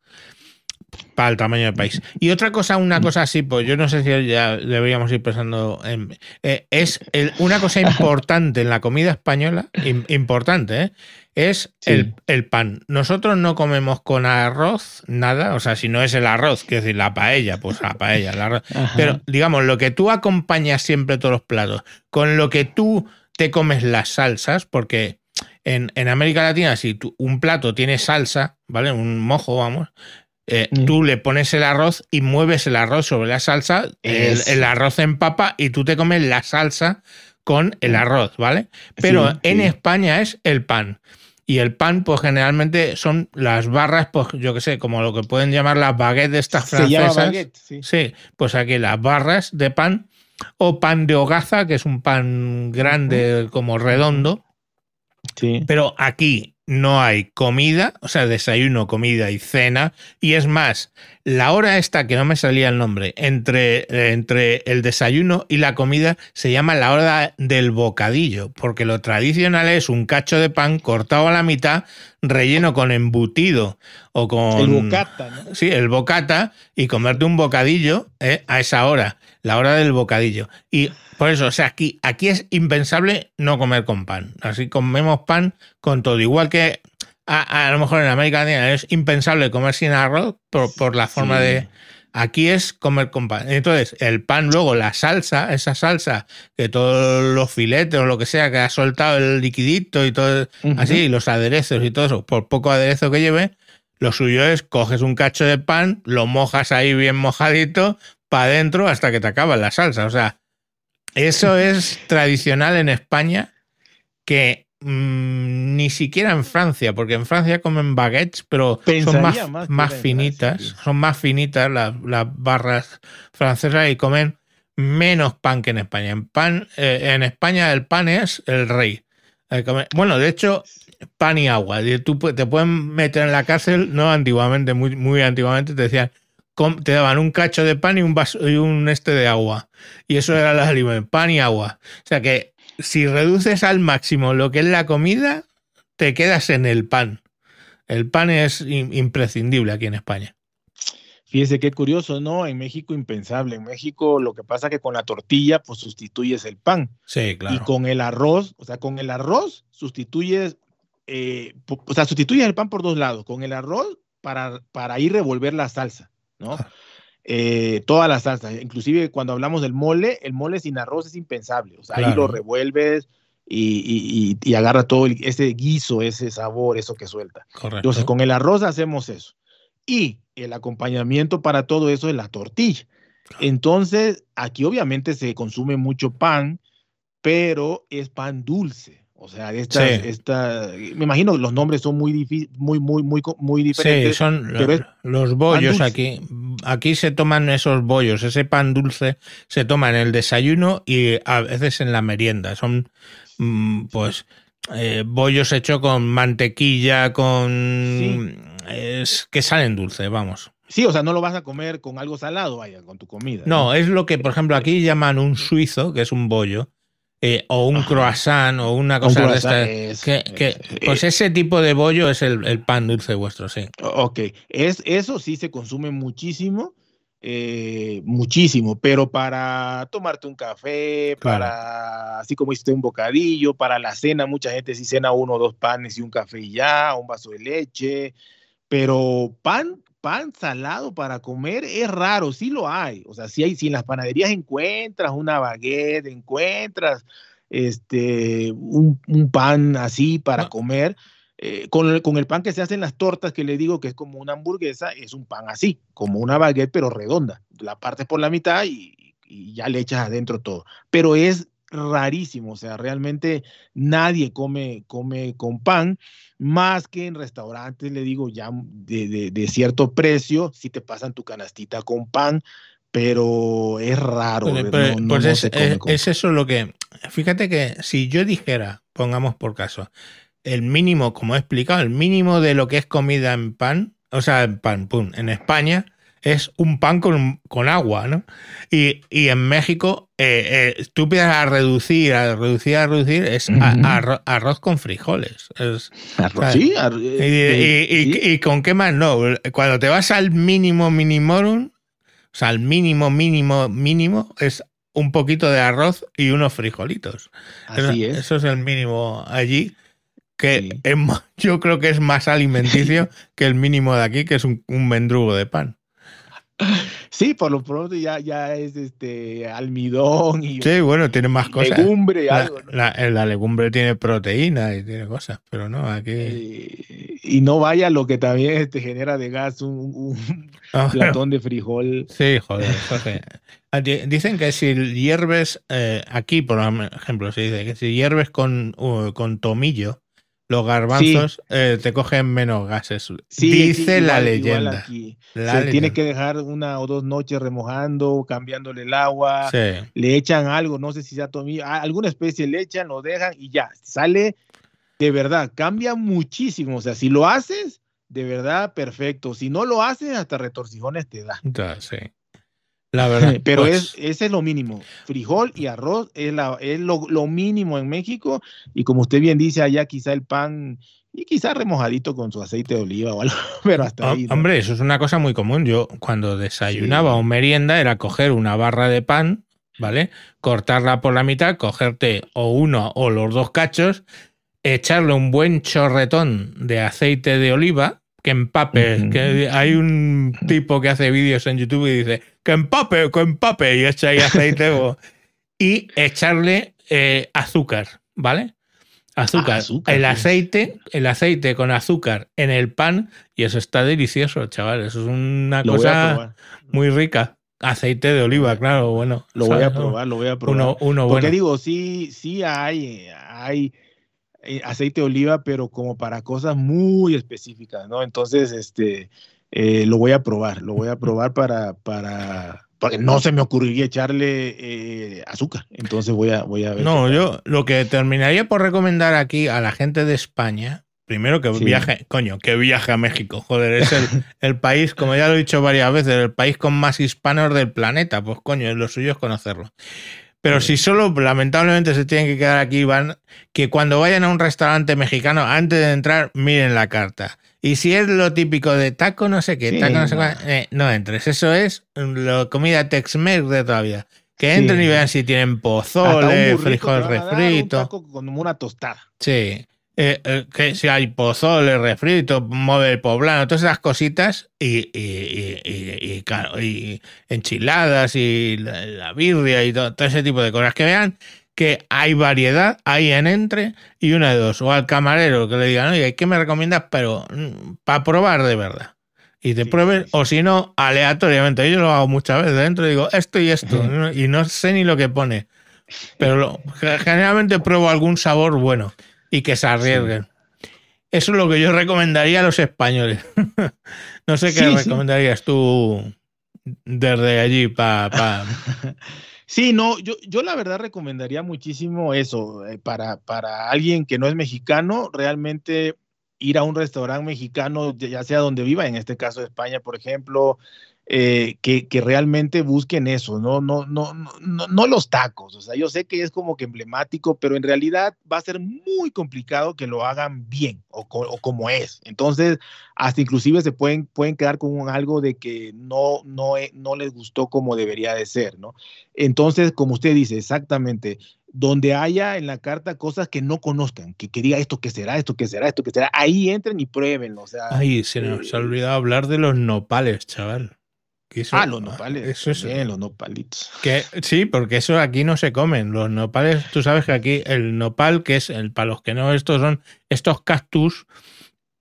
para el tamaño del país. Y otra cosa, una cosa así, pues yo no sé si ya deberíamos ir pensando en... Eh, es una cosa importante en la comida española, importante, ¿eh? es el, pan. Nosotros no comemos con arroz nada, o sea, si no es el arroz, que decir la paella, pues la paella, el arroz. Pero digamos, lo que tú acompañas siempre todos los platos, con lo que tú te comes las salsas, porque en, en América Latina, si un plato tiene salsa, ¿vale? Un mojo, vamos, eh, mm. Tú le pones el arroz y mueves el arroz sobre la salsa, el, arroz en papa y tú te comes la salsa con el mm. arroz, ¿vale? Pero en España es el pan. Y el pan, pues generalmente son las barras, pues yo qué sé, como lo que pueden llamar las baguettes de estas francesas. sí. pues aquí las barras de pan o pan de hogaza, que es un pan grande como redondo. Sí. Pero aquí no hay comida, o sea, desayuno, comida y cena. Y es más, la hora esta, que no me salía el nombre, entre, entre el desayuno y la comida, se llama la hora del bocadillo, porque lo tradicional es un cacho de pan cortado a la mitad, relleno con embutido o con... El bocata, ¿no? Sí, el bocata, y comerte un bocadillo eh, a esa hora, la hora del bocadillo. Y por eso, o sea, aquí, aquí es impensable no comer con pan. Así comemos pan con todo. Igual que a, lo mejor en América Latina es impensable comer sin arroz por, la forma de... Aquí es comer con pan. Entonces, el pan, luego la salsa, esa salsa, que todos los filetes o lo que sea, que ha soltado el liquidito y todo, así, los aderezos y todo eso, por poco aderezo que lleve, lo suyo es coges un cacho de pan, lo mojas ahí bien mojadito, para adentro hasta que te acaba la salsa. O sea, eso es tradicional en España que mm, ni siquiera en Francia, porque en Francia comen baguettes, pero son más, finitas, son más finitas las, barras francesas y comen menos pan que en España. En, pan, eh, en España el pan es el rey. Bueno, de hecho, pan y agua. Tú te pueden meter en la cárcel, no antiguamente, muy, muy antiguamente te decían, te daban un cacho de pan y un vaso y un este de agua. Y eso era la alimento, pan y agua. O sea que si reduces al máximo lo que es la comida, te quedas en el pan. El pan es imprescindible aquí en España. Fíjese qué curioso, ¿no? En México impensable. En México lo que pasa es que con la tortilla pues sustituyes el pan. Sí, claro. Y con el arroz, o sea, con el arroz sustituyes, eh, o sea, sustituyes el pan por dos lados. Con el arroz para, para ir revolver la salsa. ¿no? Eh, todas las salsas, inclusive cuando hablamos del mole, el mole sin arroz es impensable, o sea, ahí lo revuelves y, agarra todo ese guiso, ese sabor, eso que suelta. Entonces, con el arroz hacemos eso. Y el acompañamiento para todo eso es la tortilla. Entonces, aquí obviamente se consume mucho pan, pero es pan dulce. O sea, esta, esta, me imagino los nombres son muy muy, muy, muy, muy diferentes. Sí, son los bollos aquí. Aquí se toman esos bollos, ese pan dulce se toma en el desayuno y a veces en la merienda. Son, mm, pues, eh, bollos hechos con mantequilla, con... Es que salen dulces, vamos. Sí, o sea, no lo vas a comer con algo salado, vaya, con tu comida. No, es lo que, por ejemplo, aquí llaman un suizo, que es un bollo, eh, o un croissant o una cosa de esta. que, pues ese tipo de bollo es el, pan dulce vuestro, sí. Ok, es, eso sí se consume muchísimo. eh, muchísimo, pero para tomarte un café, para, así como hiciste un bocadillo, para la cena, mucha gente sí cena uno o dos panes y un café y ya, un vaso de leche, pero pan, pan salado para comer es raro, sí lo hay, o sea, si hay, si en las panaderías encuentras una baguette, encuentras este, un, un pan así para comer, eh, con, el, con, el, pan que se hacen las tortas, que le digo que es como una hamburguesa, es un pan así, como una baguette, pero redonda. La partes por la mitad y, y, ya le echas adentro todo. Pero es rarísimo, o sea, realmente nadie come, come con pan, más que en restaurantes, le digo, ya de, de, de cierto precio, si te pasan tu canastita con pan, pero es raro. Pero, no, pues es, es, es eso lo que, fíjate que si yo dijera, pongamos por caso, el mínimo, como he explicado, el mínimo de lo que es comida en pan, o sea, en pan, pum, en España es un pan con, con agua, ¿no? Y, y en México, eh, eh, tú piensas a reducir, a reducir, a reducir, es arroz, arroz, con frijoles. Es, arroz, sí, ar y, y, y, y, con qué más no. Cuando te vas al mínimo minimorum, o sea, al mínimo, mínimo, mínimo, es un poquito de arroz y unos frijolitos. Así eso, es. Eso es el mínimo allí que sí. es, yo creo que es más alimenticio que el mínimo de aquí, que es un, un, mendrugo de pan. Sí, por lo pronto ya, ya es este almidón y sí, bueno, tiene más cosas. Legumbre, la, algo. ¿no? La, la, legumbre tiene proteína y tiene cosas, pero no, aquí. Y, y no vaya lo que también te genera de gas un, un oh, platón de frijol. Sí, joder, Jorge. Dicen que si hierves, eh, aquí por ejemplo, se dice que si hierves con, uh, con tomillo, los garbanzos sí. eh, te cogen menos gases. Sí, Dice sí, la igual, leyenda. Igual aquí. La Se leyenda. tiene que dejar una o dos noches remojando, cambiándole el agua. Sí. Le echan algo, no sé si sea tomillo, alguna especie le echan, lo dejan y ya, sale de verdad, cambia muchísimo. O sea, si lo haces, de verdad, perfecto. Si no lo haces, hasta retorcijones te da. Ya, sí. La verdad. Pero pues... es, ese es lo mínimo. Frijol y arroz es, la, es lo, lo, mínimo en México. Y como usted bien dice, allá quizá el pan y quizá remojadito con su aceite de oliva o algo. Pero hasta ahí. ¿no? Hombre, eso es una cosa muy común. Yo cuando desayunaba sí. o merienda era coger una barra de pan, ¿vale? Cortarla por la mitad, cogerte o uno o los dos cachos, echarle un buen chorretón de aceite de oliva que empape. Que hay un tipo que hace vídeos en YouTube y dice que empape, que empape, y echa ahí aceite y echarle eh, azúcar, ¿vale? Azúcar. Ah, azúcar. El aceite, el aceite con azúcar en el pan, y eso está delicioso, chaval. Eso es una lo cosa muy rica. Aceite de oliva, claro, bueno. Lo ¿sabes? voy a probar, lo voy a probar. Uno, uno Porque bueno. digo, sí, sí hay, hay aceite de oliva, pero como para cosas muy específicas, ¿no? Entonces, este, eh, lo voy a probar, lo voy a probar para, para, porque no se me ocurriría echarle eh, azúcar. Entonces voy a, voy a ver. No, yo lo que terminaría por recomendar aquí a la gente de España, primero que sí. viaje, coño, que viaje a México, joder, es el, el, país, como ya lo he dicho varias veces, el país con más hispanos del planeta, pues coño, lo suyo es conocerlo. Pero si solo lamentablemente se tienen que quedar aquí, van que cuando vayan a un restaurante mexicano, antes de entrar, miren la carta. Y si es lo típico de taco no sé qué, sí, taco no sé cuál, eh, no entres. Eso es lo, comida Tex-Mex de todavía. Que entren sí. y vean si tienen pozole, frijol refrito. con una tostada. Sí. Eh, eh, que si hay pozole, refrito, móvil poblano, todas esas cositas y, y, y, y, enchiladas y la, la birria y todo, todo, ese tipo de cosas. Que vean que hay variedad ahí en entre y una de dos. O al camarero que le digan, oye, ¿qué me recomiendas? Pero mm, para probar de verdad. Y te sí, prueben, sí, sí. o si no, aleatoriamente. Yo lo hago muchas veces dentro digo esto y esto, y no sé ni lo que pone. Pero lo, generalmente pruebo algún sabor bueno y que se arriesguen. Sí. Eso es lo que yo recomendaría a los españoles. no sé qué sí, recomendarías sí. tú desde allí para... Pa... Sí, no, yo, yo la verdad recomendaría muchísimo eso. Eh, para, para alguien que no es mexicano, realmente ir a un restaurante mexicano, ya sea donde viva, en este caso España, por ejemplo, eh, que, que, realmente busquen eso, ¿no? No, no, no, no los tacos. O sea, yo sé que es como que emblemático, pero en realidad va a ser muy complicado que lo hagan bien o, como es. Entonces, hasta inclusive se pueden, pueden quedar con algo de que no, no, no les gustó como debería de ser, ¿no? Entonces, como usted dice, exactamente, donde haya en la carta cosas que no conozcan, que, que diga esto que será, esto que será, esto que será, ahí entren y pruébenlo. O sea, Ay, se nos ha eh, olvidado hablar de los nopales, chaval ah, los nopales. Eso es, bien, los nopalitos. Que, sí, porque eso aquí no se comen. Los nopales, tú sabes que aquí el nopal, que es el, para los que no, estos son estos cactus.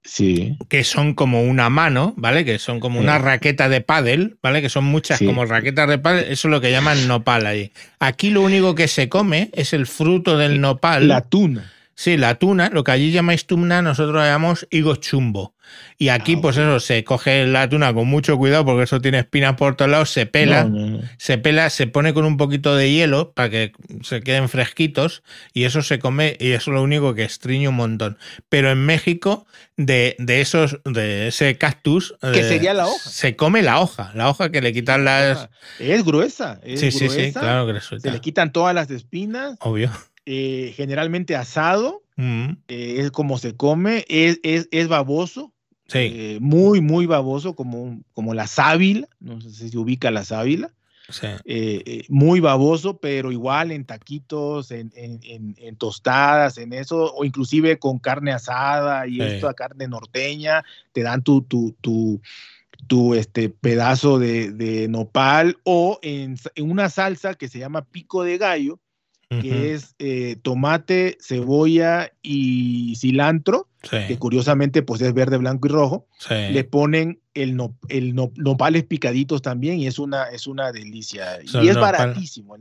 Sí. Que son como una mano, ¿vale? Que son como una raqueta de pádel, ¿vale? Que son muchas como raquetas de pádel. Eso es lo que llaman nopal ahí. Aquí lo único que se come es el fruto del nopal. La tuna. Sí, la tuna, lo que allí llamáis tuna, nosotros llamamos higo chumbo. Y aquí, ah, pues eso, se coge la tuna con mucho cuidado porque eso tiene espinas por todos lados, se pela, se pela, se pone con un poquito de hielo para que se queden fresquitos y eso se come y eso es lo único que estriñe un montón. Pero en México, de, de esos, de ese cactus... ¿Qué eh, sería la hoja? Se come la hoja, la hoja que le quitan las... Es gruesa. sí, sí, sí, claro que resulta. Se le quitan todas las espinas. Obvio. Eh, generalmente asado, mm. eh, es como se come, es, es, es baboso, eh, muy, muy baboso, como, como la sábila, no sé si se ubica la sábila. muy baboso, pero igual en taquitos, en, en, en, tostadas, en eso, o inclusive con carne asada y esto esto, carne norteña, te dan tu, tu, tu, tu este, pedazo de, de nopal o en, una salsa que se llama pico de gallo, que es eh, tomate, cebolla y cilantro, que curiosamente pues es verde, blanco y rojo. Le ponen el, no, el nopales picaditos también y es una, es una delicia. y es baratísimo.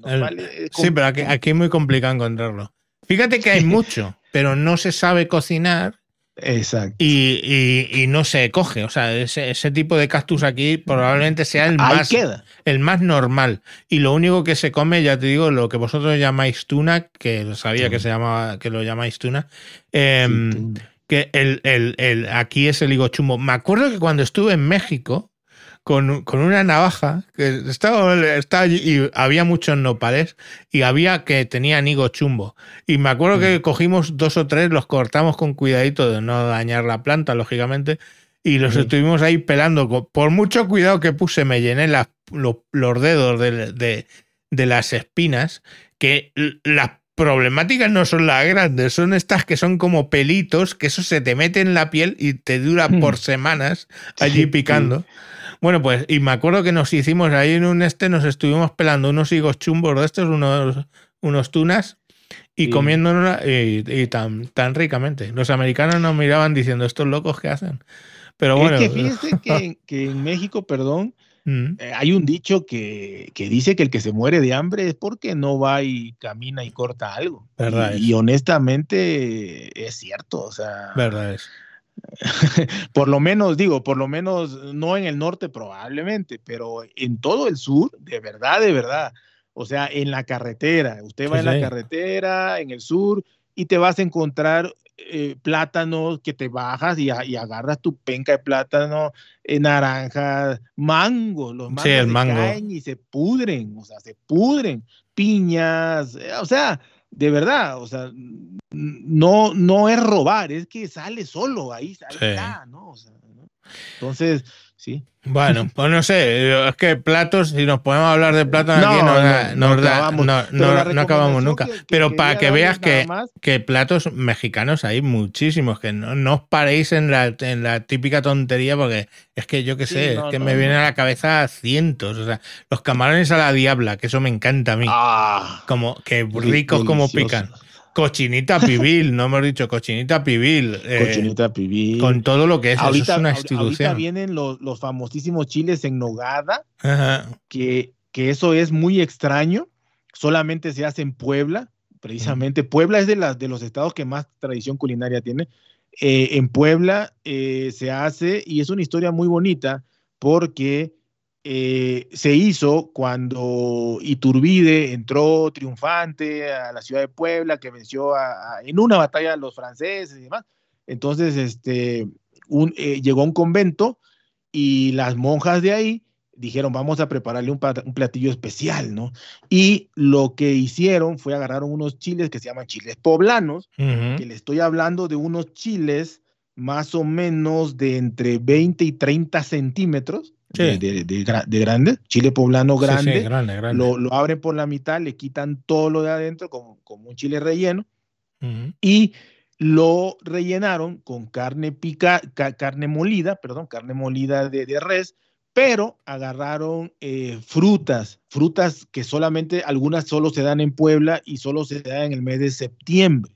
sí, pero aquí, aquí es muy complicado encontrarlo. Fíjate que hay mucho, pero no se sabe cocinar Exacto. Y, no se coge. O sea, ese, tipo de cactus aquí probablemente sea el más, el más normal. Y lo único que se come, ya te digo, lo que vosotros llamáis tuna, que sabía que se llamaba, que lo llamáis tuna. Em, que el, el, aquí es el higo chumbo. Me acuerdo que cuando estuve en México, con, una navaja, que estaba, estaba allí y había muchos nopales y había que tenían higo chumbo. Y me acuerdo que mm. cogimos dos o tres, los cortamos con cuidadito de no dañar la planta, lógicamente, y los estuvimos ahí pelando. Por mucho cuidado que puse, me llené los dedos de, de, las espinas, que las problemáticas no son las grandes, son estas que son como pelitos, que eso se te mete en la piel y te dura mm. por semanas allí picando. Bueno, pues, y me acuerdo que nos hicimos ahí en un este, nos estuvimos pelando unos higos chumbos de estos, unos, unos tunas, y comiéndonos y, tan, tan ricamente. Los americanos nos miraban diciendo, estos locos que hacen. Pero bueno. Es que fíjense que, en México, perdón, mm. eh, hay un dicho que, que, dice que el que se muere de hambre es porque no va y camina y corta algo. Verdad y, y honestamente es cierto, o sea. Verdad es. por lo menos, digo, por lo menos no en el norte probablemente, pero en todo el sur, de verdad, de verdad. O sea, en la carretera, usted va en la carretera, en el sur, y te vas a encontrar eh, plátanos que te bajas y, agarras tu penca de plátano, eh, naranjas, mangos, los mangos se caen y se pudren, o sea, se pudren, piñas, eh, o sea, de verdad, o sea, no, no es robar, es que sale solo, ahí, sale ¿no? O sea, Entonces, sí. Bueno, pues no sé, es que platos, si nos podemos hablar de platos no, aquí, no, no, acabamos, nunca. Pero para que veas que, que, platos mexicanos hay muchísimos, que no, os paréis en la, en la típica tontería, porque es que yo qué sé, es que me vienen a la cabeza cientos. O sea, los camarones a la diabla, que eso me encanta a mí. Ah, como que ricos como pican. Cochinita pibil, no hemos dicho cochinita pibil. Eh, cochinita pibil. Con todo lo que es, eso es una institución. Ahorita vienen los, los famosísimos chiles en nogada, Que, que eso es muy extraño, solamente se hace en Puebla, precisamente. Puebla es de, las, de los estados que más tradición culinaria tiene. Eh, en Puebla eh, se hace, y es una historia muy bonita, porque eh, se hizo cuando Iturbide entró triunfante a la ciudad de Puebla, que venció en una batalla a los franceses y demás. Entonces, este, un, eh, llegó a un convento y las monjas de ahí dijeron, vamos a prepararle un, platillo especial, ¿no? Y lo que hicieron fue agarraron unos chiles que se llaman chiles poblanos, que le estoy hablando de unos chiles más o menos de entre 20 y 30 centímetros. De, de, grande, chile poblano grande, Lo, abren por la mitad, le quitan todo lo de adentro como, como un chile relleno y lo rellenaron con carne pica, carne molida, perdón, carne molida de, res, pero agarraron eh, frutas, frutas que solamente algunas solo se dan en Puebla y solo se dan en el mes de septiembre.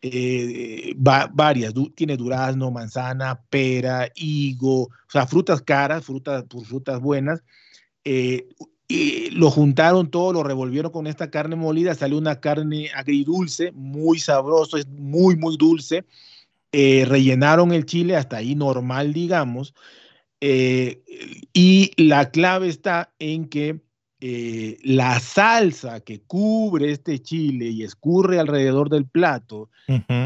Eh, varias, tiene durazno, manzana, pera, higo, o sea, frutas caras, frutas, frutas buenas. Eh, y lo juntaron todo, lo revolvieron con esta carne molida, salió una carne agridulce, muy sabroso, es muy, muy dulce. Eh, rellenaron el chile hasta ahí normal, digamos. Y la clave está en que eh, la salsa que cubre este chile y escurre alrededor del plato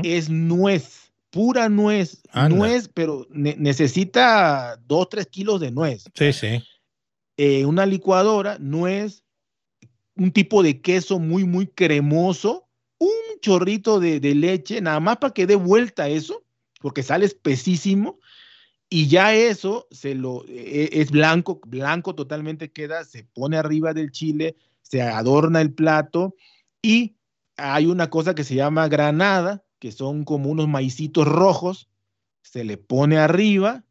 es nuez, pura nuez, nuez, pero necesita dos, tres kilos de nuez. Sí, sí. Eh, una licuadora, nuez, un tipo de queso muy, muy cremoso, un chorrito de, leche, nada más para que dé vuelta eso, porque sale espesísimo, y ya eso se lo, e, es blanco, blanco totalmente queda, se pone arriba del chile, se adorna el plato, y hay una cosa que se llama granada, que son como unos maicitos rojos, se le pone arriba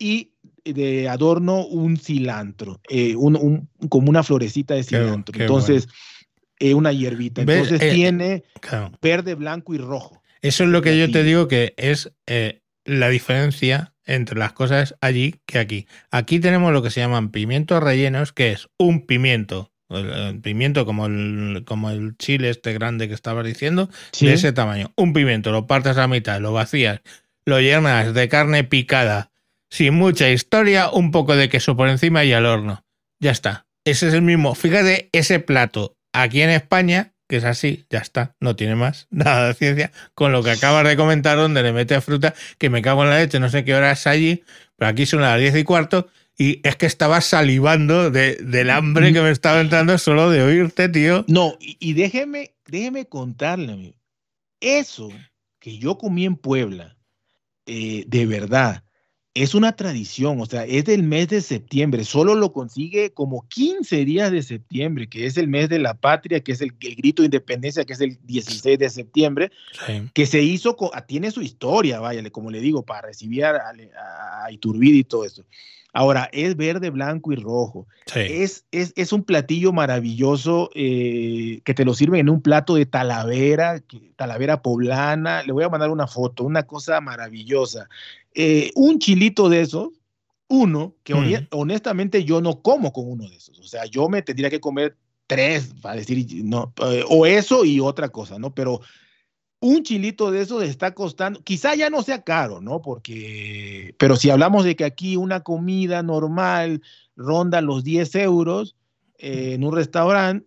y de adorno un cilantro, eh, un, como una florecita de cilantro. Entonces, eh, una hierbita. Entonces eh, tiene verde, blanco y rojo. Eso es lo que yo te digo que es la diferencia entre las cosas allí que aquí. Aquí tenemos lo que se llaman pimientos rellenos, que es un pimiento, el, pimiento como el, como el chile este grande que estabas diciendo, de ese tamaño. Un pimiento, lo partes a mitad, lo vacías, lo llenas de carne picada sin mucha historia, un poco de queso por encima y al horno. Ya está. Ese es el mismo. Fíjate, ese plato aquí en España, que es así, ya está, no tiene más, nada de ciencia, con lo que acabas de comentar, donde le mete fruta, que me cago en la leche, no sé qué hora es allí, pero aquí son las 10 y cuarto, y es que estaba salivando de, del hambre que me estaba entrando solo de oírte, tío. No, y, déjeme, déjeme contarle, amigo. Eso que yo comí en Puebla, eh, de verdad, es una tradición, o sea, es del mes de septiembre, solo lo consigue como 15 días de septiembre, que es el mes de la patria, que es el, grito de independencia, que es el 16 de septiembre, que se hizo, tiene su historia, váyale, como le digo, para recibir a, a, Iturbide y todo eso. Ahora, es verde, blanco y rojo. Es, es, un platillo maravilloso eh, que te lo sirven en un plato de talavera, talavera poblana. Le voy a mandar una foto, una cosa maravillosa. Eh, un chilito de esos, uno, que mm. honestamente yo no como con uno de esos. O sea, yo me tendría que comer tres, para decir, no, eh, o eso y otra cosa, ¿no? Pero un chilito de esos está costando, quizá ya no sea caro, ¿no? Porque, pero si hablamos de que aquí una comida normal ronda los 10 euros eh, en un restaurante,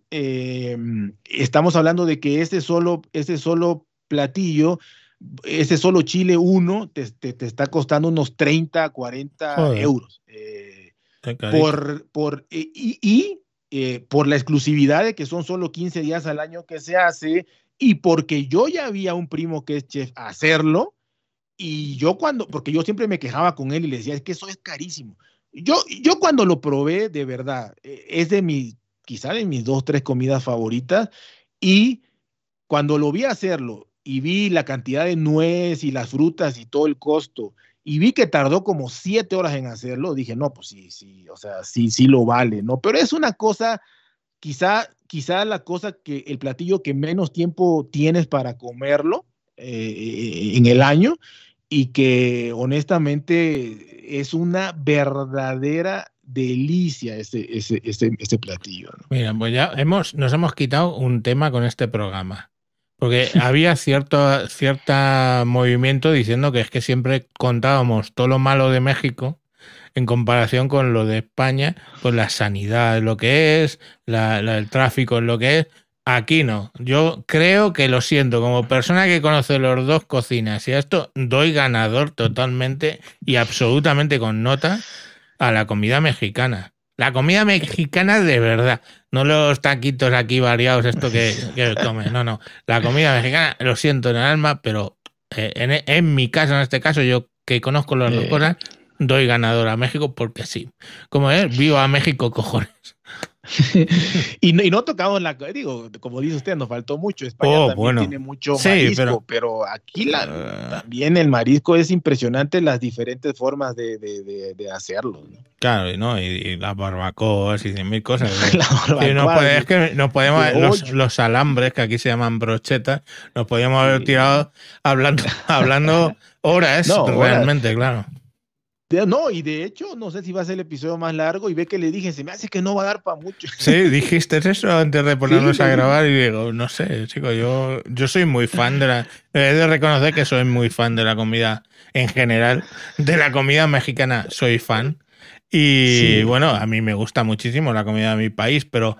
estamos hablando de que ese solo, ese solo platillo ese solo Chile 1 te, te, está costando unos 30, 40 euros. Eh, por, por, y, y eh, por la exclusividad de que son solo 15 días al año que se hace y porque yo ya había un primo que es chef hacerlo y yo cuando, porque yo siempre me quejaba con él y le decía, es que eso es carísimo. Yo, yo cuando lo probé, de verdad, eh, es de mis, quizá de mis dos, tres comidas favoritas y cuando lo vi hacerlo y vi la cantidad de nuez y las frutas y todo el costo, y vi que tardó como siete horas en hacerlo, dije, no, pues sí, sí, o sea, sí, sí lo vale, ¿no? Pero es una cosa, quizá, quizá la cosa que el platillo que menos tiempo tienes para comerlo eh, en el año y que honestamente es una verdadera delicia ese, ese, platillo. Mira, pues ya hemos, nos hemos quitado un tema con este programa. Porque había cierto cierta movimiento diciendo que es que siempre contábamos todo lo malo de México en comparación con lo de España, pues la sanidad lo que es, la, el tráfico lo que es. Aquí no. Yo creo que lo siento, como persona que conoce los dos cocinas y a esto doy ganador totalmente y absolutamente con nota a la comida mexicana. La comida mexicana de verdad, no los taquitos aquí variados, esto que, que comen, no, no. La comida mexicana, lo siento en el alma, pero eh, en, en, mi caso, en este caso, yo que conozco las dos cosas, doy ganador a México porque sí. Como es, vivo a México, cojones. y, no, y, no, tocamos la. Digo, como dice usted, nos faltó mucho. España oh, también tiene mucho marisco, pero, aquí la, ah. también el marisco es impresionante las diferentes formas de, de, de, hacerlo. ¿no? Claro, ¿no? Y, las barbacoas y mil cosas. no es que nos podemos. Los, los, alambres, que aquí se llaman brochetas, nos podíamos haber tirado hablando, hablando horas, realmente, claro. No, y de hecho, no sé si va a ser el episodio más largo y ve que le dije, se me hace que no va a dar para mucho. Sí, dijiste eso antes de ponernos a grabar y digo, no sé, chico, yo, yo soy muy fan de la... He de reconocer que soy muy fan de la comida en general, de la comida mexicana soy fan. Y bueno, a mí me gusta muchísimo la comida de mi país, pero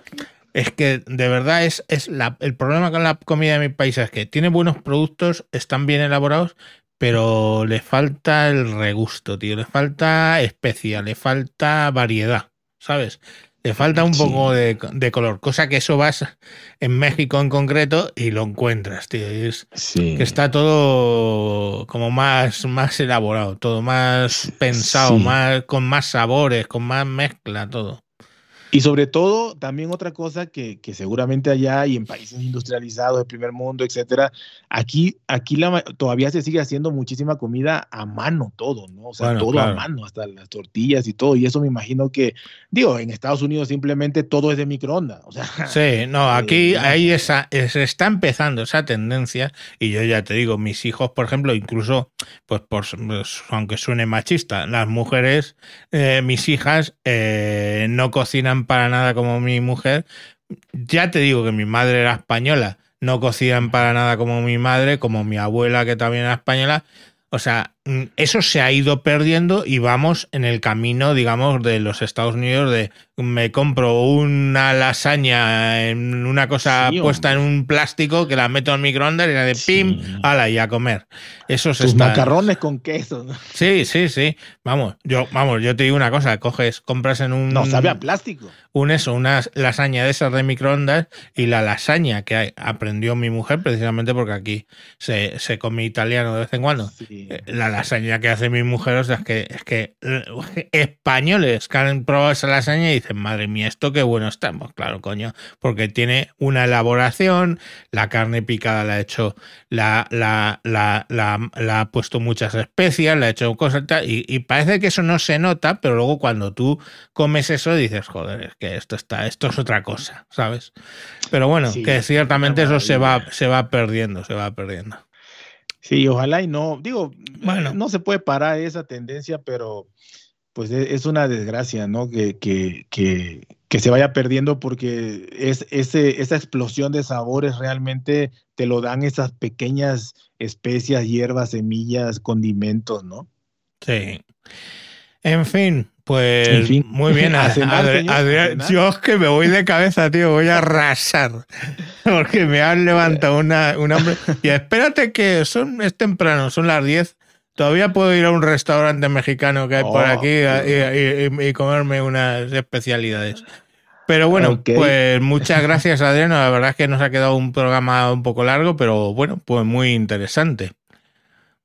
es que de verdad es, es la, el problema con la comida de mi país es que tiene buenos productos, están bien elaborados, pero le falta el regusto, tío. Le falta especia, le falta variedad, ¿sabes? Le falta un poco de, color, cosa que eso vas en México en concreto y lo encuentras, tío. Es, Que está todo como más, más elaborado, todo más pensado, más, con más sabores, con más mezcla, todo. Y sobre todo, también otra cosa que, que, seguramente allá y en países industrializados del primer mundo, etcétera, aquí, aquí la, todavía se sigue haciendo muchísima comida a mano, todo, ¿no? O sea, todo a mano, hasta las tortillas y todo. Y eso me imagino que, digo, en Estados Unidos simplemente todo es de microondas. O sea, sí, no, aquí eh, ahí esa, se está empezando esa tendencia. Y yo ya te digo, mis hijos, por ejemplo, incluso, pues, por, pues, aunque suene machista, las mujeres, eh, mis hijas, eh, no cocinan para nada como mi mujer. Ya te digo que mi madre era española, no cocinan para nada como mi madre, como mi abuela que también era española. O sea, eso se ha ido perdiendo y vamos en el camino, digamos, de los Estados Unidos de me compro una lasaña en una cosa puesta en un plástico que la meto al microondas y la de pim, ala, y a comer. Eso se Tus macarrones con queso. Sí, sí, sí. Vamos, yo, vamos, yo te digo una cosa, coges, compras en un. No, sabe a plástico. Un eso, una lasaña de esas de microondas y la lasaña que aprendió mi mujer, precisamente porque aquí se, se come italiano de vez en cuando. Eh, la lasaña que hace mi mujer, o sea, es que, es que eh, españoles que han probado esa lasaña y dicen, madre mía, esto qué bueno estamos, claro, coño, porque tiene una elaboración, la carne picada la ha hecho, la, la, la, la, ha puesto muchas especias, la ha hecho cosas y, y, parece que eso no se nota, pero luego cuando tú comes eso dices, joder, es que esto está, esto es otra cosa, ¿sabes? Pero bueno, que ciertamente eso se va, se va perdiendo, se va perdiendo. Sí, ojalá y no, digo, bueno. no se puede parar esa tendencia, pero pues e, es una desgracia, ¿no? Que, que, que, que se vaya perdiendo porque es, ese, esa explosión de sabores realmente te lo dan esas pequeñas especias, hierbas, semillas, condimentos, ¿no? Sí. En fin, pues muy bien, Adrián. Yo es que me voy de cabeza, tío, voy a arrasar. Porque me han levantado una, un hombre. Y espérate que son, es temprano, son las 10 Todavía puedo ir a un restaurante mexicano que hay por oh, aquí y, comerme unas especialidades. Pero bueno, pues muchas gracias Adriano. La verdad es que nos ha quedado un programa un poco largo, pero bueno, pues muy interesante.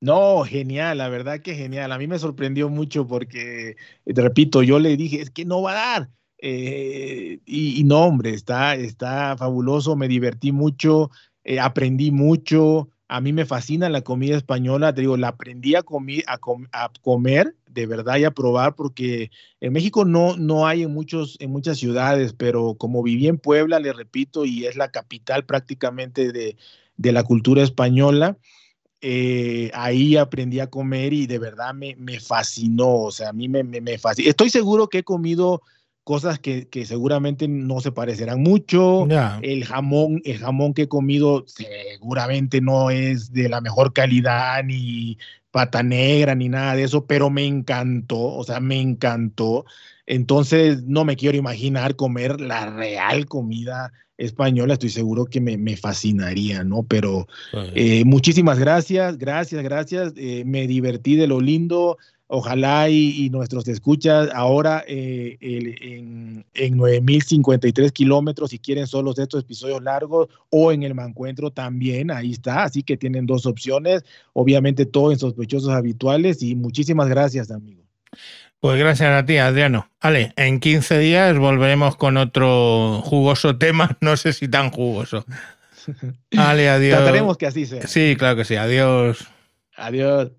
No, genial, la verdad que genial. A mí me sorprendió mucho porque, te repito, yo le dije, es que no va a dar. Eh, y, no, hombre, está, está fabuloso, me divertí mucho, eh, aprendí mucho. A mí me fascina la comida española, te digo, la aprendí a, a, comer de verdad y a probar porque en México no, no hay en, muchos, en muchas ciudades, pero como viví en Puebla, le repito, y es la capital prácticamente de, la cultura española, eh, ahí aprendí a comer y de verdad me, me fascinó, o sea, a mí me, me, me fascinó. Estoy seguro que he comido cosas que, que, seguramente no se parecerán mucho. El jamón, el jamón que he comido seguramente no es de la mejor calidad, ni pata negra, ni nada de eso, pero me encantó, o sea, me encantó. Entonces, no me quiero imaginar comer la real comida española, estoy seguro que me, me fascinaría, ¿no? Pero eh, muchísimas gracias, gracias, gracias. Eh, me divertí de lo lindo Ojalá y, nuestros escuchas ahora eh, en, en 9.053 kilómetros, si quieren solo estos episodios largos, o en el Mancuentro también, ahí está. Así que tienen dos opciones, obviamente todo en sospechosos habituales. Y muchísimas gracias, amigo. Pues gracias a ti, Adriano. Vale, en 15 días volveremos con otro jugoso tema, no sé si tan jugoso. Vale, adiós. Trataremos que así sea. Sí, claro que sí. Adiós. Adiós.